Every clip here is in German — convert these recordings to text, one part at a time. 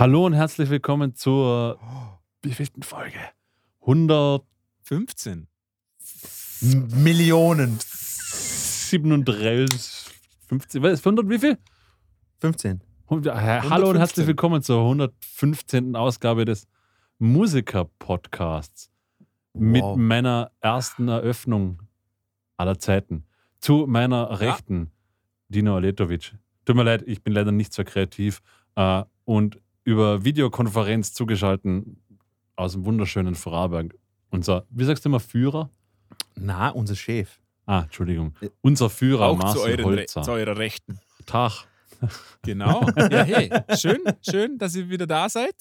Hallo und herzlich willkommen zur wievielten Folge? 100 15. Millionen. 37, 50, was ist 100 wie viel? 15. Hund- Hallo und 115. herzlich willkommen zur 115. Ausgabe des Musiker-Podcasts mit Wow. meiner ersten Eröffnung aller Zeiten. Zu meiner Rechten, Dino Aletovic. Tut mir leid, ich bin leider nicht so kreativ. Äh, und über Videokonferenz zugeschalten aus dem wunderschönen Vorarlberg. Unser, wie sagst du immer, Führer? Na, unser Chef. Ah, Entschuldigung. Unser Führer, Auch zu, Marcel euren Re Holzer. zu eurer Rechten. Tag. Genau. Ja, hey, schön, schön, dass ihr wieder da seid.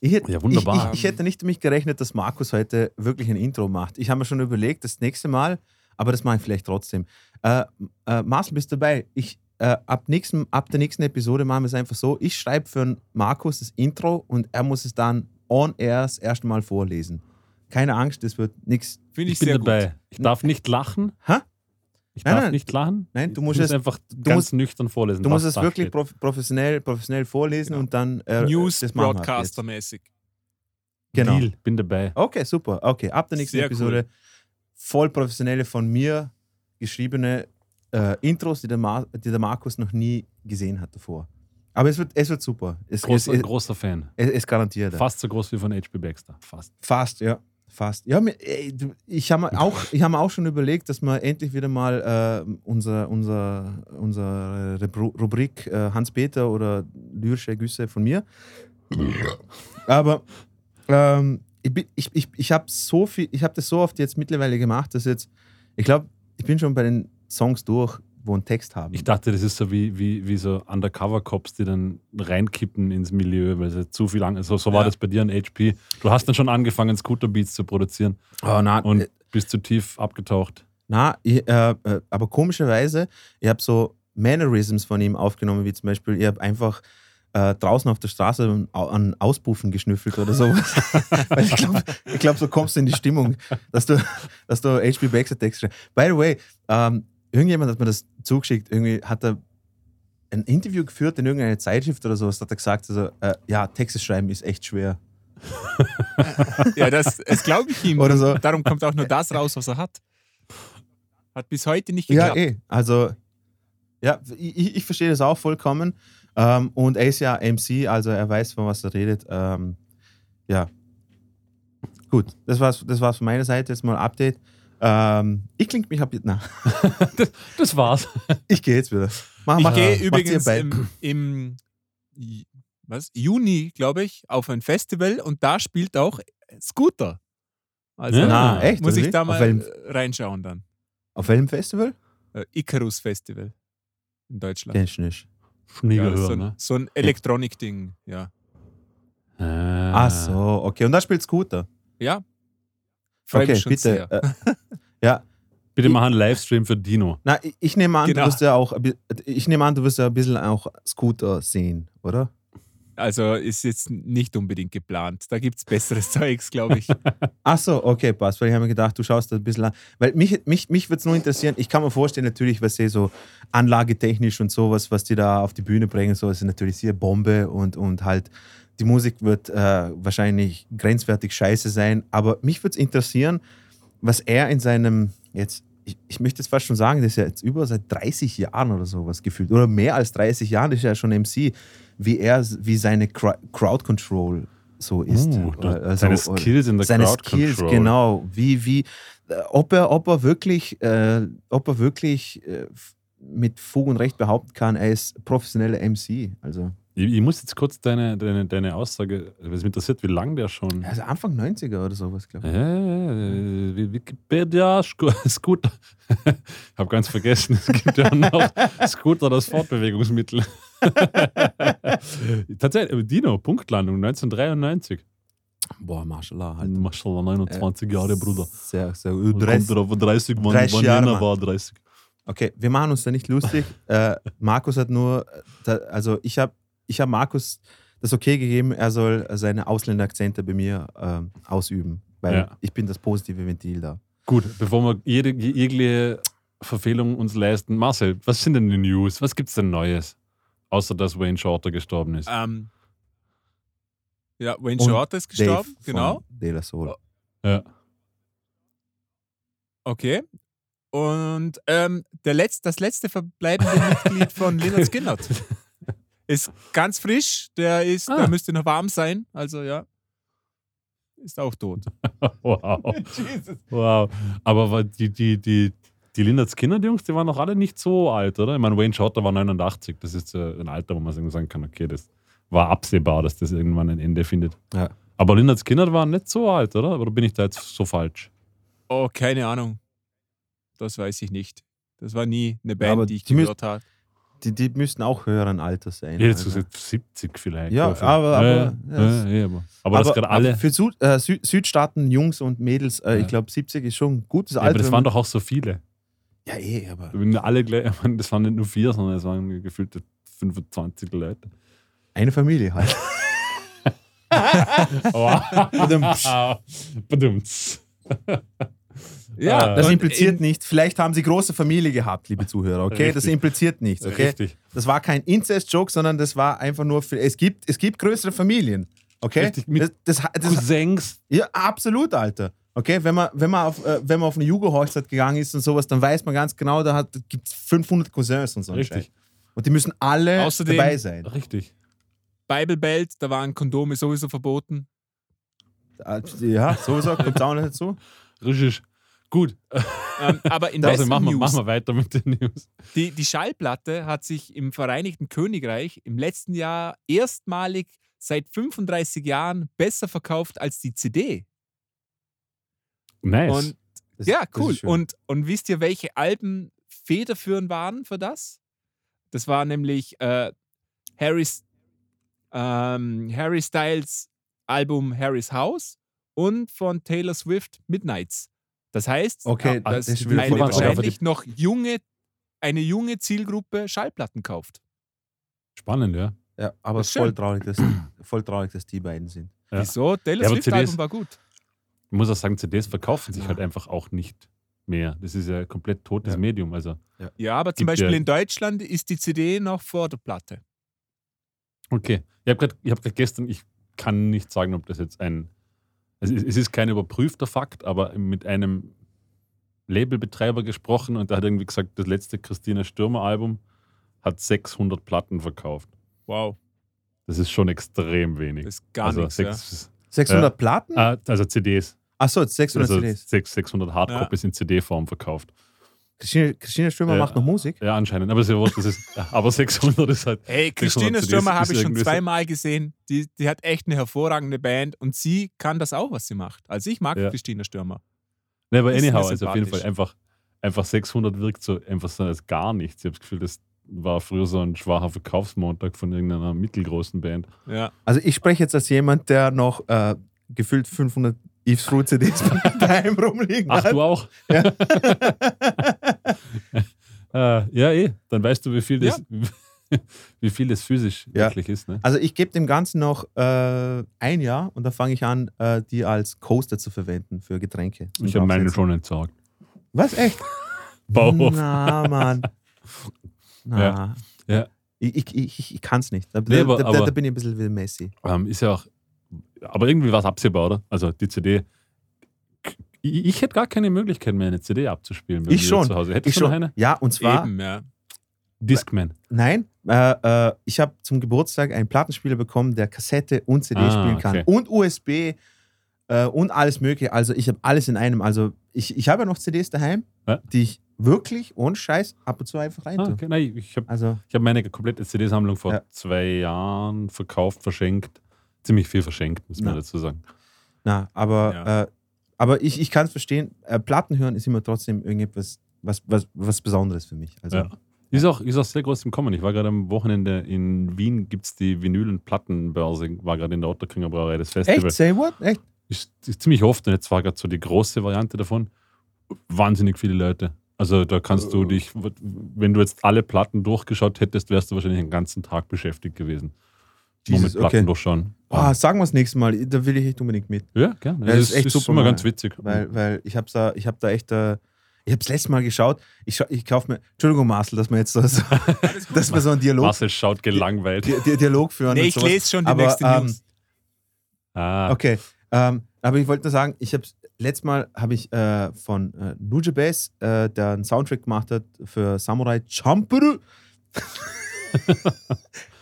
Ich hätte, Ja, wunderbar. Ich, ich, ich hätte nicht damit gerechnet, dass Markus heute wirklich ein Intro macht. Ich habe mir schon überlegt, das nächste Mal, aber das mache ich vielleicht trotzdem. Äh, äh, Marcel, bist du dabei? Ich, äh, ab, nächsten, ab der nächsten Episode machen wir es einfach so: Ich schreibe für Markus das Intro und er muss es dann on air das erste Mal vorlesen. Keine Angst, das wird nichts. Finde Ich ich, bin sehr dabei. gut. Ich darf nicht lachen. Hä? Ich Nein, darf nein. nicht lachen. Nein, du musst muss es- einfach du ganz musst- nüchtern vorlesen. Du musst es wirklich prof professionell, professionell vorlesen Genau. und dann. Äh, News. Broadcaster-mäßig. Genau. Deal, bin dabei. Okay, super. Okay, ab der nächsten Sehr Episode voll professionelle von mir geschriebene äh, Intros, die der, Mar die der Markus noch nie gesehen hat davor. Aber es wird, es wird super. Es, Großer, es, es, großer Fan. es, es garantiert. Fast so groß wie von HP Baxter. Fast. Fast, ja. Fast. Ja, ich habe mir auch, ich hab mir auch schon überlegt, dass wir endlich wieder mal äh, unser, unser, unsere Rubrik äh, Hans-Peter oder lyrische Güsse von mir. Aber ähm, ich, bin- ich, ich, ich habe so viel, ich habe das so oft jetzt mittlerweile gemacht, dass jetzt, ich glaube, ich bin schon bei den Songs durch, wo einen Text haben. Ich dachte, das ist so wie, wie, wie so Undercover-Cops, die dann reinkippen ins Milieu, weil sie zu viel Angst. So, so war Ja. das bei dir an HP. Du hast dann schon angefangen, Scooter-Beats zu produzieren oh, na, und äh, bist zu tief abgetaucht. Na, ich, äh, äh, aber komischerweise, ich habe so Mannerisms von ihm aufgenommen, wie zum Beispiel, ich habe einfach äh, draußen auf der Straße an- an Auspuffen geschnüffelt oder sowas. Weil ich glaube, ich glaub, so kommst du in die Stimmung, dass du, dass du HP Baxter Text schreibst. By the way, ähm, irgendjemand hat mir das zugeschickt, irgendwie hat er ein Interview geführt in irgendeiner Zeitschrift oder sowas, hat er gesagt, also, äh, ja, Texte schreiben ist echt schwer. Ja, das, das glaube ich ihm. Oder so. Darum kommt auch nur das raus, was er hat. Hat bis heute nicht Ja, geklappt. eh. Also, ja, ich, ich verstehe das auch vollkommen. Ähm, und er ist ja MC, also er weiß, von was er redet. Ähm, ja. Gut, das war's, das war's von meiner Seite. Jetzt mal ein Update. Ähm, ich klinge mich ab. Na, Das, das war's. ich gehe jetzt wieder. Mach, Ich mach- gehe übrigens im, im was, Juni, glaube ich, auf ein Festival und da spielt auch Scooter. Also Ja. Na, echt? muss ich da mal welchem, äh, reinschauen dann. auf welchem Festival? Äh, Icarus Festival in Deutschland. Kenn ich nicht. Nie Ja, gehört, so, ein, ne? so ein Elektronik-Ding, ja. Ah. Ach so, okay. Und da spielt Scooter. Ja. Freue Okay, mich schon bitte. sehr. Äh, ja, Bitte mach einen Livestream für Dino. na, ich, ich nehme an, Genau. du wirst ja auch, ich nehme an, du wirst ja ein bisschen auch Scooter sehen, oder? Also ist jetzt nicht unbedingt geplant. Da gibt es besseres Zeugs, glaube ich. Ach so, okay, passt. Weil ich habe mir gedacht, du schaust da ein bisschen an. Weil mich, mich, mich würde es nur interessieren, ich kann mir vorstellen, natürlich, was sie so anlagetechnisch und sowas, was die da auf die Bühne bringen, so ist natürlich sehr Bombe und, und halt die Musik wird äh, wahrscheinlich grenzwertig scheiße sein. Aber mich würde es interessieren, was er in seinem, jetzt, ich, ich möchte jetzt fast schon sagen, das ist ja jetzt über seit 30 Jahren oder sowas gefühlt, oder mehr als 30 Jahren, das ist ja schon MC, wie er, wie seine Crowd Control so ist. Uh, da- seine Skills in der seine Crowd Skills, Control. genau. Wie, wie, äh, ob er, ob er wirklich, äh, ob er wirklich äh, mit Fug und Recht behaupten kann, er ist professioneller MC. Also, Ich, ich muss jetzt kurz deine, deine, deine Aussage, es mich interessiert, wie lange der schon. also Anfang 90er oder sowas, glaube ich. Äh, Wi- Wikipedia, Sco- Scooter. ich habe ganz vergessen, es gibt ja noch Scooter, das Fortbewegungsmittel. Tatsächlich, Dino, Punktlandung 1993. Boah, Mashallah. Halt. Maschallah, 29 Jahre, Bruder. Sehr, sehr. Und kommt 30. er auf 30, wann, 30 wann Jahre, Mann. war 30. Okay, wir machen uns da nicht lustig. äh, Markus hat nur, äh, da, also ich habe ich hab Markus das okay gegeben, er soll seine Ausländerakzente bei mir ähm, ausüben, weil Ja. ich bin das positive Ventil da. Gut, bevor wir jede, jegliche Verfehlung uns leisten, Marcel, was sind denn die News? Was gibt's denn Neues? Außer dass Wayne Shorter gestorben ist. ähm, Ja, Wayne Und Shorter ist Dave gestorben, von genau. De La Soul. Ja. Okay. Und ähm, der Letz-, das letzte verbleibende Mitglied von Leonard Skinner ist ganz frisch. Der ist, Ah. der müsste noch warm sein. Also ja, ist auch tot. Wow. wow. Aber war die, die, die, die Lynyrd Skinner, die Jungs, die waren noch alle nicht so alt, oder? Ich meine, Wayne Shorter war 89. Das ist ein Alter, wo man sagen kann, okay, das war absehbar, dass das irgendwann ein Ende findet. Ja. Aber Lynyrd Skinner war nicht so alt, oder? Oder bin ich da jetzt so falsch? Oh, keine Ahnung. Das weiß ich nicht. Das war nie eine Band, aber die ich gehört habe. Die, die müssten auch höheren Alter sein. Ja, jetzt also. so 70 vielleicht. Ja, aber- aber- Ja, ja, aber, aber das gerade alle. für Süd, äh, Süd, Südstaaten, Jungs und Mädels, äh, ich glaube 70 ist schon ein gutes Alter. aber das waren doch auch so viele. Ja, eh, aber alle gleich, das waren nicht nur vier, sondern es waren gefühlte 25 Leute. eine Familie halt. Wow. Badumts. Ja, Das und impliziert in- nicht, vielleicht haben sie große Familie gehabt, liebe Zuhörer, okay? Das Richtig. impliziert nichts, okay? Richtig. Das war kein Incest-Joke, sondern das war einfach nur für, es gibt, es gibt größere Familien, okay? Richtig, mit das, das, das, Cousins. ja, absolut, Alter. Okay, wenn man, wenn man, auf, äh, wenn man auf eine Jugendhochzeit gegangen ist und sowas, dann weiß man ganz genau, da gibt es 500 Cousins und so. Richtig. Und die müssen alle Außerdem- dabei sein. Richtig. Bible Belt, da waren Kondome sowieso verboten. Äh, Ja, sowieso, kommt auch noch dazu. Richtig. Gut. Ähm, aber in Also machen wir, News, machen wir weiter mit den News. Die, die Schallplatte hat sich im Vereinigten Königreich im letzten Jahr erstmalig seit 35 Jahren besser verkauft als die CD. Nice. Und Das- ja, cool. Und, und wisst ihr, welche Alben federführend waren für das? Das war nämlich äh, Harry's, ähm, Harry Styles Album Harry's House und von Taylor Swift Midnights. Das heißt, Okay, dass das eine wahrscheinlich noch junge, eine junge Zielgruppe Schallplatten kauft. Spannend, ja. Ja, aber Das ist voll traurig, dass, voll traurig, dass die beiden sind. Ja. Wieso? Taylor Ja, aber Swift CDs Album war gut. Ich muss auch sagen, CDs verkaufen sich Ja. halt einfach auch nicht mehr. Das ist ja ein komplett totes Ja. Medium. Also, Ja, aber zum Beispiel ja- in Deutschland ist die CD noch vor der Platte. okay. Ich habe gerade hab gestern, ich kann nicht sagen, ob das jetzt ein. Also es es ist kein überprüfter Fakt, aber mit einem Labelbetreiber gesprochen und der hat irgendwie gesagt, das letzte Christina Stürmer-Album hat 600 Platten verkauft. Wow. Das ist schon extrem wenig. Das ist gar also nichts. Ja. sechs, 600 Platten? ah, also CDs. Achso, 600 Also CDs. sechs- 600 Hardcopies in CD-Form verkauft. Christine, Christine Stürmer Ja. macht noch Musik? Ja, anscheinend. Aber, wurscht, das ist, aber 600 ist halt. Hey, 600 Christine Stürmer habe ich schon zweimal gesehen. Die, die hat echt eine hervorragende Band und sie kann das auch, was sie macht. Also ich mag Ja. Christine Stürmer. Ne, aber anyhow, also auf jeden. Fall einfach, einfach 600 wirkt so einfach so als gar nichts. Ich habe das Gefühl, das war früher so ein schwacher Verkaufsmontag von irgendeiner mittelgroßen Band. Ja. Also ich spreche jetzt als jemand, der noch äh, gefühlt 500 Yves Fru CDs daheim rumliegen Ach, hat. du auch? Ja. äh, ja, eh. Dann weißt du, wie viel das, wie viel das physisch Ja. wirklich ist. Ne? Also ich gebe dem Ganzen noch äh, ein Jahr und dann fange ich an, äh, die als Coaster zu verwenden für Getränke. Ich habe meine schon entsorgt. Was, echt? Bauhof. Na, Mann. Na. Ja. Ja. Ich, ich, ich, ich kann es nicht. Da, Nee, da, aber- da, aber- da bin ich ein bisschen wie Messi. Ähm, ist ja auch. Aber irgendwie war es absehbar, oder? Also die CD. Ich, ich hätte gar keine Möglichkeit mehr, eine CD abzuspielen. Ich schon. Zu Hause. Ich Hättest du noch schon. eine? Ja, und zwar, Eben, ja. Discman. nein, äh, äh, ich habe zum Geburtstag einen Plattenspieler bekommen, der Kassette und CD Ah, spielen kann. okay. Und USB äh, und alles mögliche. Also ich habe alles in einem. Also ich, ich habe ja noch CDs daheim, Ja. die ich wirklich ohne Scheiß ab und zu einfach rein Ah, tue. okay. Nein, ich habe Also Ich habe meine komplette CD-Sammlung vor Ja. zwei Jahren verkauft, verschenkt. Ziemlich viel verschenkt, muss man dazu sagen. Na, aber, Ja. äh, aber ich, ich kann es verstehen. Äh, Platten hören ist immer trotzdem irgendetwas was, was, was Besonderes für mich. Also, Ja. Ist auch, ist auch sehr groß im Kommen. Ich war gerade am Wochenende in Wien, gibt es die Vinyl- und Plattenbörse, war gerade in der Otterkringer Brauerei, das Festival. Echt? Say what? Echt? Ist, ist ziemlich oft und jetzt war gerade so die große Variante davon. Wahnsinnig viele Leute. Also da kannst du dich, wenn du jetzt alle Platten durchgeschaut hättest, wärst du wahrscheinlich den ganzen Tag beschäftigt gewesen. Nur Jesus, mit Platten okay. durchschauen. Boah, sagen wir das nächste Mal. Da will ich echt unbedingt mit. Ja, gerne. Das ist echt ist super immer mal. ganz witzig. Weil, weil ich habe da, ich hab da echt. Äh, ich habe das letzte Mal geschaut. Ich, scha- ich kaufe mir. Entschuldigung, Marcel, dass wir jetzt so, so, dass wir so einen Dialog, Marcel schaut gelangweilt. Di Di Dialog führen. Nee, und ich sowas. lese schon die Aber, nächste ähm, News. Ah, Okay. Ähm, aber ich wollte nur sagen, ich habe letztes Mal habe ich äh, von äh, Nujabes, äh, der einen Soundtrack gemacht hat für Samurai Champloo.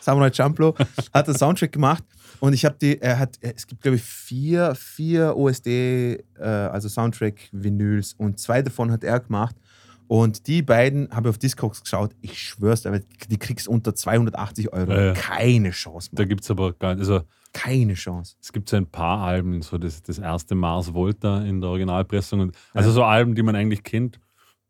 Samurai Champloo hat einen Soundtrack gemacht und ich habe die, er hat, es gibt glaube ich vier, vier OSD, äh, also Soundtrack-Vinyls und zwei davon hat er gemacht. Und die beiden habe ich auf Discogs geschaut. Ich schwör's, aber die kriegst unter 280 Euro. Ja, ja. Keine Chance, da Mann. gibt es aber gar nicht. Also, Keine Chance. es gibt so ein paar Alben, so das, das erste Mars Volta in der Originalpressung. Und, also so Alben, die man eigentlich kennt.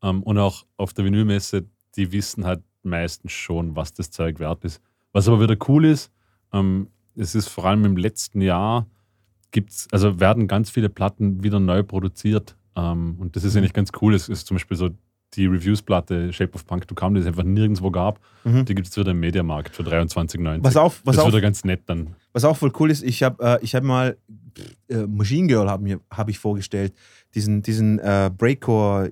Ähm, und auch auf der Vinylmesse, die wissen halt meistens schon, was das Zeug wert ist. Was aber wieder cool ist, ähm, es ist vor allem im letzten Jahr, gibt's, also werden ganz viele Platten wieder neu produziert. Ähm, und das ist Mhm. eigentlich ganz cool. Es ist zum Beispiel so die Reviews-Platte Shape of Punk to Come, die es einfach nirgendwo gab. Mhm. Die gibt es wieder im Mediamarkt für 23,90. Was auch, was das auch ist wieder ganz nett dann. Was auch voll cool ist, ich habe äh, ich hab mal äh, Machine Girl habe hab ich vorgestellt, diesen, diesen äh, Breakcore,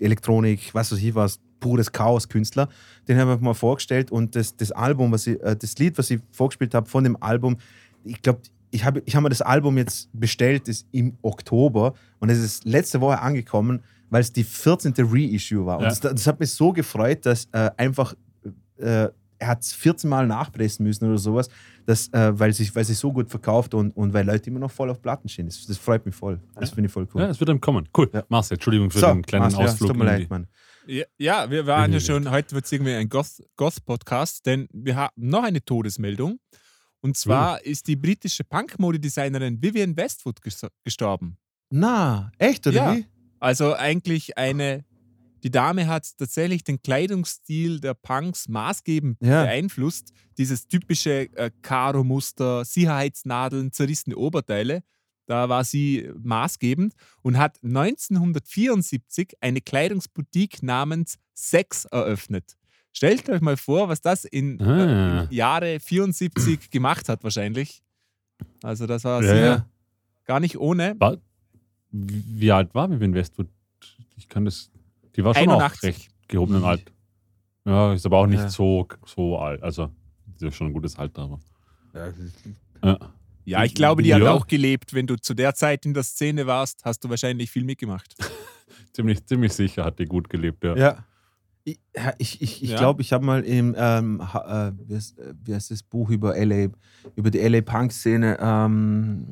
Elektronik, was weiß ich was, pures Chaos-Künstler, den habe ich mal vorgestellt und das, das Album, was ich, äh, das Lied, was ich vorgespielt habe von dem Album, ich glaube, ich habe ich hab mir das Album jetzt bestellt, das im Oktober und es ist letzte Woche angekommen, weil es die 14. Reissue war. Und Ja. das, das hat mich so gefreut, dass äh, einfach äh, er hat es 14 Mal nachpressen müssen oder sowas, dass, äh, weil, sich, weil sich so gut verkauft und, und weil Leute immer noch voll auf Platten stehen. Das, das freut mich voll. Das Ja. finde ich voll cool. Ja, es wird dann kommen. Cool. Ja. Marcel, Entschuldigung für so, den kleinen Marcel, ja, Ausflug. tut mir leid, Mann. Ja, ja, wir waren ja Wirklich schon, heute wird es irgendwie ein Goth- Goth-Podcast, denn wir haben noch eine Todesmeldung. Und zwar ist die britische Punk-Modedesignerin Vivienne Westwood ges- gestorben. Na, echt, oder Ja. wie? Also eigentlich eine, die Dame hat tatsächlich den Kleidungsstil der Punks maßgebend Ja. beeinflusst. Dieses typische äh, Karo-Muster, Sicherheitsnadeln, zerrissene Oberteile. Da war sie maßgebend und hat 1974 eine Kleidungsboutique namens Sex eröffnet. Stellt euch mal vor, was das in, Ah. äh, im Jahre 74 gemacht hat wahrscheinlich. Also das war Ja, ja. gar nicht ohne. War, wie alt war Vivian Westwood? Ich kann das. Die war schon 81. auch recht gehobenen Alt. Ja, ist aber auch nicht Ja. so, so alt. Also, ist ja schon ein gutes Alter, aber. Ja. Ja, ich glaube, die hat Ja. auch gelebt. Wenn du zu der Zeit in der Szene warst, hast du wahrscheinlich viel mitgemacht. Ziemlich, ziemlich sicher hat die gut gelebt, ja. Ja. Ich glaube, ich, ich, ich, Ja. glaub, ich habe mal im, ähm, ha- äh, wie, heißt, wie heißt das Buch über LA, über die LA Punk-Szene, ähm,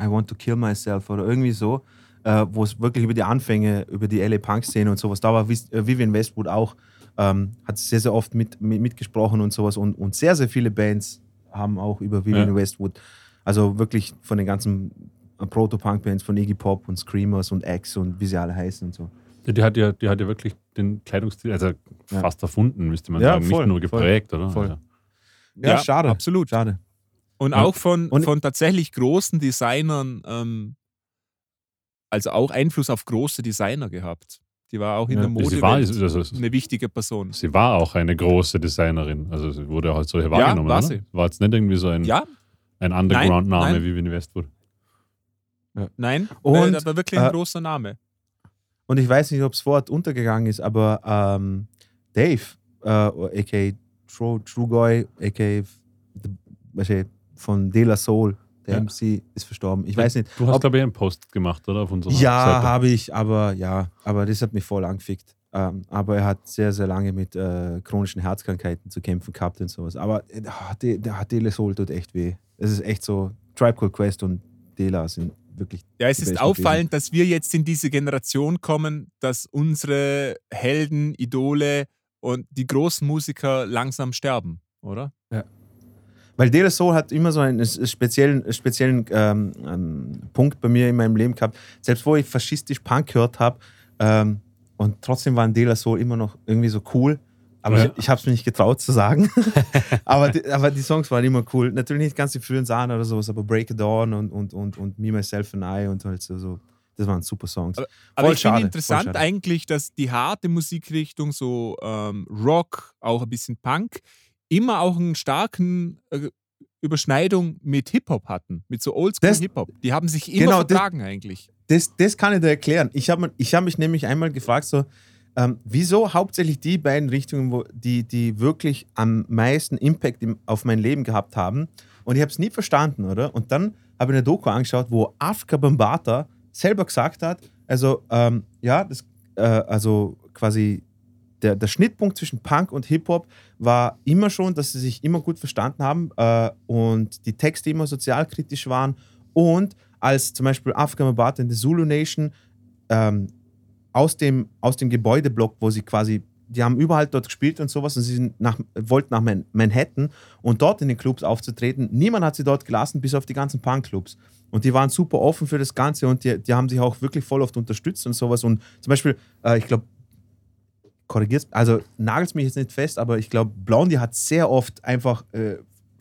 I Want to Kill Myself oder irgendwie so, äh, wo es wirklich über die Anfänge, über die LA Punk-Szene und sowas, da war äh, Vivian Westwood auch, ähm, hat sehr, sehr oft mit, mit, mitgesprochen und sowas und, und sehr, sehr viele Bands haben auch über Vivian Ja. Westwood, also wirklich von den ganzen Proto-Punk-Bands von Iggy Pop und Screamers und X und wie sie alle heißen und so. Ja, Die hat ja, die hat ja wirklich den Kleidungsstil, also Ja. fast erfunden, müsste man Ja, sagen. voll, nicht nur voll, geprägt, oder? voll. Also, Ja, schade. Absolut. Schade. Und Ja. auch von, Und- von tatsächlich großen Designern, ähm, also auch Einfluss auf große Designer gehabt. Die war auch in Ja. der Mode sie, war, also, eine wichtige Person. sie war auch eine große Designerin. Also, sie wurde halt so wahrgenommen. war oder? sie. War jetzt nicht irgendwie so ein, Ja, ein Underground-Name wie Vivian Westwood. nein, Und, äh, aber wirklich ein äh, großer Name. Und ich weiß nicht, ob es Wort untergegangen ist, aber ähm, Dave, äh, a.k.a. True, True Guy, a.k.a. von De La Soul, der Ja. MC, ist verstorben. Ich weiß nicht. Du hast, glaube ich, einen Post gemacht, oder? Auf unserer Ja, habe ich, aber ja, aber das hat mich voll angefickt. Ähm, aber er hat sehr, sehr lange mit äh, chronischen Herzkrankheiten zu kämpfen gehabt und sowas. Aber äh, der, der De La Soul tut echt weh. Es ist echt so, Tribe Called Quest und Dela sind wirklich Ja, es die ist auffallend, dass wir jetzt in diese Generation kommen, dass unsere Helden, Idole und die großen Musiker langsam sterben, oder? Weil De La Soul hat immer so einen speziellen, speziellen ähm, Punkt bei mir in meinem Leben gehabt. Selbst wo ich faschistisch Punk gehört habe ähm, und trotzdem waren De La Soul immer noch irgendwie so cool. Aber Ja. ich, ich habe es mir nicht getraut zu sagen. aber, die, aber die Songs waren immer cool. Natürlich nicht ganz die frühen Sachen oder sowas, aber Break It Dawn und, und, und, und Me, Myself and I und halt so, das waren super Songs. Aber Voll ich finde interessant eigentlich, dass die harte Musikrichtung, so ähm, Rock, auch ein bisschen Punk, immer auch einen starken äh, Überschneidung mit Hip-Hop hatten, mit so Das- Oldschool-Hip-Hop. Die haben sich immer Genau, das- vertragen eigentlich. Das, das kann ich dir erklären. Ich habe ich hab mich nämlich einmal gefragt, so, ähm, wieso hauptsächlich die beiden Richtungen, wo, die, die wirklich am meisten Impact im, auf mein Leben gehabt haben, Und ich habe es nie verstanden, oder? Und dann habe ich eine Doku angeschaut, wo Afrika Bambata selber gesagt hat, also ähm, ja, das, äh, also quasi der, der Schnittpunkt zwischen Punk und Hip-Hop war immer schon, dass sie sich immer gut verstanden haben äh, und die Texte immer sozialkritisch waren. Und als zum Beispiel Afrika Bambata in der Zulu Nation ähm, aus, dem, aus dem Gebäudeblock, wo sie quasi, die haben überall dort gespielt und sowas und sie nach, wollten nach Man Manhattan und dort in den Clubs aufzutreten. Niemand hat sie dort gelassen, bis auf die ganzen Punk-Clubs. Und die waren super offen für das Ganze und die, die haben sich auch wirklich voll oft unterstützt und sowas. Und zum Beispiel, äh, ich glaube, korrigiert, also nagelt mich jetzt nicht fest, aber ich glaube, Blondie hat sehr oft einfach äh,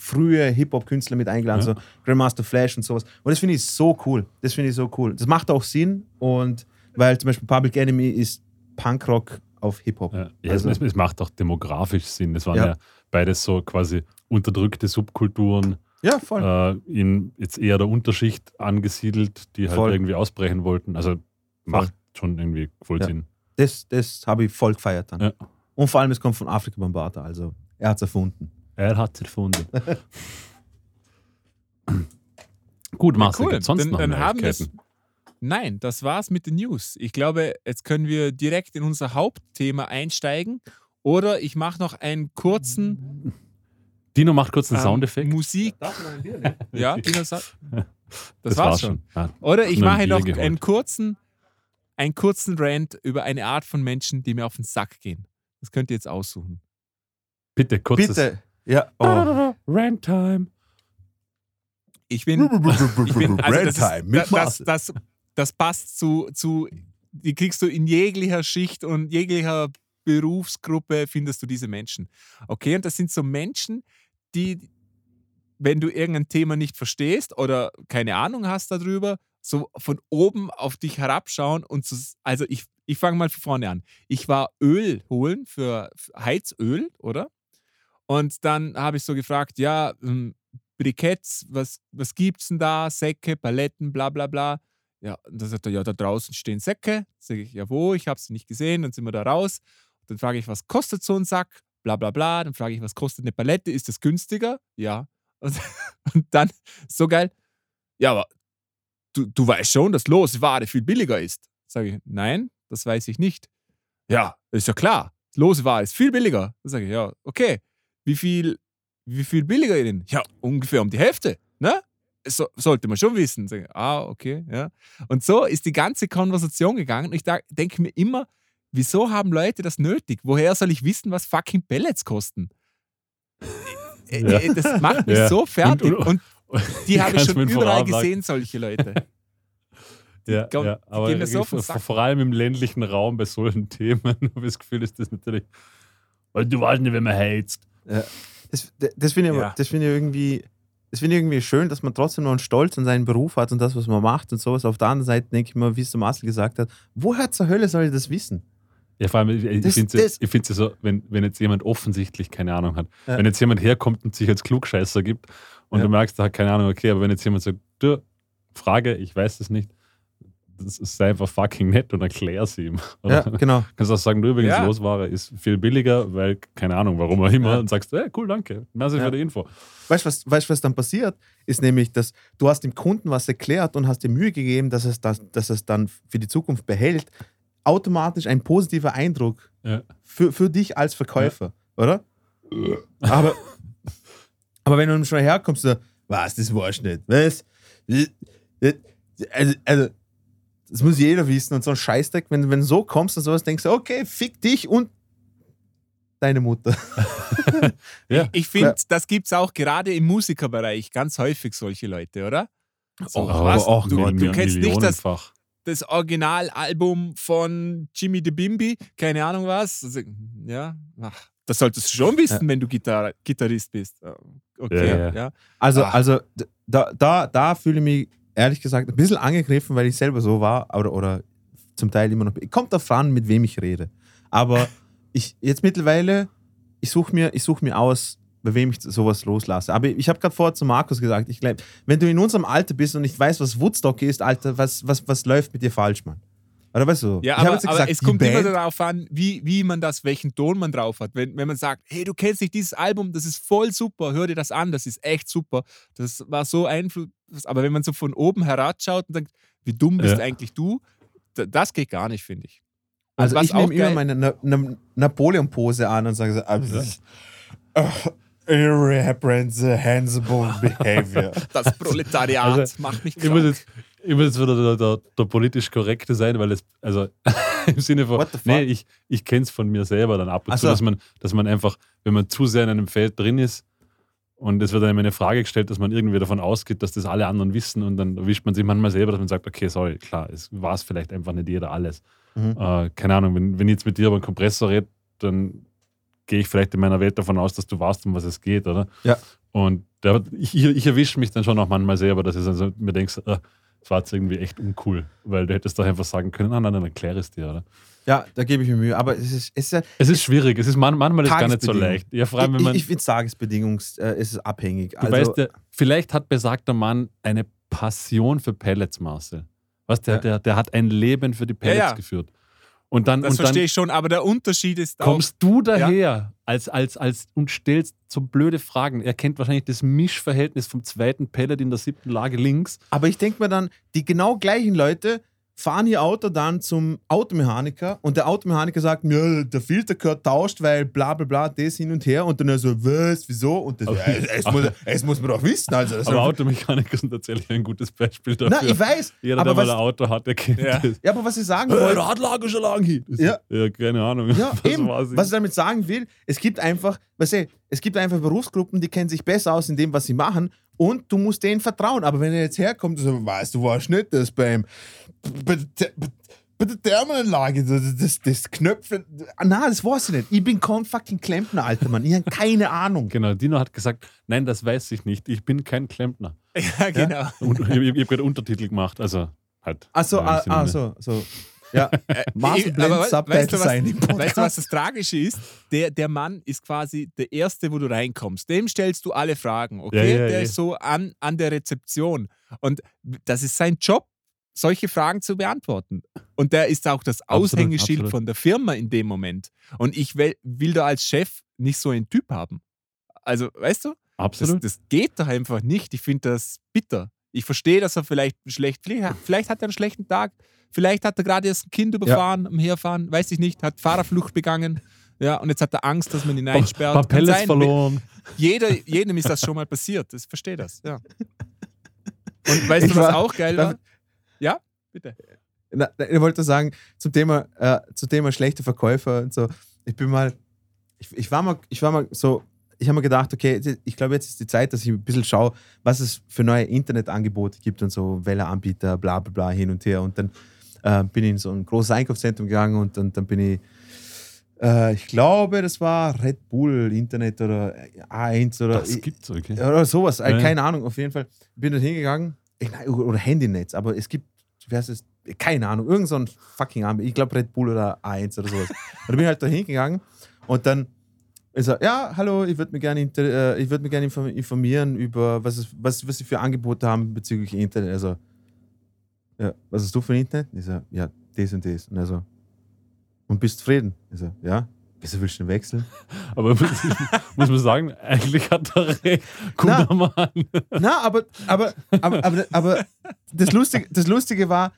frühe Hip-Hop-Künstler mit eingeladen, Ja. so Grandmaster Flash und sowas. Und das finde ich so cool. Das finde ich so cool. Das macht auch Sinn und weil zum Beispiel Public Enemy ist Punkrock auf Hip-Hop. Ja, Also- es, es macht auch demografisch Sinn. Es waren ja. Ja. beides so quasi unterdrückte Subkulturen, Ja, voll. äh, in jetzt eher der Unterschicht angesiedelt, die halt Voll. irgendwie ausbrechen wollten. Also macht schon irgendwie voll Ja. Sinn. Das, das habe ich voll gefeiert dann. Und vor allem, es kommt von Afrika Bambata, also er hat es erfunden. Er hat es erfunden. Gut, Marcel, cool. gibt's sonst dann, noch dann haben Neuigkeiten? Nein, das war's mit den News. Ich glaube, jetzt können wir direkt in unser Hauptthema einsteigen. Oder ich mache noch einen kurzen Dino macht kurz einen ähm, Soundeffekt. Musik. Ja, Dino sagt. Das, Das war's schon. Ja. Oder ich mache noch geholt. einen kurzen, einen kurzen Rant über eine Art von Menschen, die mir auf den Sack gehen. Das könnt ihr jetzt aussuchen. Bitte, kurzes Bitte. Ja. Oh. Rant-Time. Ich bin, ich bin also das, ist, Ragtime mit das, das, das, das passt zu, zu, die kriegst du in jeglicher Schicht und jeglicher Berufsgruppe findest du diese Menschen. Okay, und das sind so Menschen, die, wenn du irgendein Thema nicht verstehst oder keine Ahnung hast darüber, so von oben auf dich herabschauen und so, also ich, ich fange mal von vorne an. Ich war Öl holen für Heizöl, oder? Und dann habe ich so gefragt, ja, ähm, Briketts, was, was gibt's denn da? Säcke, Paletten, bla bla bla. Ja, und dann sagt er, ja, da draußen stehen Säcke. Sag ich, ja, wo? Ich habe sie nicht gesehen. Dann sind wir da raus. Dann frage ich, was kostet so ein Sack? Bla bla bla. Dann frage ich, was kostet eine Palette? Ist das günstiger? Ja. Und, und dann, so geil, ja, aber du, du weißt schon, dass Losware viel billiger ist. Sage ich, nein, das weiß ich nicht. Ja, ist ja klar. Losware ist viel billiger. Dann sage ich, ja, okay. Wie viel, wie viel billiger denn? Ja, ungefähr um die Hälfte. Ne? So, sollte man schon wissen. Ah, okay, ja. Und so ist die ganze Konversation gegangen. Und ich denke mir immer, wieso haben Leute das nötig? Woher soll ich wissen, was fucking Pellets kosten? Äh, Ja. äh, Das macht mich Ja. so fertig. Und- Und, und- die habe ich schon überall gesehen, solche Leute. Ja, gehen- ja, aber so vor, allem im ländlichen Raum bei solchen Themen habe ich das Gefühl, ist das natürlich. Weil du weißt nicht, wenn man heizt. Das, das finde ich, Ja. das finde ich irgendwie. Das finde ich irgendwie schön, dass man trotzdem noch einen Stolz an seinen Beruf hat und das, was man macht und sowas. Auf der anderen Seite denke ich mal, wie es der Marcel gesagt hat, woher zur Hölle soll ich das wissen? Ja, vor allem, ich, Das- finde es ja so, wenn, wenn jetzt jemand offensichtlich keine Ahnung hat, Ja. wenn jetzt jemand herkommt und sich als Klugscheißer gibt und Ja. du merkst, er hat keine Ahnung, okay, aber wenn jetzt jemand sagt, du, Frage, ich weiß es nicht, sei einfach fucking nett und erklär's ihm. Ja, Oder genau. kannst auch sagen, du übrigens, Ja. Losware ist viel billiger, weil, keine Ahnung, warum auch immer, Ja. und sagst, hey, cool, danke, merci Ja. für die Info. Weißt du, was, weißt, was dann passiert? Ist nämlich, dass du hast dem Kunden was erklärt und hast dir Mühe gegeben, dass es, das, dass es dann für die Zukunft behält. Automatisch ein positiver Eindruck Ja. für, für dich als Verkäufer, oder? Aber, aber wenn du dann schon herkommst, so, was, das war's nicht. Was? Also, also, das muss jeder wissen und so ein Scheißdreck, wenn, wenn du so kommst und sowas, denkst du, okay, fick dich und deine Mutter. Ja. Ich finde, Ja. das gibt es auch gerade im Musikerbereich ganz häufig solche Leute, oder? So, Oh, was? oh, du, Gott, du ja. kennst nicht das, Millionenfach. das Originalalbum von Jimmy de Bimbi, keine Ahnung was. Also, ja, ach, das solltest du schon wissen, wenn du Gitar Gitarrist bist. Ah, Okay, Ja, ja. ja. Also, Ach. also da, da, da fühle ich mich ehrlich gesagt ein bisschen angegriffen, weil ich selber so war oder, oder zum Teil immer noch. Kommt darauf an, mit wem ich rede. Aber ich jetzt mittlerweile, ich suche mir, ich such mir aus, bei wem ich sowas loslasse. Aber ich habe gerade vorher zu Markus gesagt, ich glaube, wenn du in unserem Alter bist und nicht weißt, was Woodstock ist, Alter, was, was, was läuft mit dir falsch, Mann? Oder weißt du? Ja, ich habe aber, aber gesagt, es kommt immer darauf an, wie, wie man das, welchen Ton man drauf hat. Wenn, wenn man sagt, hey, du kennst nicht dieses Album, das ist voll super, hör dir das an, das ist echt super. Das war so Einfluss. Aber wenn man so von oben heranschaut und denkt, wie dumm bist Ja. eigentlich du, da- das geht gar nicht, finde ich. Und Also was ich nehme auch immer meine Na Na Napoleon-Pose an und sage so, ah, uh, irreprehensible behavior. Das Proletariat Also, macht mich Ich muss, krank. jetzt, ich muss jetzt wieder der, der, der politisch Korrekte sein, weil es, also im Sinne von, nee, ich, ich kenne es von mir selber dann ab und Ach zu, so. dass man, dass man einfach, wenn man zu sehr in einem Feld drin ist und es wird einem eine Frage gestellt, dass man irgendwie davon ausgeht, dass das alle anderen wissen und dann erwischt man sich manchmal selber, dass man sagt, okay, sorry, klar, es war es vielleicht einfach nicht jeder alles. Mhm. Äh, keine Ahnung, wenn, wenn ich jetzt mit dir über einen Kompressor rede, dann gehe ich vielleicht in meiner Welt davon aus, dass du weißt, um was es geht, oder? Ja. Und der, ich, ich erwische mich dann schon auch manchmal selber, dass ich also mir denke, äh, das war jetzt irgendwie echt uncool, weil du hättest doch einfach sagen können, ah, nein, dann erkläre es dir, oder? Ja, da gebe ich mir Mühe. Aber es ist, es ist Es ist schwierig, es ist man, manchmal ist gar nicht so leicht. Ja, vor allem, wenn ich, man, ich finde Tagesbedingungs, äh, es ist abhängig. du Also, weißt ja, vielleicht hat besagter Mann eine Passion für Pellets, Marcel. Was der, Ja. der, der hat ein Leben für die Pellets Ja, ja. geführt. Und dann, Das und dann verstehe ich schon, aber der Unterschied ist auch, kommst du daher als, als, als und stellst so blöde Fragen. Er kennt wahrscheinlich das Mischverhältnis vom zweiten Pellet in der siebten Lage links. aber ich denke mir dann, die genau gleichen Leute fahren ihr Auto dann zum Automechaniker und der Automechaniker sagt, ja, der Filter gehört tauscht, weil bla bla bla, das hin und her und dann er so, was, wieso? Und das, ja, es, es, muss, es muss man doch wissen. Also, Aber Automechaniker sind tatsächlich ein gutes Beispiel dafür. Na, ich weiß, Jeder, aber der mal ein Auto hat, der kennt Ja. das. ja, aber was ich sagen Äh, wollte, Radlager schon lang hin. Das Ja. ja, keine Ahnung. Ja, Was eben. ich? Was ich damit sagen will, es gibt einfach, weißt du, es gibt einfach Berufsgruppen, die kennen sich besser aus in dem, was sie machen und du musst denen vertrauen. Aber wenn er jetzt herkommt und sagt, weißt du, warst nicht das beim bei, der- bei der Thermalanlage, das, das, das Knöpfe. Nein, das weiß ich nicht. Ich bin kein fucking Klempner, alter Mann. Ich habe keine Ahnung. Genau, Dino hat gesagt, nein, das weiß ich nicht. Ich bin kein Klempner. ja, genau. Und ich, ich, ich habe gerade Untertitel gemacht, also halt. Achso, Ja, im ah, ah, so, so. Ja, Master Ich- Blend aber weißt du, was- sein Weißt du, was das Tragische ist? Der, der Mann ist quasi der Erste, wo du reinkommst. Dem stellst du alle Fragen, okay? Ja, ja, der ist so an, an der Rezeption. Und das ist sein Job, solche Fragen zu beantworten. Und der ist auch das Absolut, Aushängeschild absolut. von der Firma in dem Moment. Und ich will, will da als Chef nicht so einen Typ haben. Also, weißt du, das, Absolut. das geht doch einfach nicht. Ich finde das bitter. Ich verstehe, dass er vielleicht schlecht, vielleicht hat er einen schlechten Tag, vielleicht hat er gerade erst ein Kind überfahren, am Herfahren, weiß ich nicht, hat Fahrerflucht begangen. Ja, und jetzt hat er Angst, dass man ihn Ein einsperrt. Kann Pellets verloren. Jeder, jedem ist das schon mal passiert. Ich verstehe das, ja. Und weißt Ich du, was war- auch geil war? Ja, bitte. Na, ich wollte sagen, zum Thema, äh, zum Thema schlechte Verkäufer und so. Ich bin mal, ich, ich war mal, ich war mal so, ich habe mir gedacht, okay, ich glaube, jetzt ist die Zeit, dass ich ein bisschen schaue, was es für neue Internetangebote gibt und so, welche Anbieter, bla bla bla, hin und her. Und dann äh, bin in so ein großes Einkaufszentrum gegangen und, und dann bin ich, äh, ich glaube, das war Red Bull Internet oder A1 oder, Das gibt's, okay. oder sowas, äh, Ja. keine Ahnung, auf jeden Fall. Bin dort hingegangen, oder Handynetz, aber es gibt, wie heißt es, keine Ahnung, irgend so ein fucking Anbieter, ich glaube Red Bull oder A1 oder sowas. und dann bin ich halt da hingegangen und dann ist er, ja, hallo, ich würde mich gerne äh, würd inform- informieren über, was, es, was, was sie für Angebote haben bezüglich Internet. Also, ja, was hast du für ein Internet? Ich so, ja, das und das. Und er so, und bist zufrieden? Ich so, ja. Wieso willst du denn wechseln? Aber muss, muss man sagen, eigentlich hat er recht. Guter Na. Mann. Na, aber, aber, aber, aber, aber das, Lustige, das Lustige war,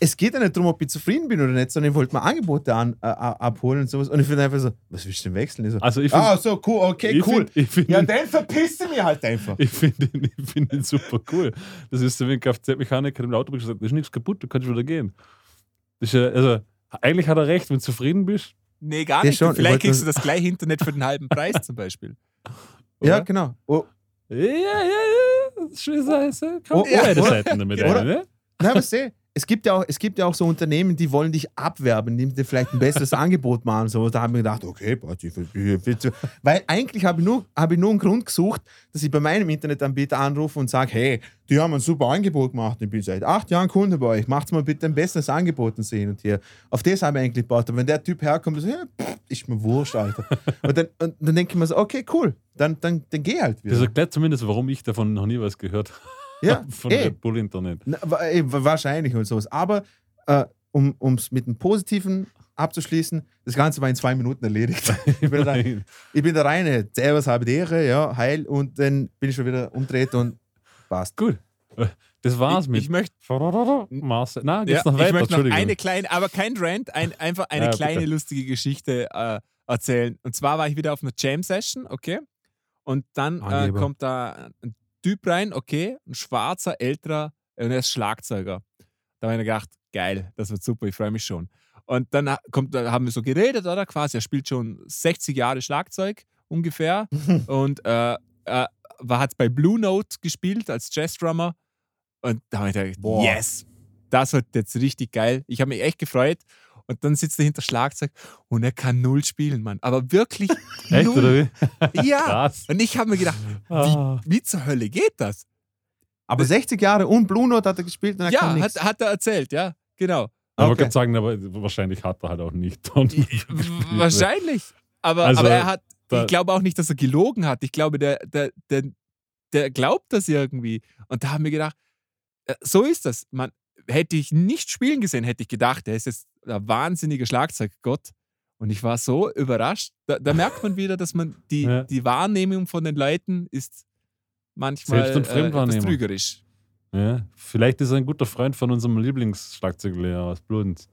es geht ja nicht darum, ob ich zufrieden bin oder nicht, sondern ich wollte mir Angebote an, äh, abholen und sowas. Und ich finde einfach so, was willst du denn wechseln? Ich so, Also ich finde ah, so, cool, okay, ich cool. find, ich find, ja, dann verpisst du mich halt einfach. ich find ihn, ich find ihn super cool. Das ist so wie ein Kfz-Mechaniker im Auto gesagt, da ist nichts kaputt, du kannst wieder gehen. Das ist ja, also, eigentlich hat er recht, wenn du zufrieden bist. Nee, gar Ja, nicht. schon, ich Vielleicht kriegst du das gleiche Internet für den halben Preis zum Beispiel. Ja, oder? genau. Oh, Ja, ja, ja. Das ist schon Scheiße. Kann Oh, man ja, beide? Seiten damit Oder? ein, ne? na, was seh, es gibt, ja auch, es gibt ja auch so Unternehmen, die wollen dich abwerben, die dir vielleicht ein besseres Angebot machen. So, da haben wir gedacht, okay, weil eigentlich habe ich, nur, habe ich nur einen Grund gesucht, dass ich bei meinem Internetanbieter anrufe und sage, hey, die haben ein super Angebot gemacht, ich bin seit acht Jahren Kunde bei euch, macht mal bitte ein besseres Angebot und so hin und her. Auf das habe ich eigentlich gebaut. Aber wenn der Typ herkommt und sagt, ja, pff, ist mir wurscht, Alter. und dann, und dann denke ich mir so, okay, cool, dann, dann, dann geh halt wieder. Das erklärt zumindest, warum ich davon noch nie was gehört habe. Ja, Von eh. Red Bull Internet. Na, eh, wa- wahrscheinlich und sowas. Aber äh, um es mit einem Positiven abzuschließen, das Ganze war in zwei Minuten erledigt. Ich bin da, ich bin da rein, Servus, habe die Ehre, ja, heil, und dann bin ich schon wieder umdreht und passt. Gut. Das war's ich, mit ich möchte Marcel. Na, ja, geht's noch ich weiter? möchte noch eine kleine, aber kein Rant, ein, einfach eine Ja, kleine bitte. lustige Geschichte äh, erzählen. Und zwar war ich wieder auf einer Jam-Session, okay? Und dann äh, Angeber. kommt da ein Typ rein, okay? Ein schwarzer, älterer, und er ist Schlagzeuger. Da habe ich mir gedacht, geil, das wird super, ich freue mich schon. Und dann kommt, haben wir so geredet, oder? Quasi, er spielt schon 60 Jahre Schlagzeug ungefähr. und äh, äh, hat bei Blue Note gespielt als Jazzdrummer. Und da habe ich gedacht, Boah. yes, das wird jetzt richtig geil. Ich habe mich echt gefreut. Und dann sitzt er hinter Schlagzeug und er kann null spielen, Mann. Aber wirklich Echt, null. oder wie? Ja. Krass. Und ich habe mir gedacht, Ah. wie, wie zur Hölle geht das? Aber 60 Jahre und Blue Note hat er gespielt und er ja, kann hat, hat er erzählt, ja, genau. Aber Okay. ich kann sagen, aber wahrscheinlich hat er halt auch nicht. Und Wahrscheinlich. Aber, Also, aber er hat, da- ich glaube auch nicht, dass er gelogen hat. Ich glaube, der, der, der, der glaubt das irgendwie. Und da haben wir gedacht, äh, so ist das. Man, hätte ich nicht spielen gesehen, hätte ich gedacht, er ist jetzt ein wahnsinniger Schlagzeuggott. Und ich war so überrascht. Da, da merkt man wieder, dass man die, Ja. die Wahrnehmung von den Leuten ist manchmal Selbst- und äh, trügerisch. Ja, vielleicht ist er ein guter Freund von unserem Lieblingsschlagzeuglehrer aus Bludenz.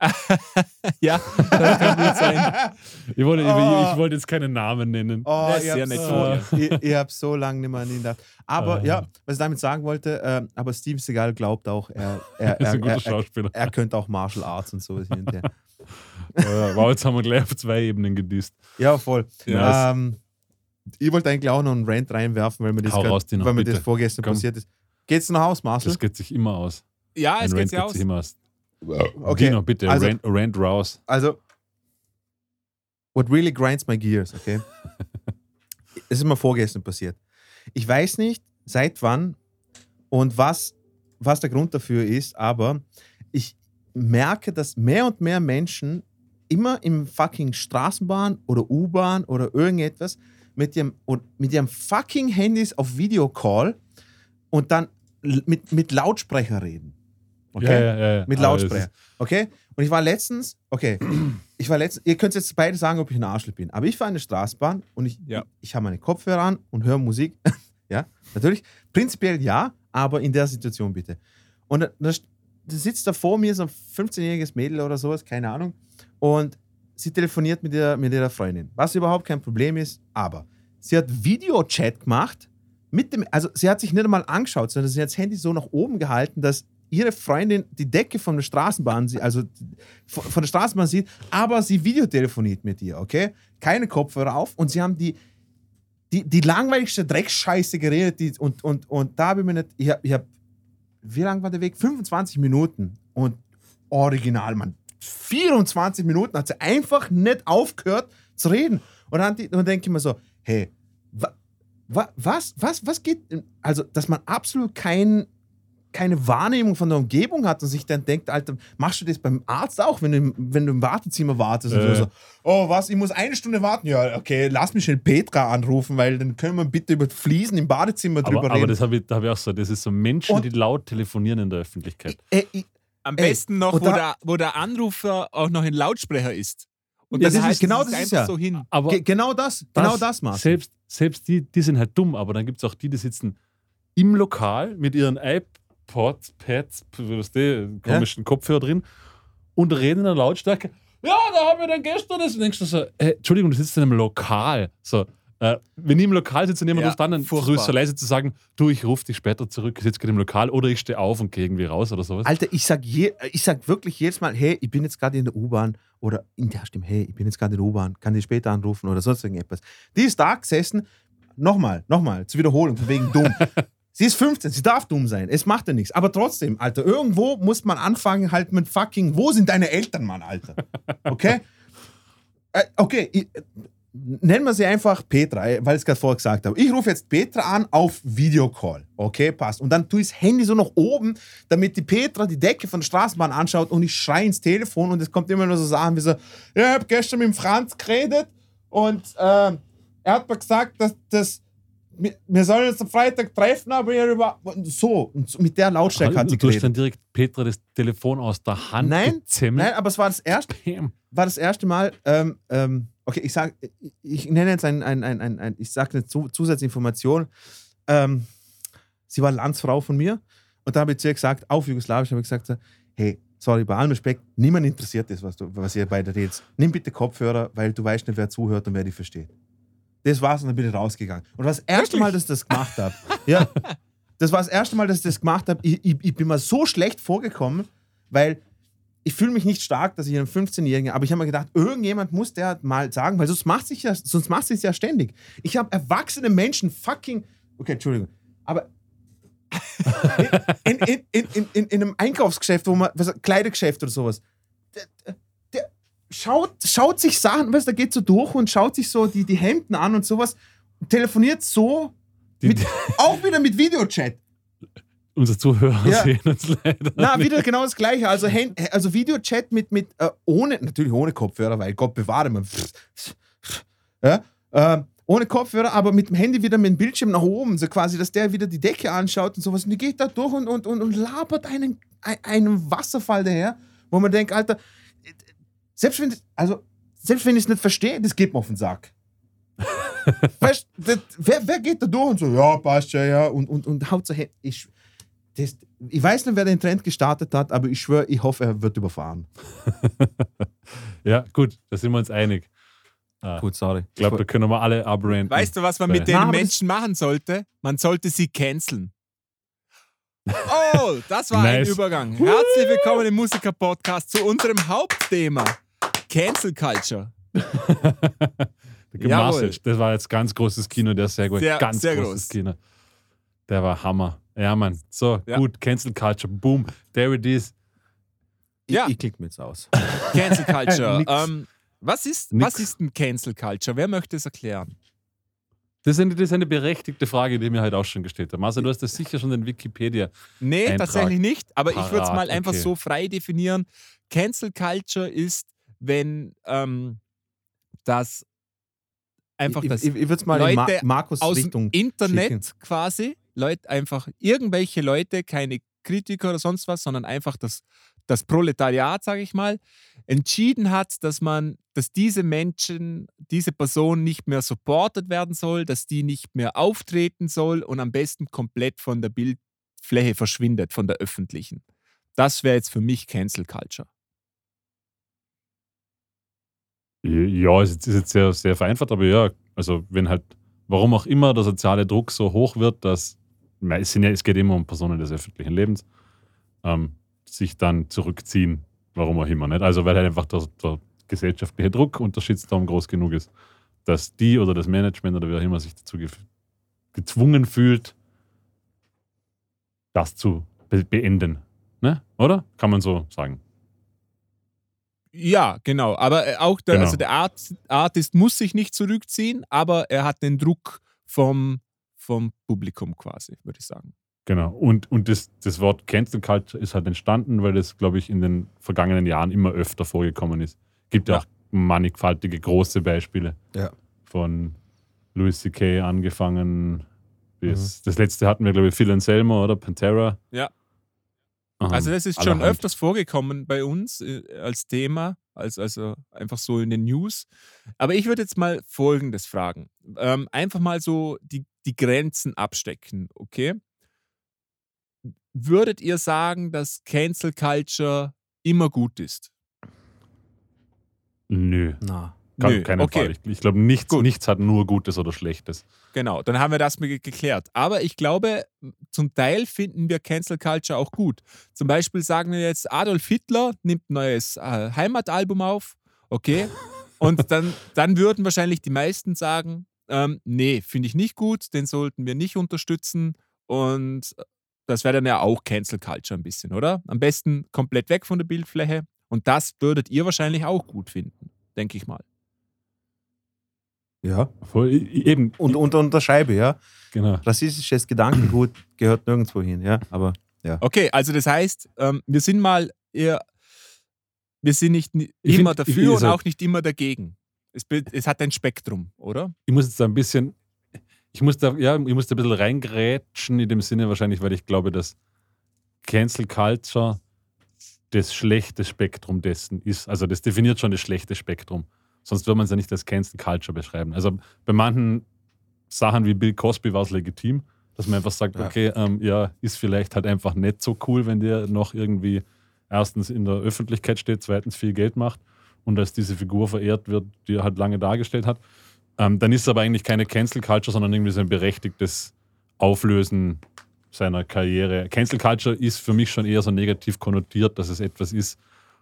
ja, das kann gut sein. Ich wollte, Oh. ich wollte jetzt keinen Namen nennen. Oh, Ja, ist ich sehr nett so, ich, ich habe so lange nicht mehr an ihn gedacht. Aber Ah. ja, was ich damit sagen wollte, äh, aber Steven Seagal glaubt auch, er, er, Er ist er, ein guter er, er, Schauspieler. er könnte auch Martial Arts und sowas hinterher. Ja, wow, jetzt haben wir gleich auf zwei Ebenen gedisst. Ja, voll. Ja, ähm, ich wollte eigentlich auch noch einen Rant reinwerfen, weil mir das, grad- raus, Dino, weil mir bitte. das vorgestern Komm. passiert ist. Geht's noch aus, Marcel? Das geht sich immer aus. Ja, es geht geht aus. sich immer aus. Okay, Dino, bitte, also- Rant, Rant raus. Also, what really grinds my gears, okay? Es ist mir vorgestern passiert. Ich weiß nicht, seit wann und was, was der Grund dafür ist, aber ich merke, dass mehr und mehr Menschen immer im fucking Straßenbahn oder U-Bahn oder irgendetwas mit ihrem, und mit ihrem fucking Handys auf Videocall und dann mit, mit Lautsprecher reden. Okay? Ja, ja, ja. Mit Lautsprecher. Okay? Und ich war letztens, okay, ich war letztens, ihr könnt jetzt beide sagen, ob ich ein Arschloch bin, aber ich war in der Straßenbahn und ich, ich, ich habe meine Kopfhörer an und höre Musik. ja, natürlich. Prinzipiell ja, aber in der Situation bitte. Und da, da da sitzt da vor mir so ein 15-jähriges Mädel oder sowas, keine Ahnung, und sie telefoniert mit ihrer, mit ihrer Freundin, was überhaupt kein Problem ist, aber sie hat Videochat gemacht mit dem, also sie hat sich nicht einmal angeschaut, sondern sie hat das Handy so nach oben gehalten, dass ihre Freundin die Decke von der Straßenbahn, sie- also von der Straßenbahn sieht, aber sie videotelefoniert mit ihr, okay? Keine Kopfhörer auf und sie haben die, die, die langweiligste Dreckscheiße geredet die, und, und, und da habe ich mir nicht, ich habe, hab, wie lang war der Weg? 25 Minuten und original, Mann. 24 Minuten hat sie einfach nicht aufgehört zu reden. Und dann, dann denke ich mir so, hey, wa, wa, was, was, was geht, also, dass man absolut kein, keine Wahrnehmung von der Umgebung hat und sich dann denkt, Alter, machst du das beim Arzt auch, wenn du im, wenn du im Wartezimmer wartest und Äh. so, so, oh, was, ich muss eine Stunde warten? Ja, okay, lass mich schnell Petra anrufen, weil dann können wir bitte über Fliesen im Badezimmer drüber Aber, aber reden. das habe ich, da hab ich auch so. Das ist so Menschen, Und- die laut telefonieren in der Öffentlichkeit. Äh, ich, Am besten noch, wo, da- der, wo der Anrufer auch noch ein Lautsprecher ist. Und Ja, dann das ist- heißt genau es das ist einfach ja. so hin. Aber ge genau das, genau das, Marcel. Selbst, selbst die, die sind halt dumm, aber dann gibt es auch die, die sitzen im Lokal mit ihren iPods, Pads, was die, komischen Kopfhörer drin und reden in der Lautstärke. Ja, da haben wir dann gestern das. Und denkst du so, äh, Entschuldigung, du sitzt in einem Lokal. So, äh, wenn ich im Lokal sitze und jemand Ja, ruft an, dann furchtbar. so leise zu sagen, du, ich rufe dich später zurück, ich sitze gerade im Lokal oder ich stehe auf und gehe irgendwie raus oder sowas. Alter, ich sag, je, ich sag wirklich jedes Mal, hey, ich bin jetzt gerade in der U-Bahn oder in der Stimme, hey, ich bin jetzt gerade in der U-Bahn, kann ich später anrufen oder sonst irgendetwas. Die ist da gesessen, nochmal, nochmal, zur Wiederholung, von wegen dumm. sie ist 15, sie darf dumm sein, es macht ja nichts. Aber trotzdem, Alter, irgendwo muss man anfangen halt mit fucking, wo sind deine Eltern, Mann, Alter? Okay? äh, okay, ich, nennen wir sie einfach Petra, äh, weil ich es gerade vorher gesagt habe. Ich rufe jetzt Petra an auf Videocall. Okay, passt. Und dann tue ich das Handy so nach oben, damit die Petra die Decke von der Straßenbahn anschaut und ich schreie ins Telefon und es kommt immer nur so Sachen wie so, ja, ich habe gestern mit dem Franz geredet und ähm, er hat mir gesagt, dass, dass, wir, sollen uns am Freitag treffen, aber hier über. So, und mit der Lautstärke hat sie du hast dann geredet. direkt Petra das Telefon aus der Hand Nein. Nein, aber es war das erste, Bam. war das erste Mal, ähm, ähm, okay, ich sag, ich, nenne jetzt ein, ein, ein, ein, ein ich sage eine Zu Zusatzinformation. Ähm, sie war Landsfrau von mir und da habe ich zu ihr gesagt, auf Jugoslawisch habe ich gesagt, hey, sorry, bei allem Respekt, niemand interessiert das, was, du, was ihr beide redet. Nimm bitte Kopfhörer, weil du weißt nicht, wer zuhört und wer dich versteht. Das war's und dann bin ich rausgegangen. Und das erste? Mal, dass ich das gemacht habe, ja, das war das erste Mal, dass ich das gemacht habe, ich, ich, ich bin mir so schlecht vorgekommen, weil ich fühle mich nicht stark, dass ich einen 15-Jährigen, aber ich habe mir gedacht, irgendjemand muss der mal sagen, weil sonst macht sich ja, sonst macht sich ja ständig. Ich habe erwachsene Menschen fucking, okay, Entschuldigung, aber in, in, in, in, in, in einem Einkaufsgeschäft, wo man, was, Kleidergeschäft oder sowas, schaut, schaut sich Sachen, weißt, du, geht so durch und schaut sich so die, die Hemden an und sowas, telefoniert so, mit, auch wieder mit Videochat. unsere Zuhörer Ja. sehen uns leider. Na, wieder genau das Gleiche. Also, Hand, also Videochat mit, mit äh, ohne, natürlich ohne Kopfhörer, weil Gott bewahre man. Ja, äh, ohne Kopfhörer, aber mit dem Handy wieder mit dem Bildschirm nach oben, so quasi, dass der wieder die Decke anschaut und sowas. Und die geht da durch und, und, und, und labert einen, ein- einen Wasserfall daher, wo man denkt, Alter, selbst wenn, also, selbst wenn ich es nicht verstehe, das geht mir auf den Sack. weißt du, das- wer, wer geht da durch und so, ja, passt ja, ja, und, und, und haut so hin. Ich, das, ich weiß nicht, wer den Trend gestartet hat, aber ich schwöre, ich hoffe, er wird überfahren. Ja, gut, da sind wir uns einig. Gut, sorry. Ich glaube, da können wir alle abranden. Weißt du, was man mit den Menschen machen sollte? Man sollte sie canceln. Oh, das war ein Nice. Übergang. Herzlich willkommen im Musiker-Podcast zu unserem Hauptthema: Cancel Culture. Gemasse, das war jetzt ganz großes Kino, der ist sehr gut. Sehr- ganz sehr großes groß. Kino. Der war Hammer. Ja, Mann. So, Ja. gut, Cancel Culture, boom. There it is. Ja. Ich, ich klicke mir jetzt aus. Cancel Culture. Ähm, was, ist, Nix. was ist ein Cancel Culture? Wer möchte es erklären? Das ist, eine, das ist eine berechtigte Frage, die mir halt auch schon gestellt habe. Also, du hast das sicher schon in Wikipedia. Nee, Eintrag. tatsächlich nicht. Aber ich würde es Parat, mal einfach okay. so frei definieren. Cancel Culture ist, wenn ähm, das einfach ich das ich, ich würde es mal in Ma Leute Markus aus dem Richtung. Internet schicken. quasi, Leute einfach, irgendwelche Leute, keine Kritiker oder sonst was, sondern einfach das, das Proletariat, sage ich mal, entschieden hat, dass man, dass diese Menschen, diese Person nicht mehr supportet werden soll, dass die nicht mehr auftreten soll und am besten komplett von der Bildfläche verschwindet, von der öffentlichen. Das wäre jetzt für mich Cancel Culture. Ja, es ist jetzt sehr, sehr vereinfacht, aber ja, also wenn halt, warum auch immer der soziale Druck so hoch wird, dass, es, sind ja, es geht immer um Personen des öffentlichen Lebens, ähm, sich dann zurückziehen, warum auch immer nicht. Also weil halt einfach der, der gesellschaftliche Druck und der groß genug ist, dass die oder das Management oder wer auch immer sich dazu ge gezwungen fühlt, das zu be beenden. Ne? Oder? Kann man so sagen. Ja, genau. Aber äh, auch der, Genau. also der Art, Artist muss sich nicht zurückziehen, aber er hat den Druck vom, vom Publikum quasi, würde ich sagen. Genau. Und, und das, das Wort Cancel Culture ist halt entstanden, weil das, glaube ich, in den vergangenen Jahren immer öfter vorgekommen ist. Gibt ja, Ja. auch mannigfaltige große Beispiele. Ja. Von Louis C.K. angefangen. Bis, Das letzte hatten wir, glaube ich, Phil Anselmo oder Pantera. Ja. Ähm, Also das ist schon allerhand. öfters vorgekommen bei uns äh, als Thema, als, also einfach so in den News. Aber ich würde jetzt mal Folgendes fragen. Ähm, einfach mal so die, die Grenzen abstecken, okay? Würdet ihr sagen, dass Cancel Culture immer gut ist? Nö, Na. Kann, Nö, keinen okay. Fall. Ich, ich glaube, nichts, Gut. nichts hat nur Gutes oder Schlechtes. Genau, dann haben wir das mal ge- geklärt. Aber ich glaube, zum Teil finden wir Cancel Culture auch gut. Zum Beispiel sagen wir jetzt, Adolf Hitler nimmt ein neues äh, Heimatalbum auf, okay? Und dann, dann würden wahrscheinlich die meisten sagen, ähm, nee, finde ich nicht gut, den sollten wir nicht unterstützen. Und das wäre dann ja auch Cancel Culture ein bisschen, oder? Am besten komplett weg von der Bildfläche. Und das würdet ihr wahrscheinlich auch gut finden, denke ich mal. Ja. Voll, eben, Und unter, unter Scheibe, ja. genau. Rassistisches Gedankengut gehört nirgendwo hin, ja. Aber Okay, also das heißt, ähm, wir sind mal eher, wir sind nicht ni- Ich immer find- ich- dafür und also- auch nicht immer dagegen. Es, es hat ein Spektrum, oder? ich muss jetzt da ein bisschen, Ich muss da, ja, ich muss da ein bisschen reingrätschen in dem Sinne wahrscheinlich, weil ich glaube, dass Cancel Culture das schlechte Spektrum dessen ist. Also das definiert schon das schlechte Spektrum. Sonst würde man es ja nicht als Cancel Culture beschreiben. Also bei manchen Sachen wie Bill Cosby war es legitim, dass man einfach sagt, Ja. okay, ähm, ja, ist vielleicht halt einfach nicht so cool, wenn der noch irgendwie erstens in der Öffentlichkeit steht, zweitens viel Geld macht und als diese Figur verehrt wird, die er halt lange dargestellt hat. Ähm, dann ist es aber eigentlich keine Cancel Culture, sondern irgendwie so ein berechtigtes Auflösen seiner Karriere. Cancel Culture ist für mich schon eher so negativ konnotiert, dass es etwas ist,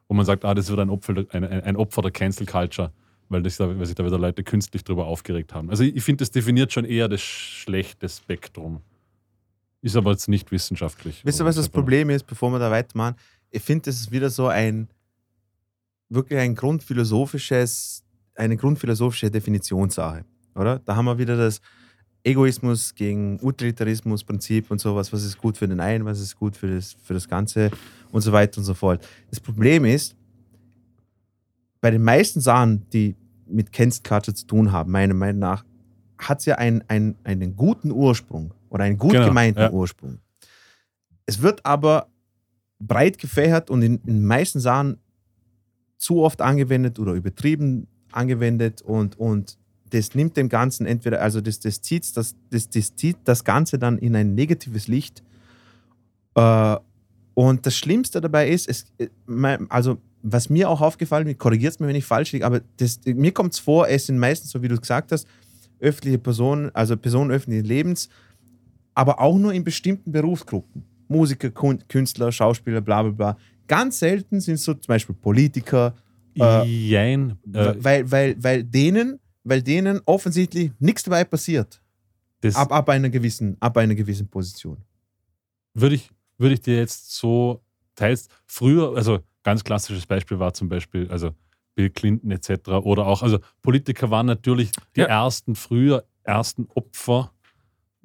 wo man sagt, ah, das wird ein Opfer, ein ein Opfer der Cancel Culture, weil, das, da- weil sich da wieder Leute künstlich drüber aufgeregt haben. Also ich, ich finde, das definiert schon eher das schlechte Spektrum. Ist aber jetzt nicht wissenschaftlich. Wisst ihr, was das? Problem ist, bevor wir da weitermachen? Ich finde, das ist wieder so ein, wirklich ein grundphilosophisches, eine grundphilosophische Definitionssache, oder? Da haben wir wieder das Egoismus gegen Utilitarismus-Prinzip und sowas. Was ist gut für den einen, was ist gut für das, für das Ganze und so weiter und so fort. Das Problem ist, bei den meisten Sachen, die mit Culture zu tun haben, meiner Meinung nach, hat es ja einen, einen, einen guten Ursprung oder einen gut Genau, gemeinten ja. Ursprung. Es wird aber breit gefächert und in, in den meisten Sachen zu oft angewendet oder übertrieben angewendet und, und das nimmt dem Ganzen entweder, also das, das, zieht, das, das, das zieht das Ganze dann in ein negatives Licht. Äh, und das Schlimmste dabei ist, es, äh, also was mir auch aufgefallen ist, korrigiert es mir, wenn ich falsch liege, aber das, mir kommt es vor, es sind meistens, so wie du gesagt hast, öffentliche Personen, also Personen öffentlichen Lebens, aber auch nur in bestimmten Berufsgruppen. Musiker, Künstler, Schauspieler, bla bla bla. Ganz selten sind so zum Beispiel Politiker, Äh, Jein. Äh, weil, weil, weil, denen, weil denen offensichtlich nichts dabei passiert. Ab, ab, einer gewissen, ab einer gewissen Position. würde ich, würde ich dir jetzt so teils früher, also ganz klassisches Beispiel war zum Beispiel, also Bill Clinton etc. oder auch, also Politiker waren natürlich die Ja. ersten, früher ersten Opfer,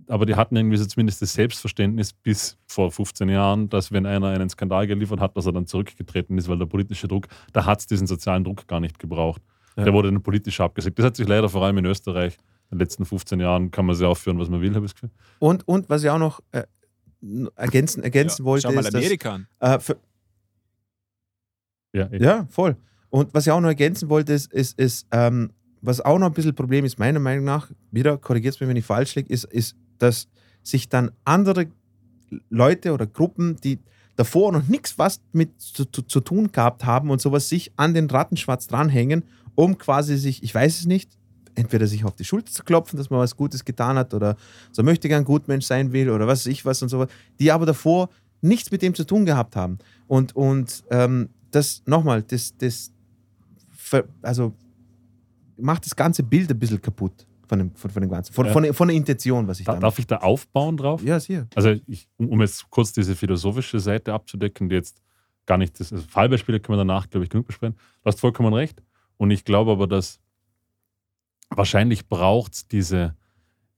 aber die hatten irgendwie so zumindest das Selbstverständnis bis vor 15 Jahren, dass wenn einer einen Skandal geliefert hat, dass er dann zurückgetreten ist, weil der politische Druck, da hat es diesen sozialen Druck gar nicht gebraucht. Ja. Der wurde dann politisch abgesägt. Das hat sich leider vor allem in Österreich in den letzten 15 Jahren, kann man sehr aufführen, was man will, habe ich das Gefühl. Und, und was ich auch noch äh, ergänzen, ergänzen wollte, Schau mal ist, dass, Amerika an. äh, für, Ja. Ja, voll. Und was ich auch noch ergänzen wollte, ist, ist, ist ähm, was auch noch ein bisschen Problem ist, meiner Meinung nach, wieder korrigiert es mir, wenn ich falsch liege, ist, ist, dass sich dann andere Leute oder Gruppen, die davor noch nichts was mit zu, zu, zu tun gehabt haben und sowas, sich an den Rattenschwarz dranhängen, um quasi sich, ich weiß es nicht, entweder sich auf die Schulter zu klopfen, dass man was Gutes getan hat oder so möchte gern Gutmensch sein will oder was weiß ich was und sowas, die aber davor nichts mit dem zu tun gehabt haben. Und, und ähm, das nochmal, das, das also macht das ganze Bild ein bisschen kaputt von dem, von, von dem Ganzen, von, Ja. von, von der Intention, was ich Da, darf ich da aufbauen drauf? Ja, sicher. Also, ich, um um jetzt kurz diese philosophische Seite abzudecken, die jetzt gar nicht das also Fallbeispiele können wir danach, glaube ich, genug besprechen. Du hast vollkommen recht. Und ich glaube aber, dass wahrscheinlich braucht es diese,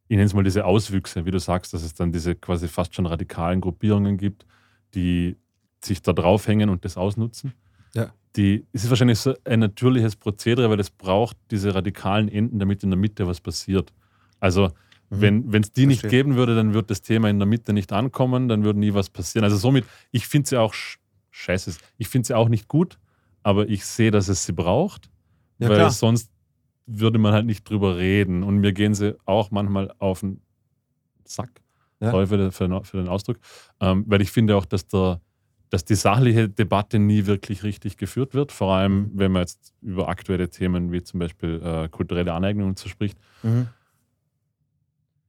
ich nenne es mal diese Auswüchse, wie du sagst, dass es dann diese quasi fast schon radikalen Gruppierungen gibt, die sich da draufhängen und das ausnutzen. Ja. Die, es ist wahrscheinlich so ein natürliches Prozedere, weil es braucht diese radikalen Enden, damit in der Mitte was passiert. Also, Mhm. wenn es die nicht Verstehe. geben würde, dann würde das Thema in der Mitte nicht ankommen, dann würde nie was passieren. Also somit, ich finde sie auch sch scheiße, ich finde sie auch nicht gut, aber ich sehe, dass es sie braucht, Ja, weil klar. sonst würde man halt nicht drüber reden. Und mir gehen sie auch manchmal auf den Sack, Ja. sorry für den, für für den Ausdruck, ähm, weil ich finde auch, dass der dass die sachliche Debatte nie wirklich richtig geführt wird, vor allem Mhm. wenn man jetzt über aktuelle Themen wie zum Beispiel äh, kulturelle Aneignung so spricht. Mhm.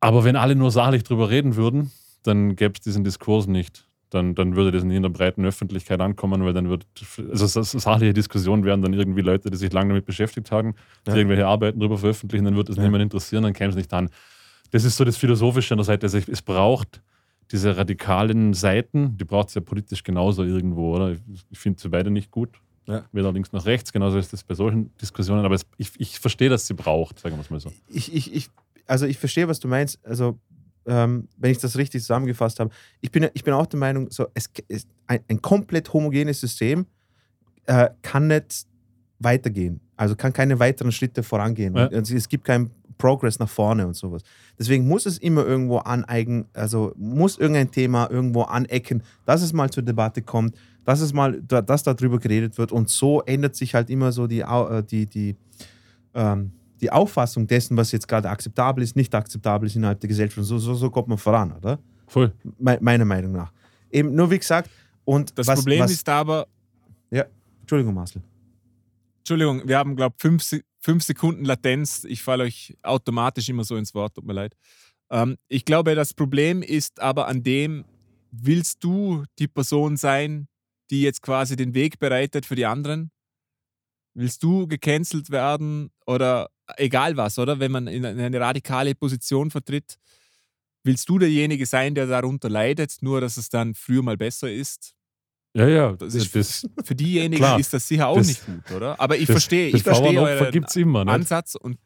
Aber wenn alle nur sachlich drüber reden würden, dann gäbe es diesen Diskurs nicht. Dann, dann würde das nie in der breiten Öffentlichkeit ankommen, weil dann wird, also so- so sachliche Diskussionen wären dann irgendwie Leute, die sich lange damit beschäftigt haben, die Ja. irgendwelche Arbeiten darüber veröffentlichen, dann wird es Ja. niemand interessieren, dann käme es nicht an. Das ist so das Philosophische an der Seite. Also es braucht diese radikalen Seiten, die braucht es ja politisch genauso irgendwo, oder? Ich finde sie beide nicht gut. Ja. Weder links noch rechts, genauso ist das bei solchen Diskussionen, aber es, ich, ich verstehe, dass sie braucht, sagen wir es mal so. ich, ich, ich, also ich verstehe, was du meinst. Also, ähm, wenn ich das richtig zusammengefasst habe, ich bin, ich bin auch der Meinung, so, es ist ein, ein komplett homogenes System äh, kann nicht weitergehen. Also kann keine weiteren Schritte vorangehen. Ja. Und Es, es gibt kein Progress nach vorne und sowas. Deswegen muss es immer irgendwo aneigen, also muss irgendein Thema irgendwo anecken, dass es mal zur Debatte kommt, dass es mal, dass darüber geredet wird und so ändert sich halt immer so die, äh, die, die, ähm, die Auffassung dessen, was jetzt gerade akzeptabel ist, nicht akzeptabel ist innerhalb der Gesellschaft. So, so, so kommt man voran, oder? Voll. Me meiner Meinung nach. Eben nur wie gesagt, und Das was, Problem was, ist aber, Ja, Entschuldigung, Marcel. Entschuldigung, wir haben, glaube ich, fünf, fünf Sekunden Latenz. Ich falle euch automatisch immer so ins Wort, tut mir leid. Ähm, ich glaube, das Problem ist aber an dem, willst du die Person sein, die jetzt quasi den Weg bereitet für die anderen? Willst du gecancelt werden oder egal was, oder? Wenn man in eine radikale Position vertritt, willst du derjenige sein, der darunter leidet, nur dass es dann früher mal besser ist? Ja, ja. Das ist- das, Für diejenigen Klar. ist das sicher auch Das- nicht gut, oder? Aber ich das, verstehe, das ich verstehe euren gibt es immer. Nicht? Ansatz und